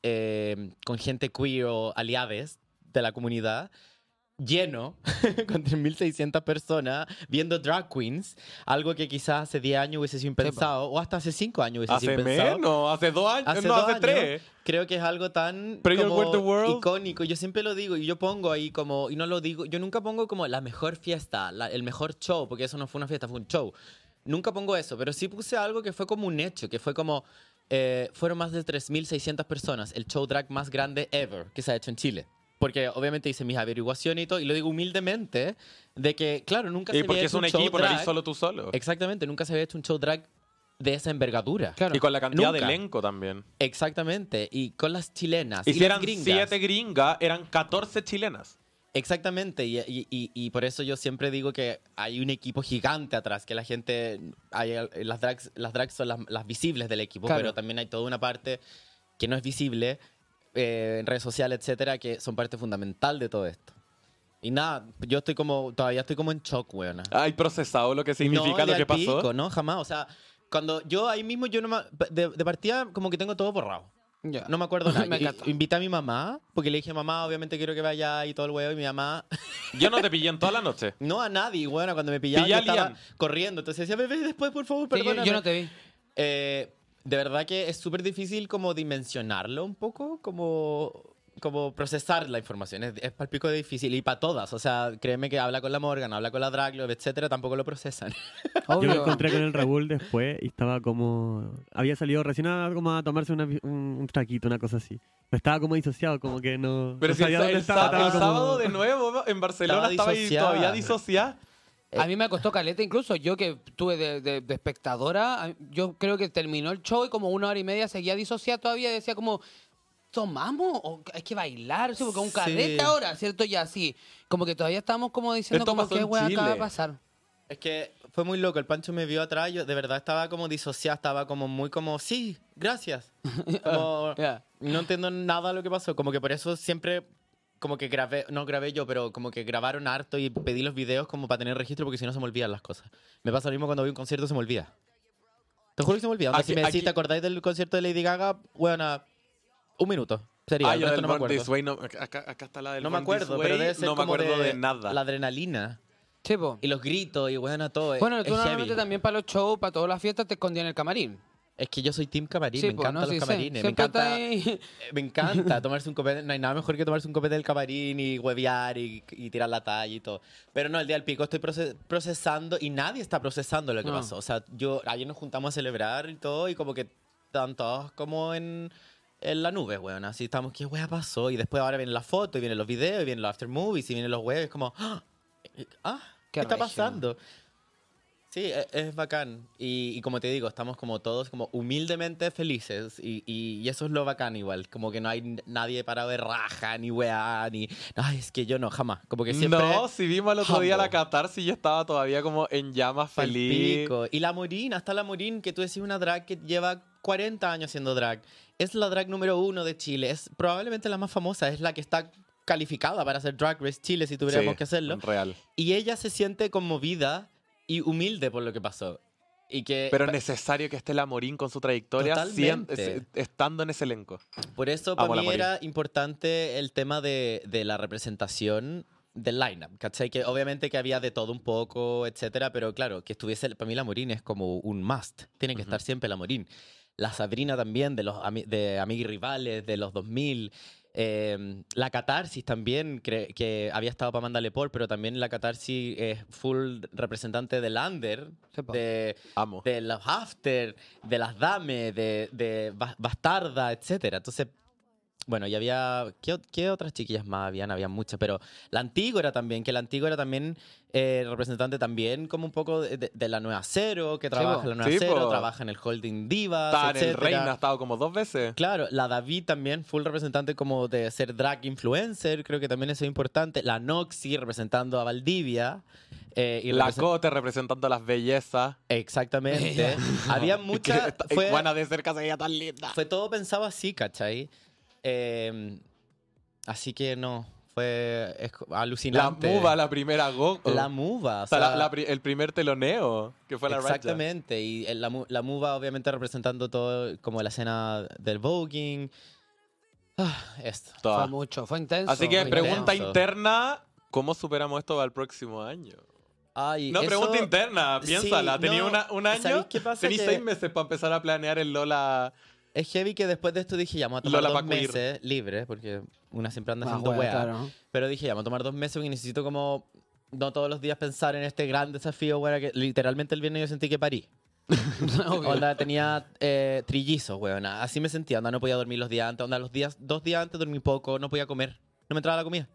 eh, con gente queer o aliades de la comunidad lleno, con 3.600 personas, viendo drag queens, algo que quizás hace 10 años hubiese sido impensado, o hasta hace 5 años hubiese sido Hace impensado. menos, hace dos años, Hace no, dos hace años, tres. Creo que es algo tan como World. icónico. Yo siempre lo digo y yo pongo ahí como, y no lo digo, yo nunca pongo como la mejor fiesta, la- el mejor show, porque eso no fue una fiesta, fue un show. Nunca pongo eso, pero sí puse algo que fue como un hecho, que fue como, eh, fueron más de 3.600 personas, el show drag más grande ever que se ha hecho en Chile. Porque obviamente hice mis averiguaciones y todo, y lo digo humildemente, de que, claro, nunca se Y había porque es hecho un show equipo, no eres drag. solo tú solo. Exactamente, nunca se había hecho un show drag de esa envergadura. Claro. Y con la cantidad de Nunca. elenco también. Exactamente, y con las chilenas. Y y si las eran gringas. siete gringas, eran 14 chilenas. Exactamente, y, y- y- y por eso yo siempre digo que hay un equipo gigante atrás, que la gente, hay, las, drags, las drags son las, las visibles del equipo, Claro. pero también hay toda una parte que no es visible eh, en redes sociales, etcétera, que son parte fundamental de todo esto. Y nada, yo estoy como, todavía estoy como en shock, weona. Hay procesado lo que significa no, lo que pasó. pico, no, jamás, o sea, cuando yo ahí mismo, yo no me- de, de partida como que tengo todo borrado. Ya. No me acuerdo nada. Me. Invité a mi mamá, porque le dije, mamá, obviamente quiero que vaya y todo el huevo. Y mi mamá, Yo no te pillé en toda la noche. no a nadie. Bueno, cuando me pillaba, Pillé yo estaba corriendo. Entonces decía, bebé, después, por favor, Sí, yo, perdóname. yo no te vi. Eh, de verdad que es súper difícil como dimensionarlo un poco, como, como procesar la información. Es, es palpico de difícil y para todas. O sea, créeme que habla con la Morgan, habla con la Draglob, etcétera, tampoco lo procesan. Yo me Obvio. encontré con el Raúl después y estaba como... Había salido recién a, como a tomarse una- un, un traquito, una cosa así. Estaba como disociado, como que no, Pero no si el, sabía el dónde estaba. sá- estaba el como- sábado de nuevo en Barcelona Estaba estaba, ahí todavía disociada. A mí me costó caleta, incluso yo que tuve de, de- de espectadora, yo creo que terminó el show y como una hora y media seguía disociada todavía, decía como, ¿tomamos? ¿O hay que bailar? Sí, porque un Sí. carrete ahora, ¿cierto? Ya así, como que todavía estamos como diciendo Esto como qué weá acaba de pasar. Es que fue muy loco. El Pancho me vio atrás. Yo de verdad estaba como disociada. Estaba como muy como, sí, gracias. Como, no entiendo nada de lo que pasó. Como que por eso siempre, como que grabé, no grabé yo, pero como que grabaron harto y pedí los videos como para tener registro porque si no se me olvidan las cosas. Me pasa lo mismo cuando voy a un concierto, se me olvida. Te juro que se me olvida. Aquí- si me decís, aquí- ¿te acordáis del concierto de Lady Gaga? Bueno, un minuto. Sería, Ah, yo del no me acuerdo. Way, no, acá, acá está la del No me acuerdo, Way, pero debe ser No me como acuerdo de, nada. La adrenalina. Sí, po. Y los gritos y bueno, todo. es- Bueno, es tú normalmente heavy. también para los shows, para todas las fiestas, te escondías en el camarín. Es que yo soy Team Camarín, Sí, me po, encantan ¿no? los Sí, camarines. Me encanta, ahí. me encanta tomarse un copete. No hay nada mejor que tomarse un copete del camarín y huevear y, y tirar la talla y todo. Pero no, el día del pico estoy proce- procesando y nadie está procesando lo que No. pasó. O sea, yo ayer nos juntamos a celebrar y todo y como que están todos como en, en la nube, weón. Así estamos, ¿qué wea pasó? Y después ahora vienen las fotos y vienen los videos y vienen los after movies y vienen los weas. como, ¡ah! ¿Qué, Qué está pasando? Sí, e- es, bacán. Y, y como te digo, estamos como todos como humildemente felices. Y, y- y eso es lo bacán igual. Como que no hay nadie parado de raja, ni weá, ni... Ay, es que yo no, jamás. Como que siempre... No, si vimos el otro día la catarsis y estaba todavía como en llamas feliz. pico. Y la Morín, hasta la Morín, que tú decís una drag que lleva 40 años haciendo drag. Es la drag número uno de Chile. Es probablemente la más famosa. Es la que está calificada para hacer Drag Race Chile si tuviéramos Sí, que hacerlo. Real. Y ella se siente conmovida y humilde por lo que pasó. Y que Pero es necesario que esté la Morín con su trayectoria sien- Totalmente. es- estando en ese elenco. Por eso Amo para mí era importante el tema de, de la representación del lineup, ¿cachai? Que obviamente que había de todo un poco, etcétera, pero claro, que estuviese, para mí la Morín es como un must, tiene que estar siempre la Morín. La Sabrina también, de los de Amigos y Rivales, de los 2000. Eh, la Catarsis también, que había estado para Amanda Lepore, pero también la Catarsis es full representante del Under, de, Amo. de los after, de las dame, de, de Bas- bastarda, etcétera. Entonces, bueno, y había. ¿qué, otras chiquillas más habían? Había muchas, pero la antigua era también, que la antigua era también eh, representante también como un poco de, de- de la nueva cero, que trabaja en la nueva Sí, cero, po. trabaja en el holding divas, Está en el. Reina, ha estado como dos veces. Claro, la David también, full representante como de ser drag influencer, creo que también eso es importante. La Noxy representando a Valdivia. eh, y La represent- Cote representando a las bellezas. Exactamente. Había mucha... Que- fue- Juana de cerca se veía tan linda. Fue todo pensado así, ¿cachai? Eh, así que no, fue es co- La alucinante. Muba, la primera Go. La muva, o sea, la- la el primer teloneo, que fue la Raja. Exactamente, y el- la, mu- la muva obviamente representando todo como la escena del voguing. Ah, esto. Toda. Fue mucho, fue intenso. Así que pregunta intenso. interna, ¿cómo superamos esto al próximo año? Ay, No, eso- pregunta interna, sí, piénsala. Tenía no, una- un año, ¿sabéis qué pasa? tenéis Que- seis meses para empezar a planear el Lola. Es heavy que después de esto dije, ya, vamos a tomar Lola dos meses libres, porque una siempre anda Más haciendo hueá, weá. claro. Pero dije, ya, vamos a tomar dos meses porque necesito como no todos los días pensar en este gran desafío, weá, que literalmente el viernes yo sentí que parí. Onda, tenía eh, trillizos, weón. Así me sentía, onda, no podía dormir los días antes. Onda, los días, dos días antes dormí poco, no podía comer. No me entraba la comida.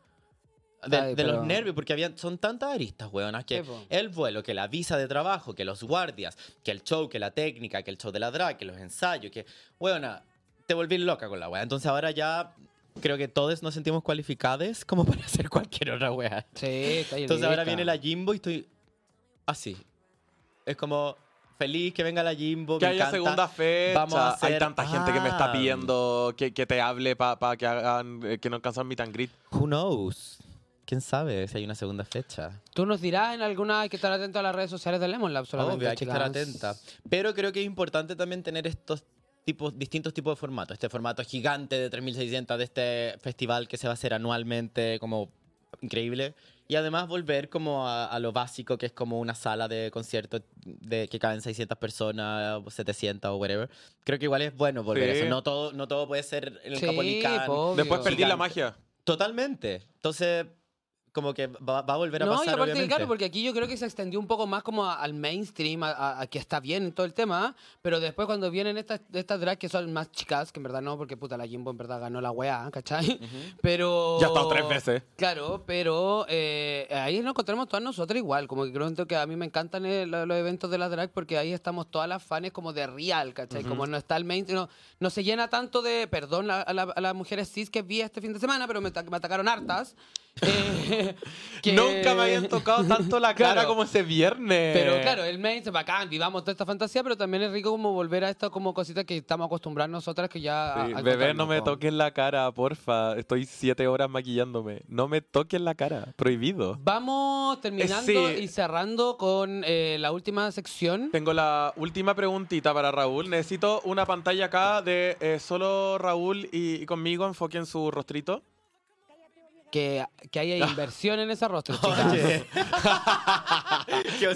De, Ay, de pero- los nervios, porque habían, son tantas aristas, weón. Que el vuelo, que la visa de trabajo, que los guardias, que el show, que la técnica, que el show de la drag, que los ensayos, que, weona, te volví loca con la weá. Entonces ahora ya creo que todos nos sentimos cualificados como para hacer cualquier otra weá. Sí, está Entonces ahora viene la Jimbo y estoy así. Es como feliz que venga la Jimbo. Que me haya encanta. segunda fecha. Vamos a Hay hacer- tanta gente que me está Ah. pidiendo que, que te hable para que hagan, eh, que no alcanzan meet and greet. Who knows? ¿Quién sabe si hay una segunda fecha? Tú nos dirás en alguna, hay que estar atento a las redes sociales de Lemon Lab solamente, Obvio, hay que estar atenta. Pero creo que es importante también tener estos tipos, distintos tipos de formatos. Este formato gigante de 3.600 de este festival que se va a hacer anualmente, como increíble. Y además volver como a, a lo básico, que es como una sala de concierto de que caben 600 personas, o 700 o whatever. Creo que igual es bueno volver a Sí. eso. No todo, no todo puede ser el Sí, Capolicán. Después perdí la magia. Totalmente. Entonces, como que va, va a volver a No, y pasar, aparte, obviamente. claro, porque aquí yo creo que se extendió un poco más como a- al mainstream, a, a- a que está bien todo el tema, pero después cuando vienen estas, estas drags que son más chicas, que en verdad no, porque puta, la Jimbo en verdad ganó la weá, ¿cachai? Pero... Ya ha estado tres veces. Claro, pero eh, ahí nos encontramos todas nosotras igual, como que creo que a mí me encantan eh, lo- los eventos de la drag porque ahí estamos todas las fans como de real, ¿cachai? Como no está el mainstream, no, no se llena tanto de, perdón a, la- a las mujeres cis que vi este fin de semana, pero me, me atacaron hartas. Eh, que- Nunca me habían tocado tanto la cara Claro. como ese viernes. Pero claro, el main se bacán, vivamos toda esta fantasía, pero también es rico como volver a estas como cositas que estamos acostumbrados nosotras que ya... Sí, bebé, no me po. toques la cara, porfa. Estoy siete horas maquillándome. No me toques la cara. Prohibido. Vamos terminando Sí. y cerrando con eh, la última sección. Tengo la última preguntita para Raúl. Necesito una pantalla acá de eh, solo Raúl y, y conmigo. Enfoquen su rostrito. Que, que haya inversión en ese rostro, chicas. Oye.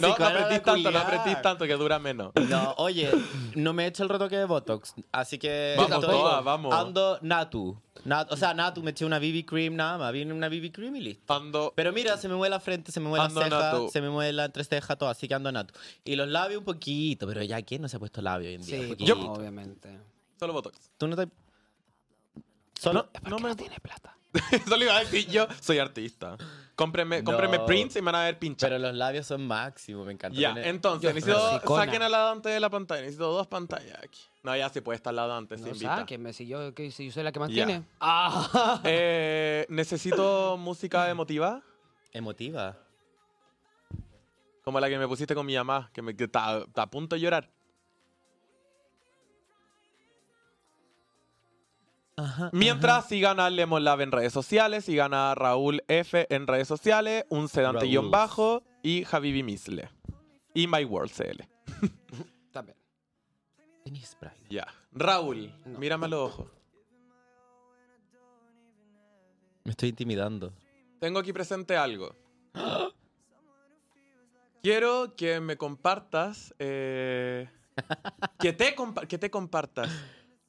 No, no de tanto, no apretís tanto, que dura menos. No, oye, no me he hecho el retoque de Botox, así que Vamos estoy- todas, vamos. ando Natu. Nat- o sea, Natu, me eché una BB cream nada más, viene una BB cream y listo. Ando. Pero mira, se me mueve la frente, se me mueve la ceja, Natu. se me mueve la entreceja, todo, así que ando Natu. Y los labios un poquito, pero ya, ¿quién no se ha puesto labio hoy en día? Sí, obviamente. Solo Botox. Tú no te... Solo... No me. tiene plata. Solo iba a decir yo, soy artista. Cómpreme, cómpreme No. prints y me van a ver pinchar. Pero los labios son máximo, me encanta. Ya, tener- entonces, necesito. Saquen al lado antes de la pantalla. Necesito dos pantallas aquí. No, ya sí puede estar al lado antes, se No invita. sáquenme, si yo, que- si yo soy la que más Ya. tiene. Ah. Eh, necesito música emotiva. Emotiva. Como la que me pusiste con mi mamá, que me que está, está a punto de llorar. Ajá. Mientras sigan a Lemon Lab en redes sociales, sigan a Raúl F en redes sociales, un sedante guion bajo y Javibi Misle. Y My World CL. También. Ya. Raúl, No. mírame a los ojos. Me estoy intimidando. Tengo aquí presente algo. Quiero que me compartas. eh, que, te compa- que te compartas.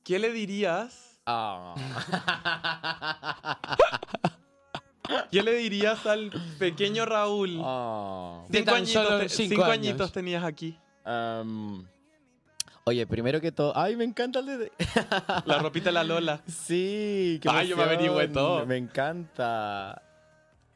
¿Qué le dirías? Ah. ¿Qué le dirías al pequeño Raúl? De Cinco, añitos, solo te- cinco cinco años. añitos tenías aquí. Am, oye, primero que todo. Ay, me encanta el de. La ropita de la Lola. sí, qué Ay, yo me averigüé todo. Me encanta.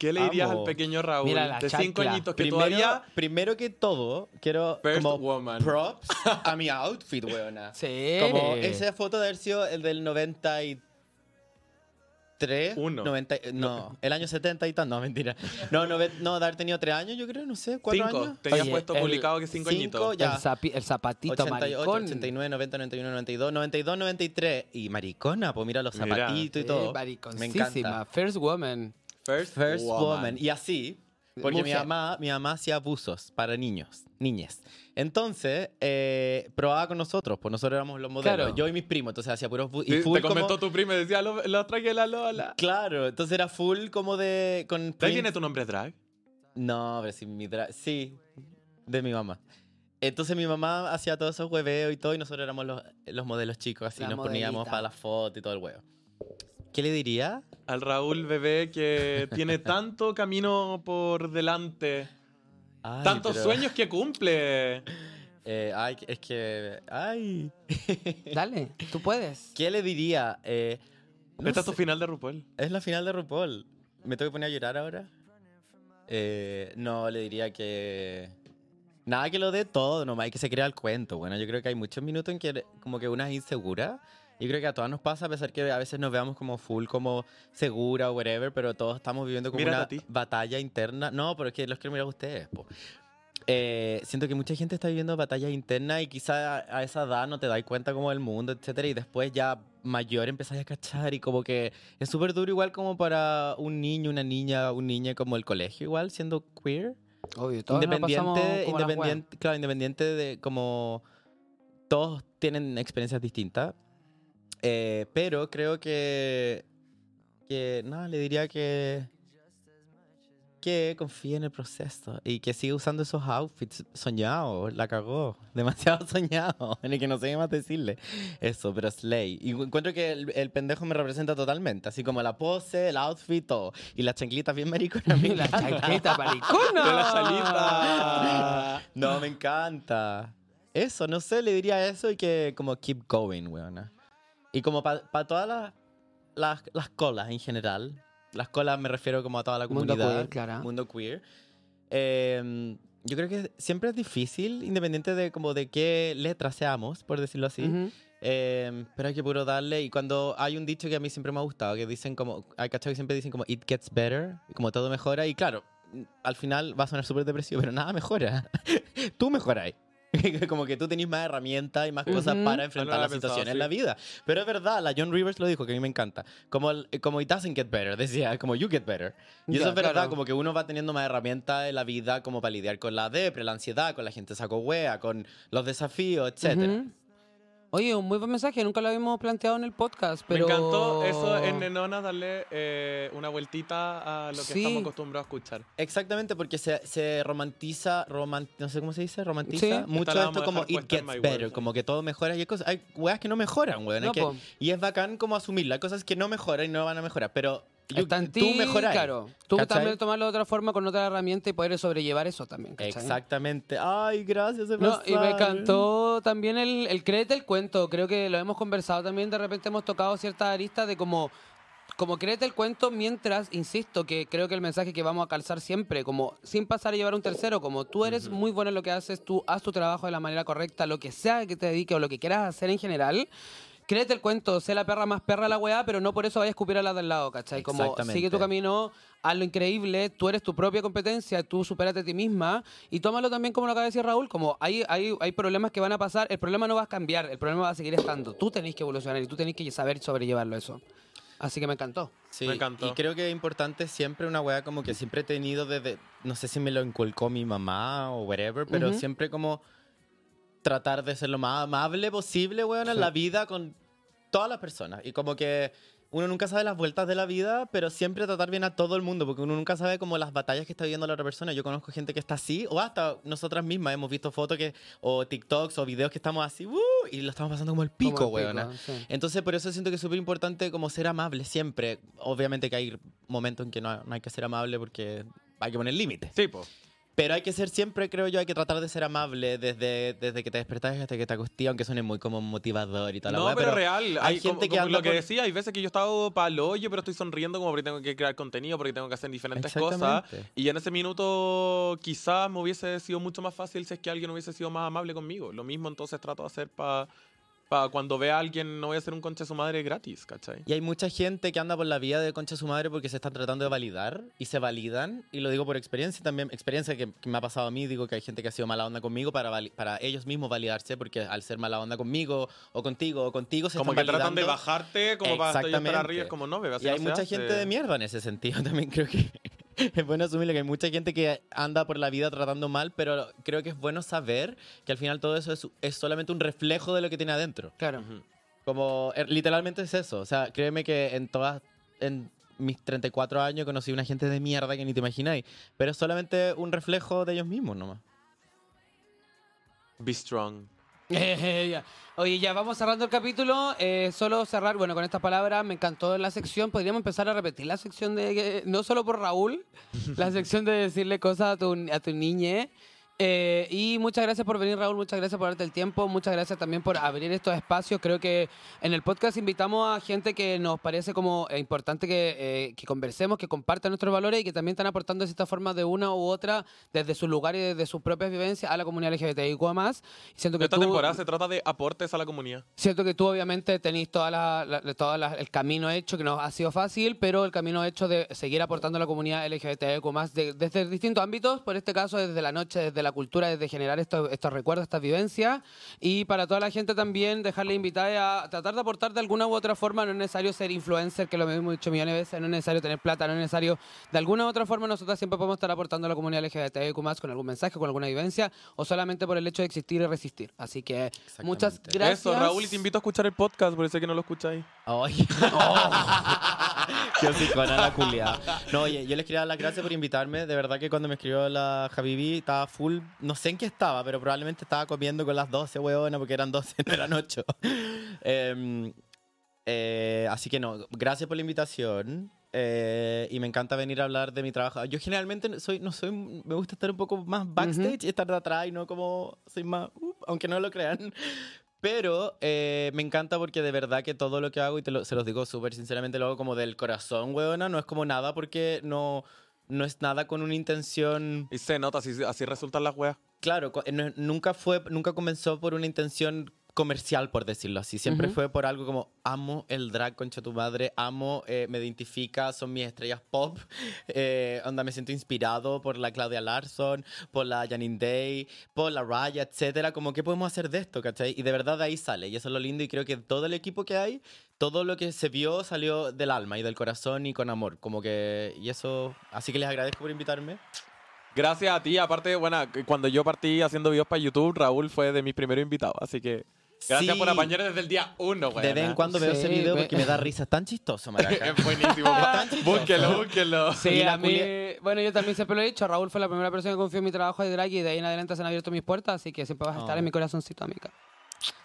¿Qué le dirías Amo. al pequeño Raúl Mira la de cinco chancla. añitos que Primero, todavía primero que todo, quiero First como woman. props a mi outfit, weona. Sí. Como esa foto de haber sido el del 93. Uno. 90, no, el año 70 y tal. No, mentira. No, no, no, de haber tenido 3 años, yo creo, no sé, 4 cinco. años. Tenía Oye, puesto el publicado que cinco, cinco añitos. ya. el, zapi- el zapatito 88, maricón. 89, 90, 91, 92, 92, 93. Y maricona, pues mira los Mira. zapatitos y Sí, todo. Me mariconcísima. encanta. First woman. First, First woman. Y así, porque mi mamá, mi mamá hacía abusos para niños, niñas. Entonces, eh, probaba con nosotros, pues nosotros éramos los modelos. Claro. Yo y mis primos, entonces hacía puros y full te comentó como- tu prima y decía, lo, lo traje la Lola. Claro, entonces era full como de... Con ¿De ahí prints- viene tu nombre drag? No, pero sí, mi dra- sí, de mi mamá. Entonces mi mamá hacía todos esos hueveos y todo, y nosotros éramos los, los modelos chicos, así La nos poníamos modelita. para la foto y todo el huevo. ¿Qué le diría? Al Raúl bebé que tiene tanto camino por delante, Ay, tantos pero- sueños que cumple. Eh, ay, es que... Ay. Dale, tú puedes. ¿Qué le diría? Eh, no Esta es tu sé. final de RuPaul. Es la final de RuPaul. ¿Me tengo que poner a llorar ahora? Eh, no, le diría que... Nada que lo dé todo, nomás hay que se crea el cuento. Bueno, yo creo que hay muchos minutos en que como que una es insegura. Y creo que a todas nos pasa, a pesar que a veces nos veamos como full, como segura o whatever, pero todos estamos viviendo como Mírate una batalla interna. No, pero es que los quiero mirar a ustedes. po. Eh, siento que mucha gente está viviendo batallas internas y quizá a, a esa edad no te das cuenta como del mundo, etcétera, y después ya mayor empezáis a cachar y como que es súper duro igual como para un niño, una niña, un niño como el colegio igual, siendo queer. Obvio, todos Independiente, independiente, claro, independiente de como todos tienen experiencias distintas. Eh, pero creo que que nada, le diría que que confíe en el proceso y que siga usando esos outfits soñados, la cagó, demasiado soñado, en el que no sé qué más decirle. Eso, pero Slay. Y encuentro que el, el pendejo me representa totalmente, así como la pose, el outfit, todo. Y las chanclitas bien mariconas. me La chaqueta maricona. De la salita. No, me encanta. Eso, no sé, le diría eso y que como keep going, weona. Y como para todas las, las, las colas en general. Las colas me refiero como a toda la Mundo comunidad. queer, claro. Mundo queer. Eh, yo creo que siempre es difícil, independiente de como de qué letra seamos, por decirlo así. Ujú. Eh, pero hay que puro darle. Y cuando hay un dicho que a mí siempre me ha gustado, que dicen como, hay cachado que siempre dicen como, it gets better, como todo mejora. Y claro, al final va a sonar súper depresivo, pero nada mejora. Tú mejoráis. como que tú tenés más herramientas y más cosas Ujú. para enfrentar Ah, no lo las situaciones en así. la vida. Pero es verdad, la John Rivers lo dijo, que a mí me encanta. Como, el- como it doesn't get better, decía, como you get better. Y eso Ya, es verdad, claro. como que uno va teniendo más herramientas en la vida como para lidiar con la depre, la ansiedad, con la gente saco wea, con los desafíos, etcétera. Ujú. Oye, un muy buen mensaje, nunca lo habíamos planteado en el podcast, pero... Me encantó eso en Nenona darle eh, una vueltita a lo que Sí. estamos acostumbrados a escuchar. Exactamente, porque se, se romantiza, roman- no sé cómo se dice, romantiza Sí. mucho Esta esto como it gets better, World. como que todo mejora y hay cosas, hay weas que no mejoran, weón. No, que- y es bacán como asumirlo, hay cosas que no mejoran y no van a mejorar, pero Está en tú claro. Tú ¿cachai? también tomarlo de otra forma con otra herramienta y poder sobrellevar eso también. ¿cachai? Exactamente. Ay, gracias, No, y me encantó también el, el créete el cuento. Creo que lo hemos conversado también. De repente hemos tocado ciertas aristas de como, como créete el cuento mientras, insisto, que creo que el mensaje que vamos a calzar siempre, como sin pasar a llevar a un tercero, como tú eres muy bueno en lo que haces, tú haz tu trabajo de la manera correcta, lo que sea que te dedique o lo que quieras hacer en general. Créete el cuento, sé la perra más perra de la weá, pero no por eso vayas a escupir a la del lado, ¿cachai? Como sigue tu camino, haz lo increíble, tú eres tu propia competencia, tú supérate a ti misma y tómalo también como lo acaba de decir Raúl, como hay, hay, hay problemas que van a pasar, el problema no va a cambiar, el problema va a seguir estando. Tú tenés que evolucionar y tú tenés que saber sobrellevarlo eso. Así que me encantó. Sí, Me encantó. Y creo que es importante siempre una weá como que siempre he tenido desde, no sé si me lo inculcó mi mamá o whatever, pero Ujú. siempre como tratar de ser lo más amable posible, weón, en Sí. la vida con todas las personas. Y como que uno nunca sabe las vueltas de la vida, pero siempre tratar bien a todo el mundo, porque uno nunca sabe como las batallas que está viviendo la otra persona. Yo conozco gente que está así, o hasta nosotras mismas hemos visto fotos que, o TikToks o videos que estamos así, ¡uh! y lo estamos pasando como el pico, weón. sí. Entonces, por eso siento que es súper importante como ser amable siempre. Obviamente que hay momentos en que no, no hay que ser amable porque hay que poner límites. Sí, po. Pero hay que ser siempre, creo yo, hay que tratar de ser amable desde, desde que te despertas hasta que te acostás, aunque suene muy como motivador y toda la No, pero, real. hay Hay, gente como, que como anda lo que por- decía, hay veces que yo he estado para el hoyo, pero estoy sonriendo como porque tengo que crear contenido, porque tengo que hacer diferentes cosas. Y en ese minuto quizás me hubiese sido mucho más fácil si es que alguien hubiese sido más amable conmigo. Lo mismo entonces trato de hacer para cuando vea a alguien, no voy a hacer un concha de su madre gratis, ¿cachai? Y hay mucha gente que anda por la vía de concha de su madre porque se están tratando de validar y se validan. Y lo digo por experiencia también, experiencia que, que me ha pasado a mí. Digo que hay gente que ha sido mala onda conmigo para, para ellos mismos validarse porque al ser mala onda conmigo o contigo o contigo se Como están que tratan de bajarte como para para arriba. Es como no, bebé, Y hay mucha hace. gente de mierda en ese sentido. También creo que es bueno asumirlo que hay mucha gente que anda por la vida tratando mal, pero creo que es bueno saber que al final todo eso es, es solamente un reflejo de lo que tiene adentro. Claro. Como eh, literalmente es eso. O sea, créeme que en todas. En mis 34 años conocí una gente de mierda que ni te imagináis. Pero es solamente un reflejo de ellos mismos nomás. Be strong. Eh. Oye, ya vamos cerrando el capítulo. Eh, solo cerrar, bueno, con estas palabras me encantó la sección. Podríamos empezar a repetir la sección de, no solo por Raúl, la sección de decirle cosas a tu, a tu. Eh, y muchas gracias por venir, Raúl. Muchas gracias por darte el tiempo. Muchas gracias también por abrir estos espacios. Creo que en el podcast invitamos a gente que nos parece como eh, importante que, eh, que conversemos, que compartan nuestros valores y que también están aportando de cierta forma de una u otra, desde su lugar y desde sus propias vivencias a la comunidad LGBTIQ+. Y siento que Esta tú- temporada se trata de aportes a la comunidad. Siento que tú obviamente tenéis toda la, la- toda la- el camino hecho, que no ha sido fácil, pero el camino hecho de seguir aportando a la comunidad LGBTQ más de- desde distintos ámbitos, por este caso desde la noche, desde la cultura, desde generar estos, estos recuerdos, estas vivencias, y para toda la gente también dejarle invitada a tratar de aportar de alguna u otra forma, no es necesario ser influencer, que lo hemos dicho millones de veces, no es necesario tener plata, no es necesario, de alguna u otra forma nosotros siempre podemos estar aportando a la comunidad LGBTQ más con algún mensaje, con alguna vivencia, o solamente por el hecho de existir y resistir. Así que muchas gracias. Eso, Raúl, y te invito a escuchar el podcast, porque sé que no lo escucháis. Ay. Qué hocicona la culia. No, oye, yo les quería dar las gracias por invitarme. De verdad que cuando me escribió la Javibi estaba full. No sé en qué estaba, pero probablemente estaba comiendo con las 12, huevona, porque eran 12, no eran 8. Em, eh, así que no, gracias por la invitación. eh, y me encanta venir a hablar de mi trabajo. Yo generalmente soy, no soy, me gusta estar un poco más backstage y estar de atrás y no como soy más, uh, aunque no lo crean. Pero eh, me encanta porque de verdad que todo lo que hago, y te lo- se los digo súper sinceramente, lo hago como del corazón, weona. No es como nada porque no, no es nada con una intención... Y se nota, así, así resultan las weas. Claro, no- nunca fue, nunca comenzó por una intención comercial, por decirlo así. Siempre Ujú. fue por algo como amo el drag, concha tu madre, amo, eh, me identifica, son mis estrellas pop. Eh, onda, me siento inspirado por la Claudia Larson, por la Janine Day, por la Raya, etcétera. Como, ¿qué podemos hacer de esto, cachai? Y de verdad de ahí sale. Y eso es lo lindo. Y creo que todo el equipo que hay, todo lo que se vio salió del alma y del corazón y con amor. Como que, y eso, así que les agradezco por invitarme. Gracias a ti. Aparte, bueno, cuando yo partí haciendo videos para YouTube, Raúl fue de mis primeros invitados. Así que gracias Sí. por apañar desde el día uno, güey. De vez en cuando veo Sí, ese video porque me da risa. Es tan chistoso, Maraca. es buenísimo. búsquelo, búsquelo. Sí, a mí, culia- bueno, yo también siempre lo he dicho, Raúl fue la primera persona que confió en mi trabajo de drag y de ahí en adelante se han abierto mis puertas, así que siempre vas a estar Oh. en mi corazoncito, amiga.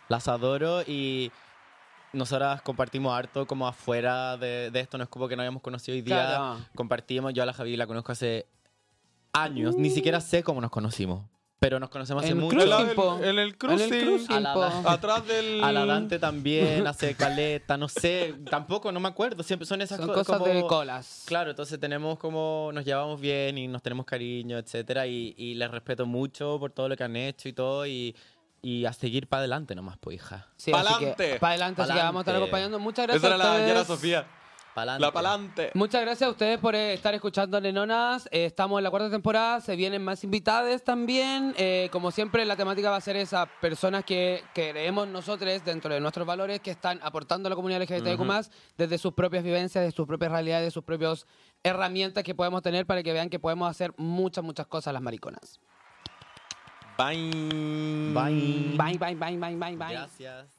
Las adoro y nosotras compartimos harto como afuera de, de esto. No es como que nos hayamos conocido hoy día. Claro. Compartimos. Yo a la Javi la conozco hace años. Ni siquiera sé cómo nos conocimos. Pero nos conocemos hace En mucho. cruising, En el- el cruising. En el cruising, A la- po. Atrás del. A la Dante también, hace caleta, no sé, tampoco, no me acuerdo. Siempre son esas Son co- cosas como- de colas. Claro, entonces tenemos como, nos llevamos bien y nos tenemos cariño, etcétera, y, y les respeto mucho por todo lo que han hecho y todo, y, y a seguir para adelante nomás, pues, hija. Sí, que, Pa'lante. Para adelante, así que vamos a estar acompañando. Muchas gracias Esa era a la Sofía. Pa'lante. La palante. Muchas gracias a ustedes por eh, estar escuchando Nenonas. Eh, estamos en la cuarta temporada, se vienen más invitadas también. Eh, como siempre, la temática va a ser esas personas que creemos nosotros dentro de nuestros valores que están aportando a la comunidad LGBTQ+, desde sus propias vivencias, de sus propias realidades, de sus propias herramientas que podemos tener para que vean que podemos hacer muchas, muchas cosas las mariconas. Bye. Bye. Bye, bye, bye, bye, bye, bye. Gracias.